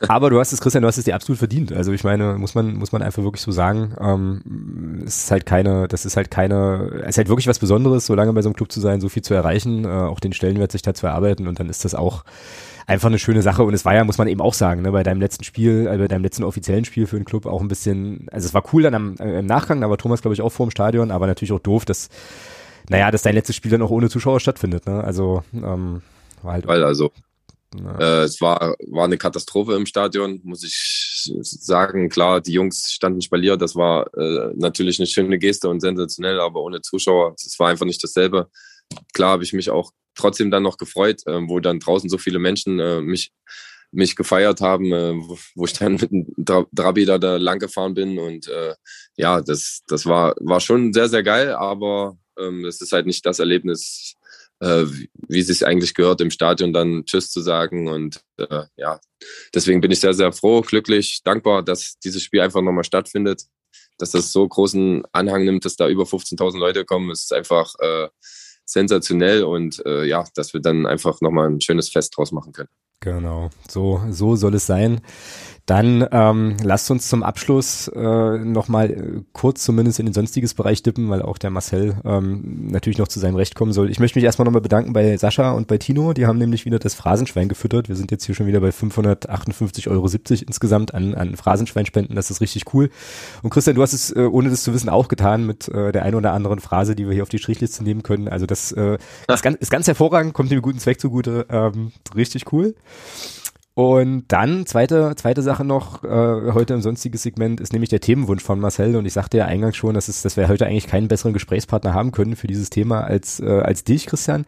Aber du hast es, Christian, du hast es dir absolut verdient. Also ich meine, muss man, muss man einfach wirklich so sagen, ähm, es ist halt keine, das ist halt keine, es ist halt wirklich was Besonderes, so lange bei so einem Club zu sein, so viel zu erreichen, äh, auch den Stellenwert sich da zu erarbeiten und dann ist das auch einfach eine schöne Sache und es war ja, muss man eben auch sagen, ne, bei deinem letzten Spiel, äh, bei deinem letzten offiziellen Spiel für den Club auch ein bisschen, also es war cool dann am, äh, im Nachgang, da war Thomas, glaube ich, auch vor dem Stadion, aber natürlich auch doof, dass, naja, dass dein letztes Spiel dann auch ohne Zuschauer stattfindet, ne, also, ähm, war halt. Weil also, äh, es war, war eine Katastrophe im Stadion, muss ich sagen. Klar, die Jungs standen spaliert. Das war äh, natürlich eine schöne Geste und sensationell, aber ohne Zuschauer. Es war einfach nicht dasselbe. Klar habe ich mich auch trotzdem dann noch gefreut, äh, wo dann draußen so viele Menschen äh, mich, mich gefeiert haben, äh, wo, wo ich dann mit dem Drabi da, da lang gefahren bin. Und äh, ja, das, das war, war schon sehr, sehr geil, aber ähm, es ist halt nicht das Erlebnis, äh, wie es sich eigentlich gehört, im Stadion dann Tschüss zu sagen. Und äh, ja, deswegen bin ich sehr, sehr froh, glücklich, dankbar, dass dieses Spiel einfach nochmal stattfindet. Dass das so großen Anhang nimmt, dass da über 15.000 Leute kommen, ist einfach äh, sensationell und äh, ja, dass wir dann einfach nochmal ein schönes Fest draus machen können. Genau, so, so soll es sein. Dann ähm, lasst uns zum Abschluss äh, nochmal äh, kurz zumindest in den sonstiges Bereich dippen, weil auch der Marcel ähm, natürlich noch zu seinem Recht kommen soll. Ich möchte mich erstmal nochmal bedanken bei Sascha und bei Tino. Die haben nämlich wieder das Phrasenschwein gefüttert. Wir sind jetzt hier schon wieder bei 558,70 Euro insgesamt an, an Phrasenschweinspenden. Das ist richtig cool. Und Christian, du hast es, äh, ohne das zu wissen, auch getan mit äh, der einen oder anderen Phrase, die wir hier auf die Strichliste nehmen können. Also das äh, ist, ganz, ist ganz hervorragend, kommt dem guten Zweck zugute. Ähm, richtig cool. Und dann, zweite, zweite Sache noch, äh, heute im sonstiges Segment ist nämlich der Themenwunsch von Marcel. Und ich sagte ja eingangs schon, dass, es, dass wir heute eigentlich keinen besseren Gesprächspartner haben können für dieses Thema als, äh, als dich, Christian.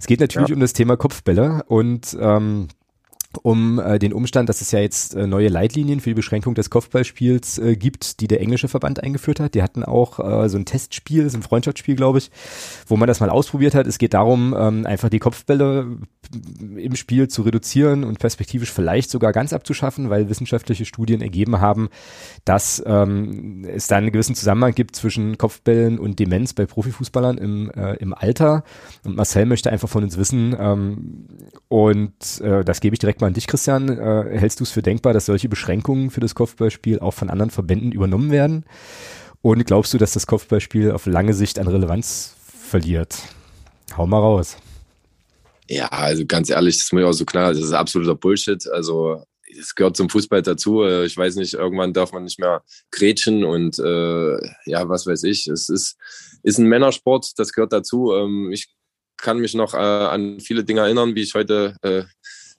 Es geht natürlich ja. um das Thema Kopfbälle und ähm, um äh, den Umstand, dass es ja jetzt äh, neue Leitlinien für die Beschränkung des Kopfballspiels äh, gibt, die der englische Verband eingeführt hat. Die hatten auch äh, so ein Testspiel, so ein Freundschaftsspiel, glaube ich, wo man das mal ausprobiert hat. Es geht darum, ähm, einfach die Kopfbälle im Spiel zu reduzieren und perspektivisch vielleicht sogar ganz abzuschaffen, weil wissenschaftliche Studien ergeben haben, dass ähm, es da einen gewissen Zusammenhang gibt zwischen Kopfbällen und Demenz bei Profifußballern im, äh, im Alter. Und Marcel möchte einfach von uns wissen, ähm, und äh, das gebe ich direkt mal an dich, Christian. Äh, hältst du es für denkbar, dass solche Beschränkungen für das Kopfballspiel auch von anderen Verbänden übernommen werden? Und glaubst du, dass das Kopfballspiel auf lange Sicht an Relevanz verliert? Hau mal raus. Ja, also ganz ehrlich, das ist mir auch so klar, das ist absoluter Bullshit. Also es gehört zum Fußball dazu. Äh, ich weiß nicht, irgendwann darf man nicht mehr grätschen und äh, ja, was weiß ich. Es ist, ist ein Männersport, das gehört dazu. Ähm, ich kann mich noch äh, an viele Dinge erinnern, wie ich heute äh,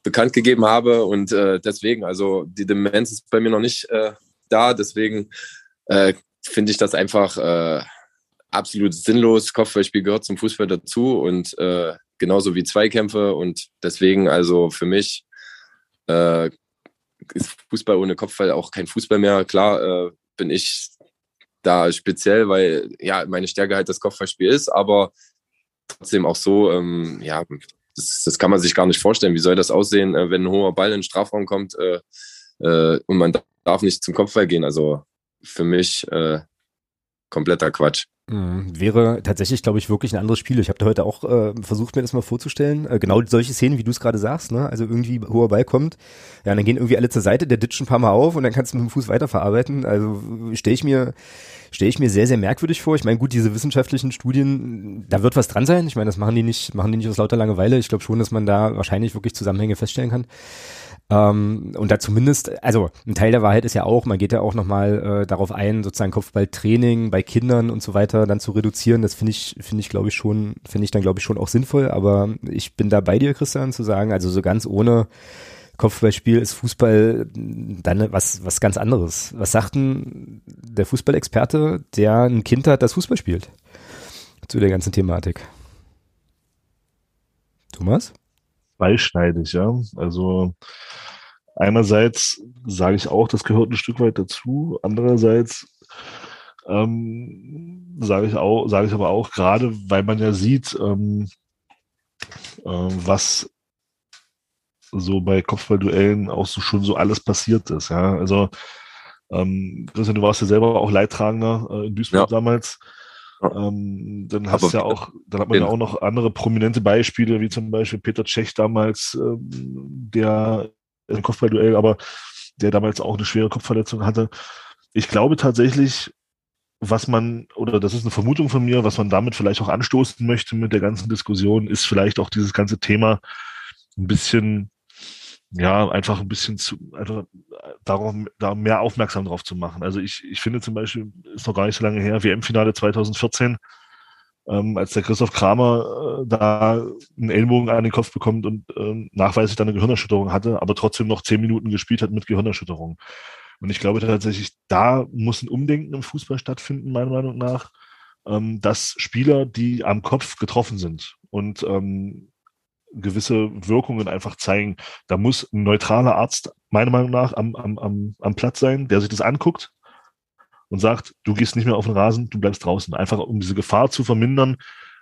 bekannt gegeben habe. Und äh, deswegen, also die Demenz ist bei mir noch nicht äh, da. Deswegen äh, finde ich das einfach äh, absolut sinnlos. Kopfballspiel gehört zum Fußball dazu und äh, genauso wie Zweikämpfe. Und deswegen, also für mich äh, ist Fußball ohne Kopfball auch kein Fußball mehr. Klar bin ich da speziell, weil ja meine Stärke halt das Kopfballspiel ist, aber trotzdem auch so, ähm, ja, das, das, kann man sich gar nicht vorstellen. Wie soll das aussehen, äh, wenn ein hoher Ball in den Strafraum kommt äh, äh, und man darf nicht zum Kopfball gehen? Also für mich äh, kompletter Quatsch. Mhm. Wäre tatsächlich, glaube ich, wirklich ein anderes Spiel. Ich habe da heute auch äh, versucht, mir das mal vorzustellen. Äh, genau solche Szenen, wie du es gerade sagst, ne? Also irgendwie hoher Ball kommt, ja, dann gehen irgendwie alle zur Seite, der ditcht ein paar Mal auf und dann kannst du mit dem Fuß weiterverarbeiten. Also stelle ich mir stelle ich mir sehr, sehr merkwürdig vor. Ich meine, gut, diese wissenschaftlichen Studien, da wird was dran sein. Ich meine, das machen die nicht, machen die nicht aus lauter Langeweile. Ich glaube schon, dass man da wahrscheinlich wirklich Zusammenhänge feststellen kann. Ähm, und da zumindest, also ein Teil der Wahrheit ist ja auch, man geht ja auch nochmal äh, darauf ein, sozusagen Kopfballtraining bei Kindern und so weiter dann zu reduzieren. Das finde ich, finde ich, glaube ich, schon, finde ich dann, glaube ich, schon auch sinnvoll. Aber ich bin da bei dir, Christian, zu sagen, also so ganz ohne Kopfballspiel ist Fußball dann was, was ganz anderes. Was sagt denn der Fußballexperte, der ein Kind hat, das Fußball spielt? Zu der ganzen Thematik. Thomas? Zweischneidig, ja. Also einerseits sage ich auch, das gehört ein Stück weit dazu. Andererseits ähm, sage ich auch, sage ich aber auch, gerade weil man ja sieht, ähm, äh, was so bei Kopfballduellen auch so schon so alles passiert ist. Ja, also ähm, Christian, du warst ja selber auch Leidtragender äh, in Duisburg ja. damals. Ähm, dann hast ja auch, dann hat man ja auch noch andere prominente Beispiele, wie zum Beispiel Peter Tschech damals, ähm, der ein Kopfballduell, aber der damals auch eine schwere Kopfverletzung hatte. Ich glaube tatsächlich, was man, oder das ist eine Vermutung von mir, was man damit vielleicht auch anstoßen möchte mit der ganzen Diskussion, ist vielleicht auch dieses ganze Thema ein bisschen ja, einfach ein bisschen zu, einfach darauf, da mehr aufmerksam drauf zu machen. Also ich, ich finde zum Beispiel, ist noch gar nicht so lange her, WM-Finale 2014, ähm, als der Christoph Kramer äh, da einen Ellenbogen an den Kopf bekommt und ähm, nachweislich dann eine Gehirnerschütterung hatte, aber trotzdem noch zehn Minuten gespielt hat mit Gehirnerschütterung. Und ich glaube tatsächlich, da muss ein Umdenken im Fußball stattfinden, meiner Meinung nach, ähm, dass Spieler, die am Kopf getroffen sind und ähm, gewisse Wirkungen einfach zeigen. Da muss ein neutraler Arzt meiner Meinung nach am, am, am, am Platz sein, der sich das anguckt und sagt, du gehst nicht mehr auf den Rasen, du bleibst draußen. Einfach um diese Gefahr zu vermindern,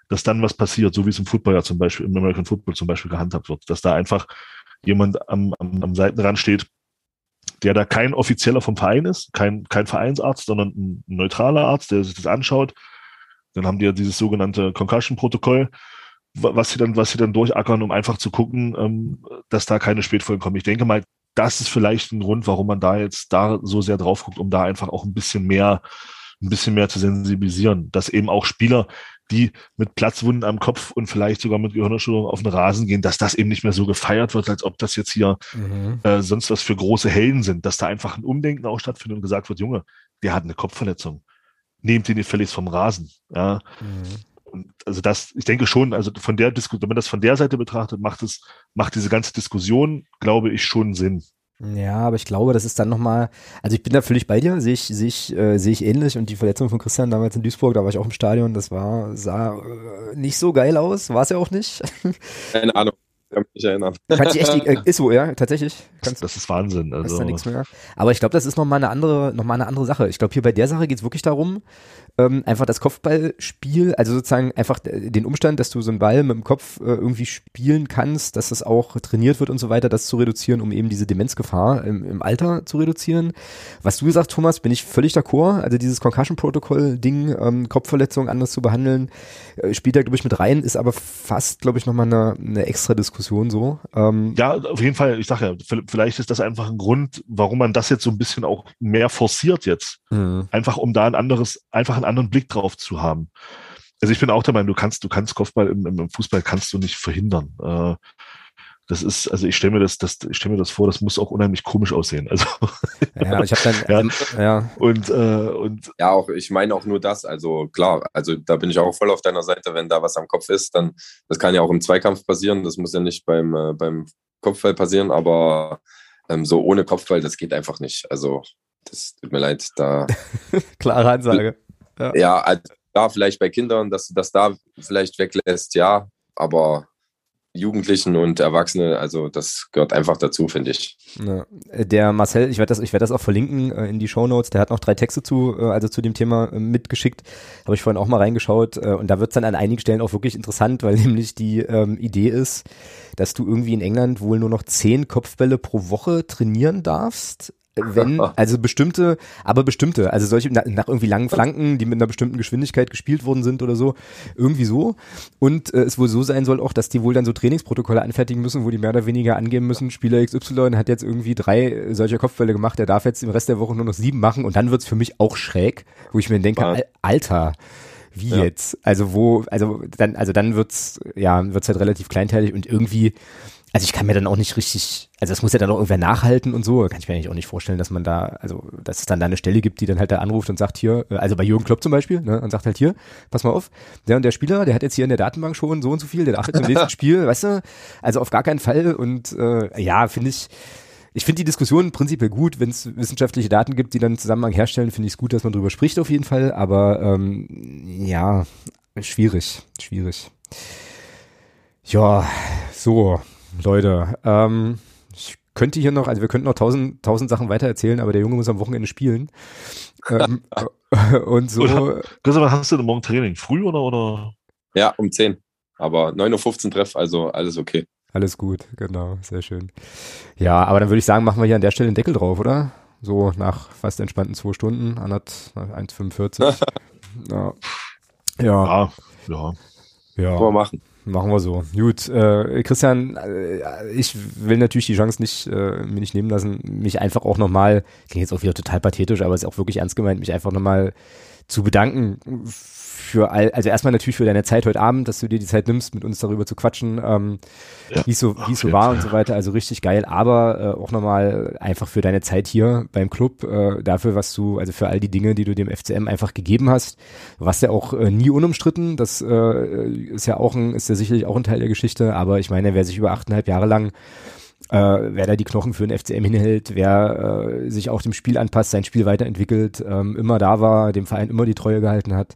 dass dann was passiert, so wie es im Football ja zum Beispiel, im American Football zum Beispiel gehandhabt wird, dass da einfach jemand am, am, am Seitenrand steht, der da kein offizieller vom Verein ist, kein, kein Vereinsarzt, sondern ein neutraler Arzt, der sich das anschaut. Dann haben die ja dieses sogenannte Concussion-Protokoll, was sie dann, was sie dann durchackern, um einfach zu gucken, ähm, dass da keine Spätfolgen kommen. Ich denke mal, das ist vielleicht ein Grund, warum man da jetzt da so sehr drauf guckt, um da einfach auch ein bisschen mehr, ein bisschen mehr zu sensibilisieren, dass eben auch Spieler, die mit Platzwunden am Kopf und vielleicht sogar mit Gehirnerschütterung auf den Rasen gehen, dass das eben nicht mehr so gefeiert wird, als ob das jetzt hier mhm. äh, sonst was für große Helden sind, dass da einfach ein Umdenken auch stattfindet und gesagt wird, Junge, der hat eine Kopfverletzung. Nehmt ihn nicht völlig vom Rasen. Ja. Mhm. Und also das, ich denke schon, also von der Diskussion, wenn man das von der Seite betrachtet, macht es, macht diese ganze Diskussion, glaube ich, schon Sinn. Ja, aber ich glaube, das ist dann nochmal, also ich bin da völlig bei dir, sehe ich, sehe ich, äh, sehe ich ähnlich und die Verletzung von Christian damals in Duisburg, da war ich auch im Stadion, das war, sah äh, nicht so geil aus, war es ja auch nicht. Keine Ahnung kann mich erinnern. Kannst dich echt, äh, ist so, ja, tatsächlich. Kannst, das ist Wahnsinn. Also. da nichts mehr. Aber ich glaube, das ist nochmal eine andere, noch mal eine andere Sache. Ich glaube, hier bei der Sache geht es wirklich darum, ähm, einfach das Kopfballspiel, also sozusagen einfach den Umstand, dass du so einen Ball mit dem Kopf äh, irgendwie spielen kannst, dass das auch trainiert wird und so weiter, das zu reduzieren, um eben diese Demenzgefahr im, im Alter zu reduzieren. Was du gesagt, Thomas, bin ich völlig d'accord. Also dieses Concussion-Protokoll-Ding, ähm, Kopfverletzung anders zu behandeln, äh, spielt da, glaube ich, mit rein, ist aber fast, glaube ich, nochmal eine, eine extra Diskussion so. Ähm, ja, auf jeden Fall, ich sage ja, vielleicht ist das einfach ein Grund, warum man das jetzt so ein bisschen auch mehr forciert jetzt. Mhm. Einfach um da ein anderes, einfach einen anderen Blick drauf zu haben. Also ich bin auch der Meinung, du kannst, du kannst Kopfball im, im Fußball kannst du nicht verhindern. Äh, das ist, also ich stelle mir das, das, ich stelle mir das vor, das muss auch unheimlich komisch aussehen. Also ja, ich habe dann ja, ähm, ja. und äh, und ja auch, ich meine auch nur das. Also klar, also da bin ich auch voll auf deiner Seite. Wenn da was am Kopf ist, dann das kann ja auch im Zweikampf passieren. Das muss ja nicht beim äh, beim Kopfball passieren, aber ähm, so ohne Kopfball, das geht einfach nicht. Also das tut mir leid, da. Klare Ansage. Ja, ja also, da vielleicht bei Kindern, dass du das da vielleicht weglässt, ja, aber Jugendlichen und Erwachsene, also das gehört einfach dazu, finde ich. Ja. Der Marcel, ich werde das, ich werde das auch verlinken äh, in die Show Notes. Der hat noch drei Texte zu, äh, also zu dem Thema äh, mitgeschickt. Habe ich vorhin auch mal reingeschaut äh, und da wird es dann an einigen Stellen auch wirklich interessant, weil nämlich die ähm, Idee ist, dass du irgendwie in England wohl nur noch zehn Kopfbälle pro Woche trainieren darfst wenn, also bestimmte, aber bestimmte, also solche nach, irgendwie langen Flanken, die mit einer bestimmten Geschwindigkeit gespielt worden sind oder so, irgendwie so. Und äh, es wohl so sein soll auch, dass die wohl dann so Trainingsprotokolle anfertigen müssen, wo die mehr oder weniger angeben müssen, Spieler XY hat jetzt irgendwie drei solcher Kopfbälle gemacht, der darf jetzt im Rest der Woche nur noch sieben machen und dann wird's für mich auch schräg, wo ich mir denke, Al Alter, wie ja. jetzt? Also wo, also dann, also dann wird's, ja, wird's halt relativ kleinteilig und irgendwie, also ich kann mir dann auch nicht richtig, also das muss ja dann auch irgendwer nachhalten und so, kann ich mir eigentlich auch nicht vorstellen, dass man da, also dass es dann da eine Stelle gibt, die dann halt da anruft und sagt hier, äh, also bei Jürgen Klopp zum Beispiel, ne, und sagt halt hier, pass mal auf, der und der Spieler, der hat jetzt hier in der Datenbank schon so und so viel, der jetzt im nächsten Spiel, weißt du, also auf gar keinen Fall. Und äh, ja, finde ich, ich finde die Diskussion prinzipiell gut, wenn es wissenschaftliche Daten gibt, die dann Zusammenhang herstellen, finde ich es gut, dass man drüber spricht auf jeden Fall, aber ähm, ja, schwierig, schwierig. Ja, so, Leute, ähm, ich könnte hier noch, also wir könnten noch tausend, tausend Sachen weiter erzählen, aber der Junge muss am Wochenende spielen. ähm, und so. Christoph, hast du denn morgen Training? Früh oder, oder? Ja, um 10. Aber 9.15 Uhr Treff, also alles okay. Alles gut, genau, sehr schön. Ja, aber dann würde ich sagen, machen wir hier an der Stelle den Deckel drauf, oder? So nach fast entspannten zwei Stunden, 1,45. ja. Ja. Ja. Ja. ja. Können wir machen. Machen wir so. Gut, äh, Christian, äh, ich will natürlich die Chance nicht äh, mir nicht nehmen lassen, mich einfach auch nochmal, klingt jetzt auch wieder total pathetisch, aber ist auch wirklich ernst gemeint, mich einfach nochmal zu bedanken für all, also erstmal natürlich für deine Zeit heute Abend, dass du dir die Zeit nimmst, mit uns darüber zu quatschen, ähm, ja, wie es so, wie es so war und so weiter. Also richtig geil, aber äh, auch nochmal einfach für deine Zeit hier beim Club, äh, dafür, was du, also für all die Dinge, die du dem FCM einfach gegeben hast. Du warst ja auch äh, nie unumstritten. Das äh, ist ja auch ein, ist ja sicherlich auch ein Teil der Geschichte, aber ich meine, wer sich über achteinhalb Jahre lang äh, wer da die Knochen für den FCM hinhält, wer äh, sich auch dem Spiel anpasst, sein Spiel weiterentwickelt, ähm, immer da war, dem Verein immer die Treue gehalten hat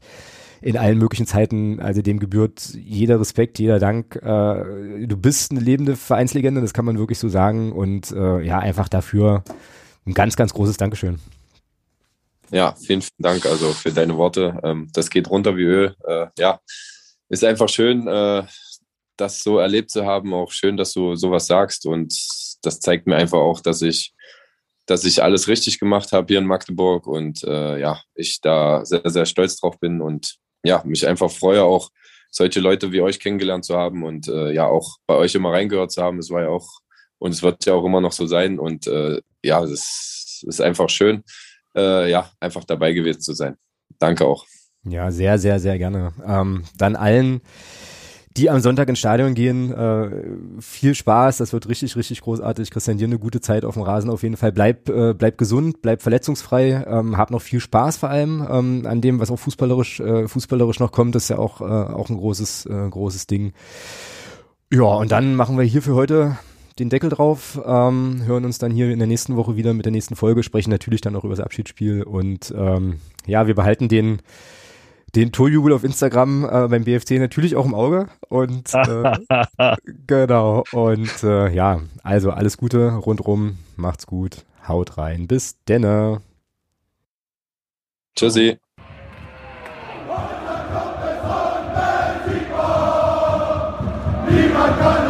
in allen möglichen Zeiten, also dem gebührt jeder Respekt, jeder Dank. Äh, du bist eine lebende Vereinslegende, das kann man wirklich so sagen. Und äh, ja, einfach dafür ein ganz, ganz großes Dankeschön. Ja, vielen, vielen Dank also für deine Worte. Ähm, das geht runter wie Öl. Äh, ja, ist einfach schön, äh, das so erlebt zu haben. Auch schön, dass du sowas sagst. Und das zeigt mir einfach auch, dass ich dass ich alles richtig gemacht habe hier in Magdeburg und äh, ja, ich da sehr, sehr stolz drauf bin und ja, mich einfach freue, auch solche Leute wie euch kennengelernt zu haben und äh, ja, auch bei euch immer reingehört zu haben. Es war ja auch und es wird ja auch immer noch so sein. Und äh, ja, es ist einfach schön, äh, ja, einfach dabei gewesen zu sein. Danke auch. Ja, sehr, sehr, sehr gerne. Ähm, dann allen, die am Sonntag ins Stadion gehen, äh, viel Spaß. Das wird richtig, richtig großartig. Christian, dir eine gute Zeit auf dem Rasen auf jeden Fall. Bleib, äh, bleib gesund, bleib verletzungsfrei, ähm, hab noch viel Spaß vor allem ähm, an dem, was auch fußballerisch, äh, fußballerisch noch kommt. Das ist ja auch, äh, auch ein großes, äh, großes Ding. Ja, und dann machen wir hier für heute den Deckel drauf, ähm, hören uns dann hier in der nächsten Woche wieder mit der nächsten Folge, sprechen natürlich dann auch über das Abschiedsspiel und ähm, ja, wir behalten den den Torjubel auf Instagram äh, beim BFC natürlich auch im Auge. Und äh, genau. Und äh, ja, also alles Gute rundrum, macht's gut, haut rein, bis denne. Tschüssi. Niemand kann